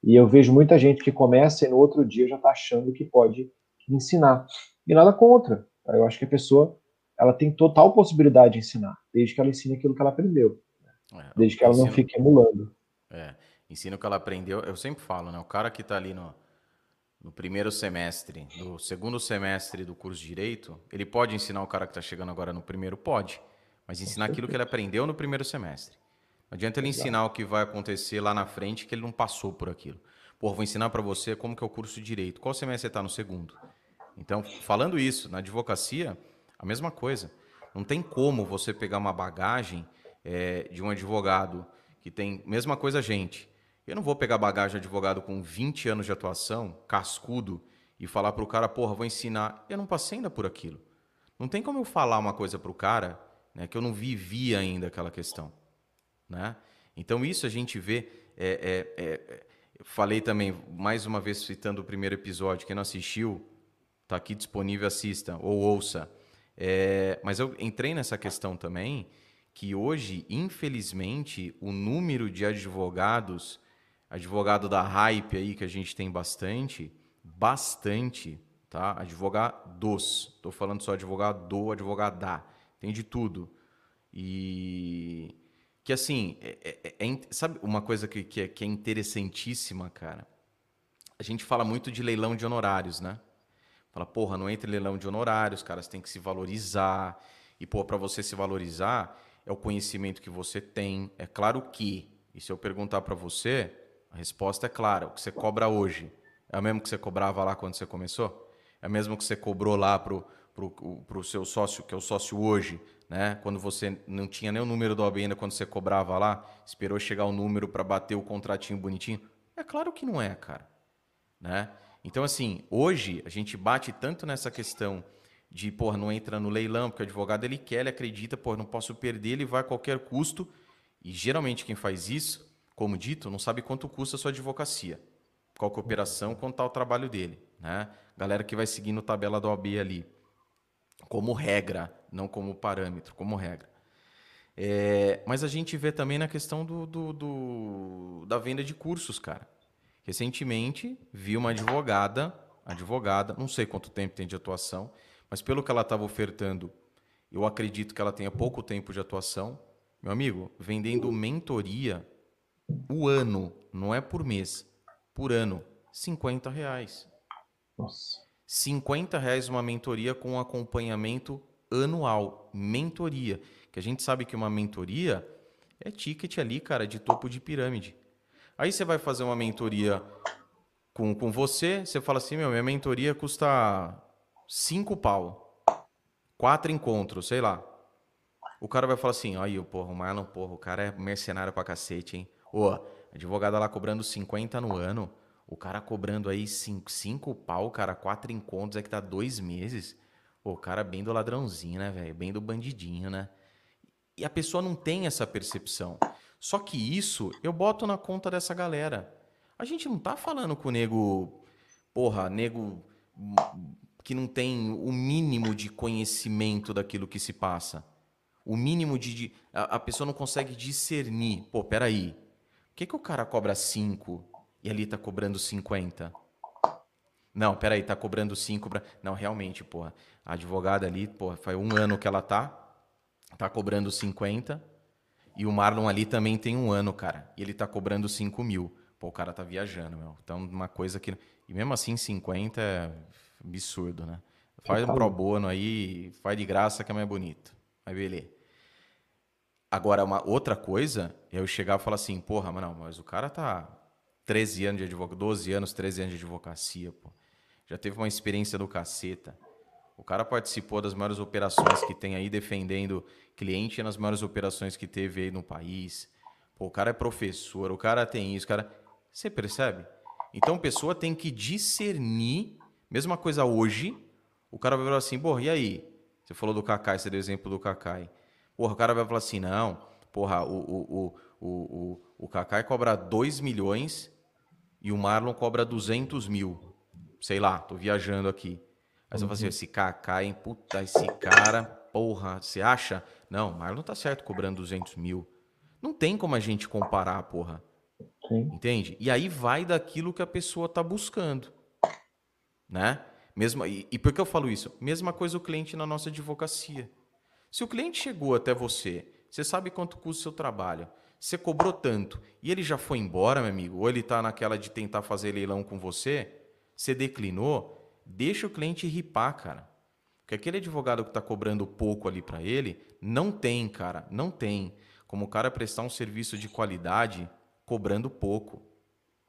E eu vejo muita gente que começa e no outro dia já está achando que pode ensinar. E nada contra. Eu acho que a pessoa ela tem total possibilidade de ensinar, desde que ela ensine aquilo que ela aprendeu. É, desde que ela ensino, não fique emulando. É, ensina o que ela aprendeu. Eu sempre falo, né? O cara que está ali no, no primeiro semestre, no segundo semestre do curso de Direito, ele pode ensinar o cara que está chegando agora no primeiro? Pode. Mas ensinar aquilo que ele aprendeu no primeiro semestre. Não adianta ele ensinar o que vai acontecer lá na frente que ele não passou por aquilo. Pô, vou ensinar para você como que é o curso de Direito. Qual semestre você está no segundo? Então, falando isso, na advocacia, a mesma coisa. Não tem como você pegar uma bagagem é, de um advogado que tem, mesma coisa a gente, Eu não vou pegar bagagem de advogado com 20 anos de atuação, cascudo, e falar para o cara, porra, vou ensinar. Eu não passei ainda por aquilo. Não tem como eu falar uma coisa para o cara né, que eu não vivi ainda aquela questão. Né? Então, isso a gente vê. É, é, é, falei também, mais uma vez citando o primeiro episódio, quem não assistiu, está aqui disponível, assista ou ouça. É, mas eu entrei nessa questão também, que hoje, infelizmente, o número de advogados, advogado da hype aí, que a gente tem bastante, bastante, tá? Advogados. Estou falando só advogado, advogada. Tem de tudo. E que assim, é, é, é, sabe uma coisa que, que, é, que é interessantíssima, cara? A gente fala muito de leilão de honorários, né? Fala, porra, não entra em leilão de honorários, caras têm que se valorizar. E, pô, para você se valorizar, é o conhecimento que você tem. É claro que, e se eu perguntar para você, a resposta é clara. O que você cobra hoje é o mesmo que você cobrava lá quando você começou? É o mesmo que você cobrou lá pro, pro, pro seu sócio, que é o sócio hoje, né? Quando você não tinha nem o número do OAB ainda, quando você cobrava lá, esperou chegar o número para bater o contratinho bonitinho? É claro que não é, cara. Né? Então, assim, hoje a gente bate tanto nessa questão de, pô, não entra no leilão, porque o advogado ele quer, ele acredita, pô, não posso perder, ele vai a qualquer custo. E geralmente quem faz isso, como dito, não sabe quanto custa a sua advocacia. Qual que é a operação, quanto está o trabalho dele. Né? Galera que vai seguindo tabela do OAB ali como regra, não como parâmetro, como regra. É, mas a gente vê também na questão do, do, do, da venda de cursos, cara. Recentemente vi uma advogada, advogada, não sei quanto tempo tem de atuação, mas pelo que ela estava ofertando, eu acredito que ela tenha pouco tempo de atuação. Meu amigo, vendendo mentoria o ano, não é por mês, por ano, 50 reais. Nossa. 50 reais uma mentoria com acompanhamento anual. Mentoria. Que a gente sabe que uma mentoria é ticket ali, cara, de topo de pirâmide. Aí você vai fazer uma mentoria com, com você, você fala assim, meu, minha mentoria custa 5 pau. Quatro encontros, sei lá. O cara vai falar assim, aí, porra, o Marlon, porra, o cara é mercenário pra cacete, hein? Ô, advogada lá cobrando 50 no ano. O cara cobrando aí cinco, cinco pau, cara, quatro encontros, é que tá dois meses. o cara bem do ladrãozinho, né, velho? Bem do bandidinho, né? E a pessoa não tem essa percepção. Só que isso eu boto na conta dessa galera. A gente não tá falando com o nego, porra, nego que não tem o mínimo de conhecimento daquilo que se passa. O mínimo de. de a, a, pessoa não consegue discernir. Pô, peraí. Por que, que o cara cobra 5 e ali tá cobrando 50. Não, peraí, tá cobrando 5 pra... Não, realmente, porra. A advogada ali, porra, foi um ano que ela tá, tá cobrando 50. E o Marlon ali também tem um ano, cara. E ele tá cobrando 5 mil. Pô, o cara tá viajando, meu. Então, uma coisa que. E mesmo assim, 50 é absurdo, né? Faz um pro bono aí, faz de graça que é mais bonito. Mas beleza. Agora, uma outra coisa é eu chegar e falar assim, porra, mas não, mas o cara tá 13 anos de advocacia, 12 anos, 13 anos de advocacia, pô. Já teve uma experiência do caceta. O cara participou das maiores operações que tem aí defendendo cliente nas maiores operações que teve aí no país. Pô, o cara é professor, o cara tem isso, cara. Você percebe? Então a pessoa tem que discernir, mesma coisa hoje, o cara vai falar assim, porra, e aí? Você falou do Kakai, você deu exemplo do Kakai. Porra, o cara vai falar assim, não, porra, o, o, o, o, o, Kakai cobra 2 milhões e o Marlon cobra 200 mil. Sei lá, tô viajando aqui. Aí você uhum. fala assim, esse Kaká, hein? Puta, esse cara, porra, você acha? Não, o Marlon tá certo cobrando 200 mil. Não tem como a gente comparar, porra. Sim. Entende? E aí vai daquilo que a pessoa tá buscando. Né? Mesma, e, e por que eu falo isso? Mesma coisa o cliente na nossa advocacia. Se o cliente chegou até você, você sabe quanto custa o seu trabalho, você cobrou tanto e ele já foi embora, meu amigo, ou ele está naquela de tentar fazer leilão com você, você declinou, deixa o cliente ripar, cara. Porque aquele advogado que está cobrando pouco ali para ele, não tem, cara, não tem como o cara prestar um serviço de qualidade cobrando pouco.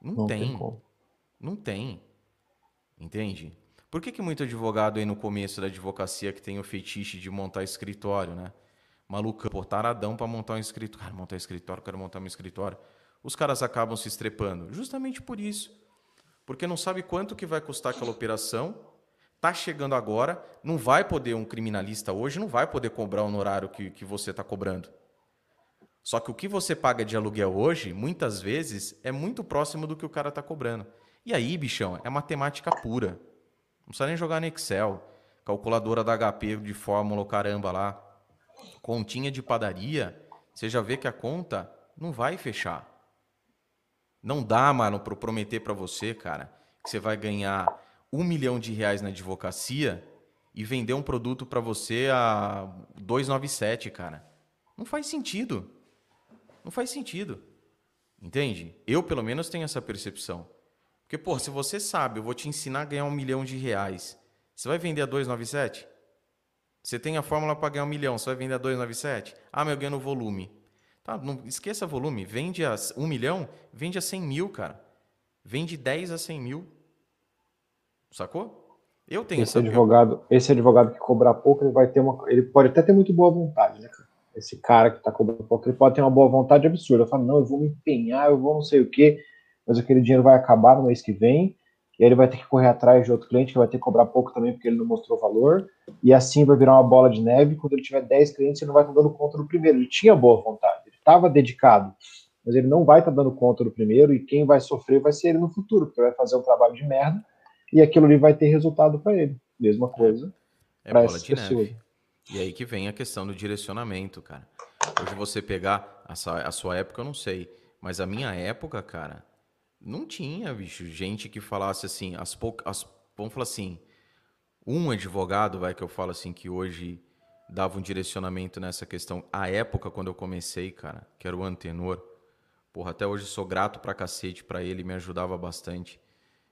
Não, não tem. tem não tem. Entende? Por que, que muito advogado aí no começo da advocacia que tem o fetiche de montar escritório, né? malucão, pô, taradão para montar um escritório. Cara, montar um escritório, quero montar um escritório. os caras acabam se estrepando? Justamente por isso. Porque não sabe quanto que vai custar aquela operação, tá chegando agora, não vai poder, um criminalista hoje não vai poder cobrar o honorário que, que você está cobrando. Só que o que você paga de aluguel hoje, muitas vezes, é muito próximo do que o cara está cobrando. E aí, bichão, é matemática pura. Não precisa nem jogar no Excel. Calculadora da HP de fórmula, caramba lá. Continha de padaria, você já vê que a conta não vai fechar. Não dá, mano, para prometer para você, cara, que você vai ganhar um milhão de reais na advocacia e vender um produto para você a 297, cara. Não faz sentido. Não faz sentido. Entende? Eu, pelo menos, tenho essa percepção. Porque, pô, se você sabe, eu vou te ensinar a ganhar um milhão de reais, você vai vender a 297? Você tem a fórmula para ganhar um milhão, você vai vender a 297? Ah, mas eu ganho no volume. Tá, não esqueça volume. Vende a um milhão, vende a 100 mil, cara. Vende 10 a 100 mil. Sacou? Eu tenho esse advogado, esse advogado que cobrar pouco, ele vai ter uma, ele pode até ter muito boa vontade, né, cara? Esse cara que está cobrando pouco, ele pode ter uma boa vontade absurda. Eu falo, não, eu vou me empenhar, eu vou não sei o quê, mas aquele dinheiro vai acabar no mês que vem, e aí ele vai ter que correr atrás de outro cliente que vai ter que cobrar pouco também porque ele não mostrou valor, e assim vai virar uma bola de neve. Quando ele tiver 10 clientes, ele não vai estar dando conta do primeiro. Ele tinha boa vontade, ele estava dedicado, mas ele não vai estar dando conta do primeiro, e quem vai sofrer vai ser ele no futuro, porque vai fazer um trabalho de merda, e aquilo ali vai ter resultado para ele. Mesma coisa é para essa pessoa. Neve. E aí que vem a questão do direcionamento, cara. Hoje você pegar a sua época, eu não sei, mas a minha época, cara, não tinha, bicho, gente que falasse assim, as poucas, vamos falar assim, um advogado, vai que eu falo assim que hoje dava um direcionamento nessa questão. A época quando eu comecei, cara, que era o Antenor, porra, até hoje sou grato pra cacete para ele, me ajudava bastante.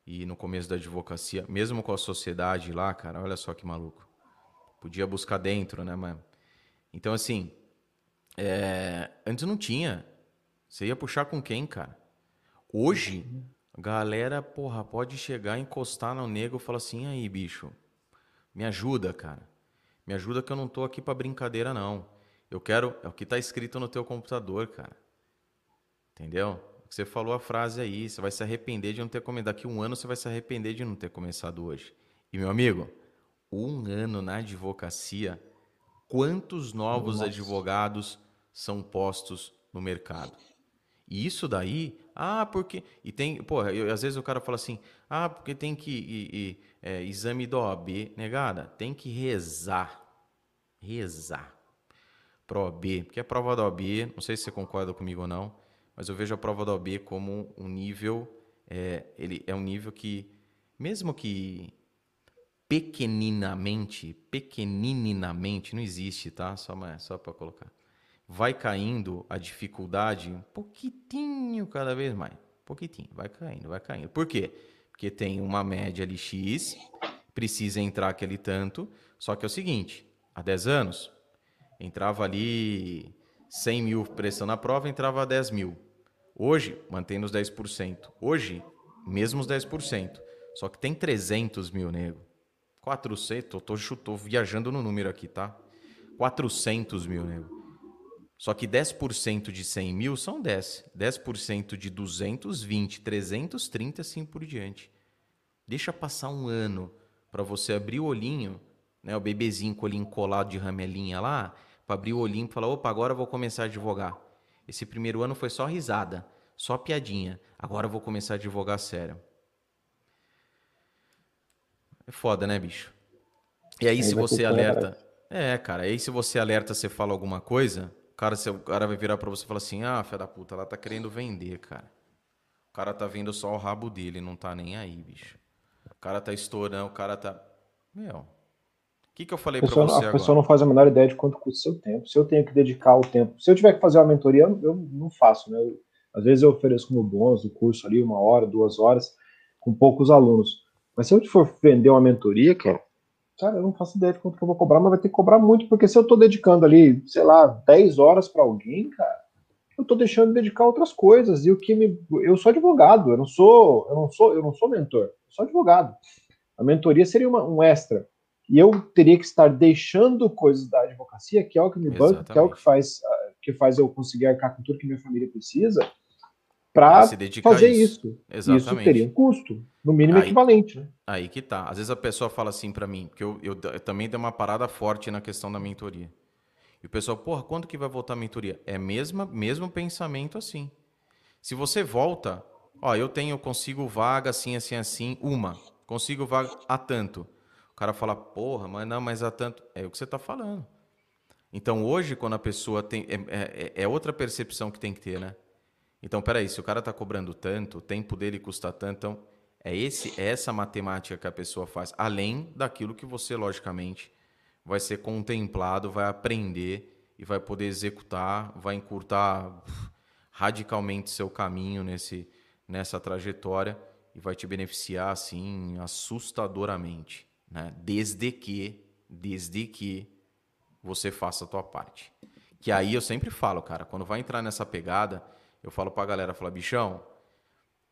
E no começo da advocacia, mesmo com a sociedade lá, cara, olha só que maluco. Podia buscar dentro, né, mano? Então, assim, é... antes não tinha. Você ia puxar com quem, cara? Hoje, a galera, porra, pode chegar, encostar no nego e falar assim: aí, bicho, me ajuda, cara. Me ajuda que eu não tô aqui para brincadeira, não. Eu quero. É o que tá escrito no teu computador, cara. Entendeu? Você falou a frase aí, você vai se arrepender de não ter começado. Daqui um ano você vai se arrepender de não ter começado hoje. E, meu amigo, um ano na advocacia, quantos novos Nossa. advogados são postos no mercado? E isso daí ah, porque. E tem. Porra, eu, às vezes o cara fala assim: ah, porque tem que. E, e, é, exame do OAB, negada, tem que rezar. Rezar. Pro OAB. Porque a prova da OAB, não sei se você concorda comigo ou não, mas eu vejo a prova da OAB como um nível. É, ele é um nível que, mesmo que pequeninamente, pequeninamente, não existe, tá? Só, só para colocar vai caindo a dificuldade um pouquitinho cada vez mais. Pouquitinho, vai caindo, vai caindo. Por quê? Porque tem uma média ali X, precisa entrar aquele tanto, só que é o seguinte, há 10 anos, entrava ali 100 mil pressão na prova, entrava 10 mil. Hoje, mantendo os 10%. Hoje, mesmo os 10%. Só que tem 300 mil, nego. 400, tô, tô, tô viajando no número aqui, tá? 400 mil, nego. Só que 10% de 100 mil são 10. 10% de 220, 330, assim por diante. Deixa passar um ano para você abrir o olhinho, né, o bebezinho com o olhinho colado de ramelinha lá, para abrir o olhinho e falar: opa, agora eu vou começar a advogar. Esse primeiro ano foi só risada, só piadinha. Agora eu vou começar a advogar sério. É foda, né, bicho? E aí, aí se você alerta. É, cara, aí se você alerta, você fala alguma coisa, o cara, o cara vai virar pra você e falar assim: ah, filha da puta, ela tá querendo vender, cara. O cara tá vendo só o rabo dele, não tá nem aí, bicho. O cara tá estourando, o cara tá. Meu. O que, que eu falei para você A agora? pessoa não faz a menor ideia de quanto custa o seu tempo. Se eu tenho que dedicar o tempo. Se eu tiver que fazer uma mentoria, eu, eu não faço, né? Eu, às vezes eu ofereço como bônus do curso ali, uma hora, duas horas, com poucos alunos. Mas se eu for vender uma mentoria, cara, Cara, eu não faço ideia de quanto que eu vou cobrar, mas vai ter que cobrar muito, porque se eu tô dedicando ali, sei lá, 10 horas para alguém, cara, eu tô deixando de dedicar outras coisas. E o que me. Eu sou advogado, eu não sou, eu não sou, eu não sou mentor, eu sou advogado. A mentoria seria uma, um extra. E eu teria que estar deixando coisas da advocacia, que é o que me banca, que é o que faz, que faz eu conseguir arcar com tudo que minha família precisa, para fazer isso. isso. Isso teria um custo, no mínimo aí, equivalente. Né? Aí que tá. Às vezes a pessoa fala assim para mim, porque eu, eu, eu, também dei uma parada forte na questão da mentoria. E o pessoal, porra, quando que vai voltar a mentoria? É mesmo mesmo pensamento assim. Se você volta, ó, eu tenho, consigo vaga assim, assim, assim, uma. Consigo vaga a tanto. O cara fala, porra, mas não, mas a tanto. É o que você está falando. Então hoje, quando a pessoa tem. É, é, é, outra percepção que tem que ter, né? Então, peraí, se o cara está cobrando tanto, o tempo dele custa tanto, então é, esse, é essa matemática que a pessoa faz, além daquilo que você, logicamente, vai ser contemplado, vai aprender e vai poder executar, vai encurtar radicalmente seu caminho nesse, nessa trajetória e vai te beneficiar assim assustadoramente, né? Desde que, desde que você faça a tua parte. Que aí eu sempre falo, cara, quando vai entrar nessa pegada, eu falo pra galera, falo, bichão,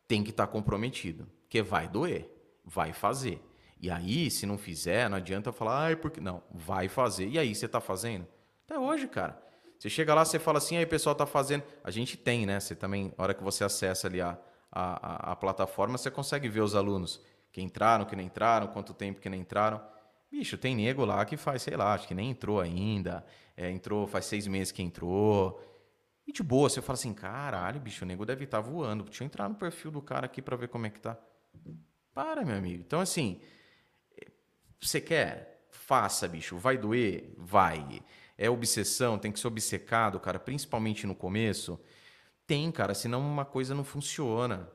tem que estar tá comprometido, que vai doer, vai fazer. E aí, se não fizer, não adianta falar, ai, porque. Não, vai fazer. E aí, você tá fazendo? Até hoje, cara. Você chega lá, você fala assim, aí pessoal tá fazendo. A gente tem, né? Você também, hora que você acessa ali a, a, a plataforma, você consegue ver os alunos que entraram, que não entraram, quanto tempo que não entraram. Bicho, tem nego lá que faz, sei lá, acho que nem entrou ainda. É, entrou faz seis meses que entrou. E de boa, você fala assim, caralho, bicho, o nego deve estar tá voando. Deixa eu entrar no perfil do cara aqui para ver como é que tá. Para, meu amigo. Então, assim, você quer? Faça, bicho. Vai doer? Vai. É obsessão? Tem que ser obcecado, cara, principalmente no começo? Tem, cara, senão uma coisa não funciona.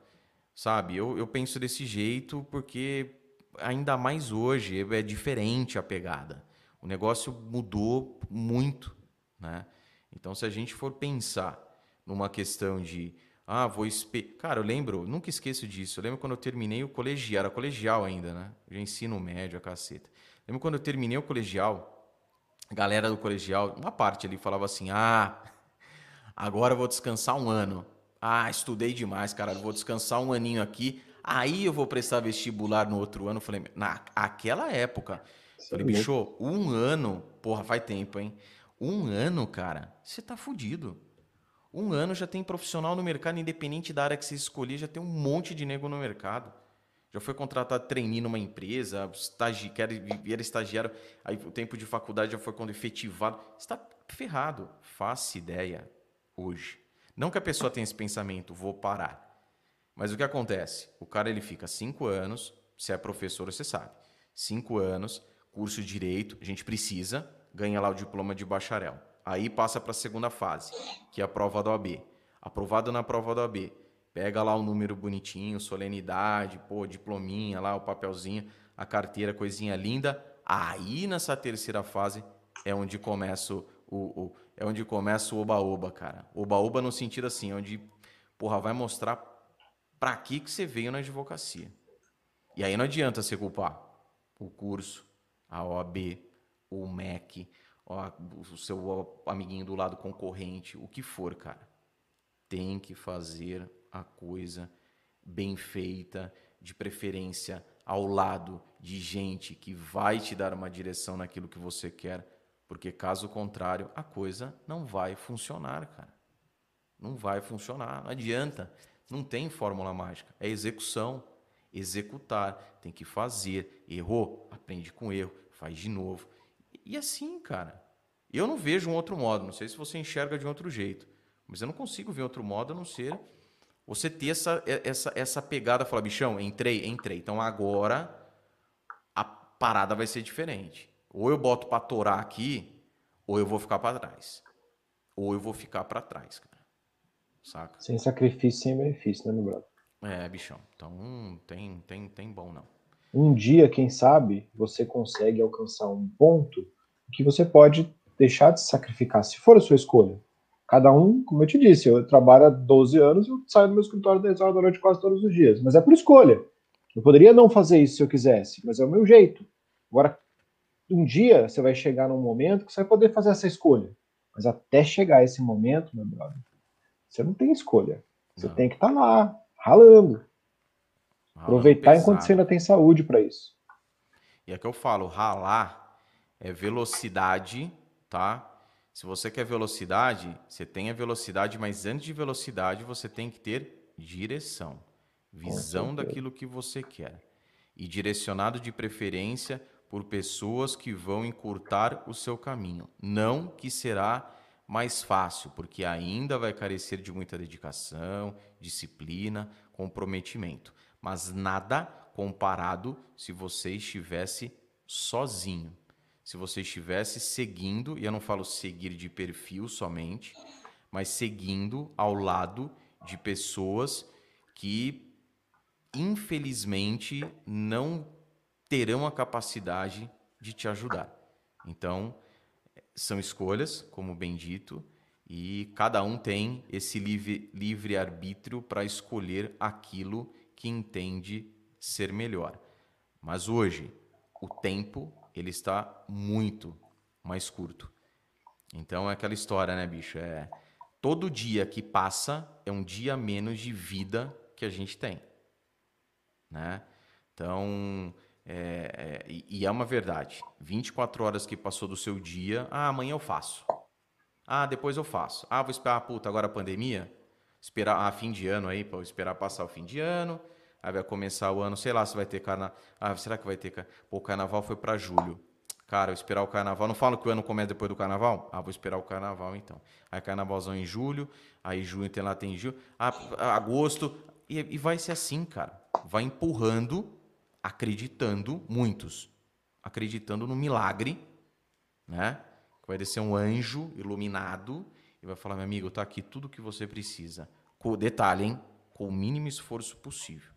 Sabe? Eu, eu penso desse jeito porque ainda mais hoje é diferente a pegada. O negócio mudou muito, né? Então, se a gente for pensar numa questão de ah, vou espe... Cara, eu lembro, nunca esqueço disso. Eu lembro quando eu terminei o colegial, era colegial ainda, né? Já ensino médio, a caceta. Lembro quando eu terminei o colegial, a galera do colegial, uma parte ali falava assim: ah, agora eu vou descansar um ano. Ah, estudei demais, cara, vou descansar um aninho aqui. Aí eu vou prestar vestibular no outro ano. Eu falei, naquela época. Sim, falei, bicho, um ano, porra, faz tempo, hein? Um ano, cara, você tá fudido. Um ano já tem profissional no mercado, independente da área que você escolher, já tem um monte de nego no mercado já foi contratado trainee numa empresa, estagi, era estagiário, aí o tempo de faculdade já foi quando efetivado. Está ferrado. Faça ideia hoje. Não que a pessoa tenha esse pensamento, vou parar. Mas o que acontece? O cara ele fica cinco anos, se é professor, você sabe. Cinco anos, curso de direito, a gente precisa, ganha lá o diploma de bacharel. Aí passa para a segunda fase, que é a prova da OAB. Aprovado na prova da OAB Pega lá o número bonitinho, solenidade, pô, diplominha lá, o papelzinho, a carteira, coisinha linda. Aí nessa terceira fase é onde começa o, o é onde começa o oba-oba, cara. Oba-oba no sentido assim, onde porra vai mostrar para que que você veio na advocacia. E aí não adianta você culpar o curso, a OAB, o MEC, o seu amiguinho do lado concorrente, o que for, cara. Tem que fazer a coisa bem feita, de preferência ao lado de gente que vai te dar uma direção naquilo que você quer, porque caso contrário, a coisa não vai funcionar, cara. Não vai funcionar, não adianta. Não tem fórmula mágica, é execução, executar, tem que fazer. Errou, aprende com erro, faz de novo. E assim, cara. Eu não vejo um outro modo, não sei se você enxerga de outro jeito, mas eu não consigo ver outro modo a não ser você ter essa, essa, essa pegada, falar, bichão, entrei, entrei. Então agora a parada vai ser diferente. Ou eu boto para torar aqui, ou eu vou ficar para trás. Ou eu vou ficar para trás, cara. Saca? Sem sacrifício, sem benefício, né, meu brother? É, bichão. Então tem, tem, tem bom não. Um dia, quem sabe, você consegue alcançar um ponto que você pode deixar de sacrificar, se for a sua escolha. Cada um, como eu te disse, eu trabalho há 12 anos, eu saio do meu escritório 10 horas da noite quase todos os dias. Mas é por escolha. Eu poderia não fazer isso se eu quisesse, mas é o meu jeito. Agora, um dia você vai chegar num momento que você vai poder fazer essa escolha. Mas até chegar esse momento, meu brother, você não tem escolha. Você não. tem que estar tá lá, ralando. Aproveitar pesado. enquanto você ainda tem saúde para isso. E é que eu falo, ralar é velocidade, tá? Se você quer velocidade, você tem a velocidade, mas antes de velocidade você tem que ter direção, visão daquilo que você quer e direcionado de preferência por pessoas que vão encurtar o seu caminho. Não que será mais fácil, porque ainda vai carecer de muita dedicação, disciplina, comprometimento, mas nada comparado se você estivesse sozinho. Se você estivesse seguindo, e eu não falo seguir de perfil somente, mas seguindo ao lado de pessoas que infelizmente não terão a capacidade de te ajudar. Então, são escolhas, como bem dito, e cada um tem esse livre, livre arbítrio para escolher aquilo que entende ser melhor. Mas hoje, o tempo ele está muito mais curto. Então é aquela história, né, bicho? É todo dia que passa é um dia menos de vida que a gente tem, né? Então é, é, e é uma verdade. 24 horas que passou do seu dia, ah, amanhã eu faço. Ah, depois eu faço. Ah, vou esperar, puta, agora a pandemia. Esperar, ah, fim de ano aí, para esperar passar o fim de ano. Aí vai começar o ano, sei lá se vai ter carnaval. Ah, será que vai ter? Pô, o carnaval foi para julho. Cara, eu esperar o carnaval. Não falo que o ano começa depois do carnaval? Ah, vou esperar o carnaval então. Aí carnavalzão em julho, aí junho tem lá tem julho, ah, agosto. E, e vai ser assim, cara. Vai empurrando, acreditando, muitos, acreditando no milagre, né? Vai descer um anjo iluminado e vai falar, meu amigo, tá aqui tudo que você precisa. Com detalhe, hein? Com o mínimo esforço possível.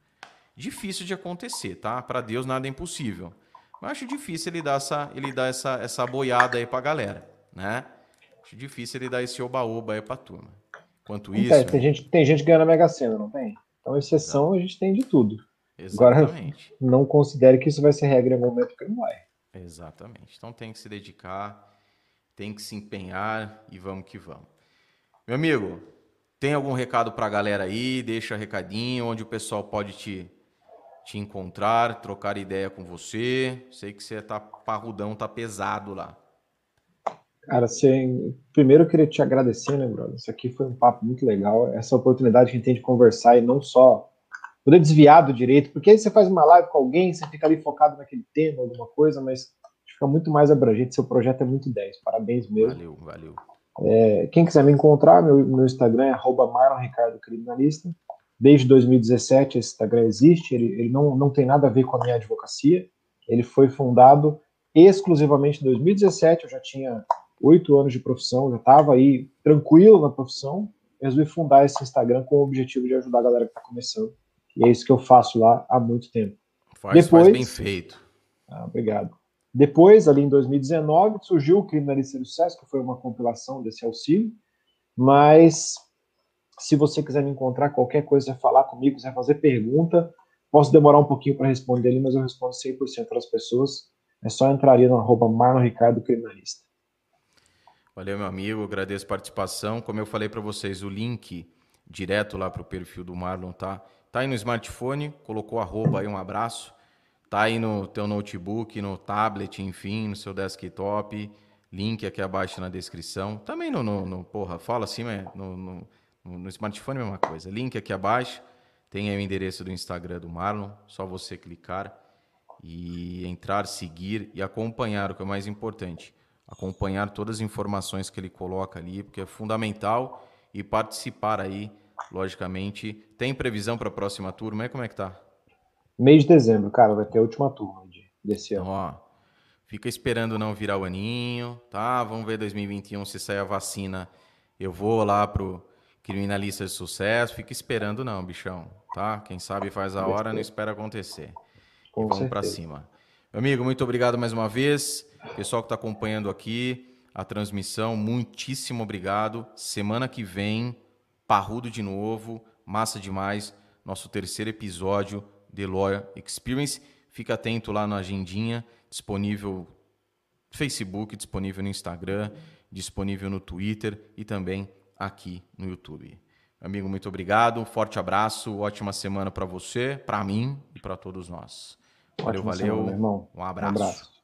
Difícil de acontecer, tá? Para Deus nada é impossível. Mas acho difícil ele dar essa, ele dar essa, essa boiada aí pra galera, né? Acho difícil ele dar esse oba-oba aí pra turma. Enquanto isso. Tem, tem, gente, tem gente ganhando a Mega Sena, não tem? Então, exceção, a gente tem de tudo. Exatamente. Agora, não considere que isso vai ser regra em algum momento, porque não vai. Exatamente. Então tem que se dedicar, tem que se empenhar e vamos que vamos. Meu amigo, tem algum recado para a galera aí? Deixa recadinho, onde o pessoal pode te te encontrar, trocar ideia com você. Sei que você tá parrudão, tá pesado lá. Cara, você... primeiro eu queria te agradecer, né, brother? Isso aqui foi um papo muito legal. Essa oportunidade que a gente tem de conversar e não só poder desviar do direito, porque aí você faz uma live com alguém, você fica ali focado naquele tema, alguma coisa, mas fica muito mais abrangente. Seu projeto é muito 10. Parabéns mesmo. Valeu, valeu. É, quem quiser me encontrar, meu, meu Instagram é Marlon Ricardo Criminalista. Desde 2017 esse Instagram existe, ele, ele não, não tem nada a ver com a minha advocacia. Ele foi fundado exclusivamente em 2017, eu já tinha oito anos de profissão, já estava aí tranquilo na profissão, resolvi fundar esse Instagram com o objetivo de ajudar a galera que está começando. E é isso que eu faço lá há muito tempo. Faz, Depois, faz bem feito. Ah, obrigado. Depois, ali em 2019, surgiu o Criminalista do Sucesso, que foi uma compilação desse auxílio, mas se você quiser me encontrar, qualquer coisa, falar comigo, quiser fazer pergunta, posso demorar um pouquinho para responder ali, mas eu respondo 100% das pessoas. É só entrar ali no arroba Marlon Ricardo Criminalista. Valeu, meu amigo, agradeço a participação. Como eu falei para vocês, o link direto lá para o perfil do Marlon tá, tá aí no smartphone, colocou arroba aí, um abraço. Tá aí no teu notebook, no tablet, enfim, no seu desktop. Link aqui abaixo na descrição. Também no, no, no porra, fala assim, no, no no smartphone é a mesma coisa. Link aqui abaixo. Tem aí o endereço do Instagram do Marlon. Só você clicar e entrar, seguir e acompanhar, o que é mais importante. Acompanhar todas as informações que ele coloca ali, porque é fundamental. E participar aí, logicamente. Tem previsão para a próxima turma? Como é que tá? Mês de dezembro, cara, vai ter a última turma desse ano. Ó, fica esperando não virar o aninho, tá? Vamos ver 2021 se sair a vacina. Eu vou lá pro criminalista de sucesso, fica esperando não, bichão, tá? Quem sabe faz a hora, não espera acontecer. Com vamos para cima. Meu amigo, muito obrigado mais uma vez. Pessoal que está acompanhando aqui a transmissão, muitíssimo obrigado. Semana que vem, parrudo de novo, massa demais. Nosso terceiro episódio de Lawyer Experience. Fica atento lá na agendinha, disponível no Facebook, disponível no Instagram, disponível no Twitter e também aqui no YouTube. Amigo, muito obrigado, forte abraço, ótima semana para você, para mim e para todos nós. Valeu, Ótima valeu. Semana, um abraço. Um abraço.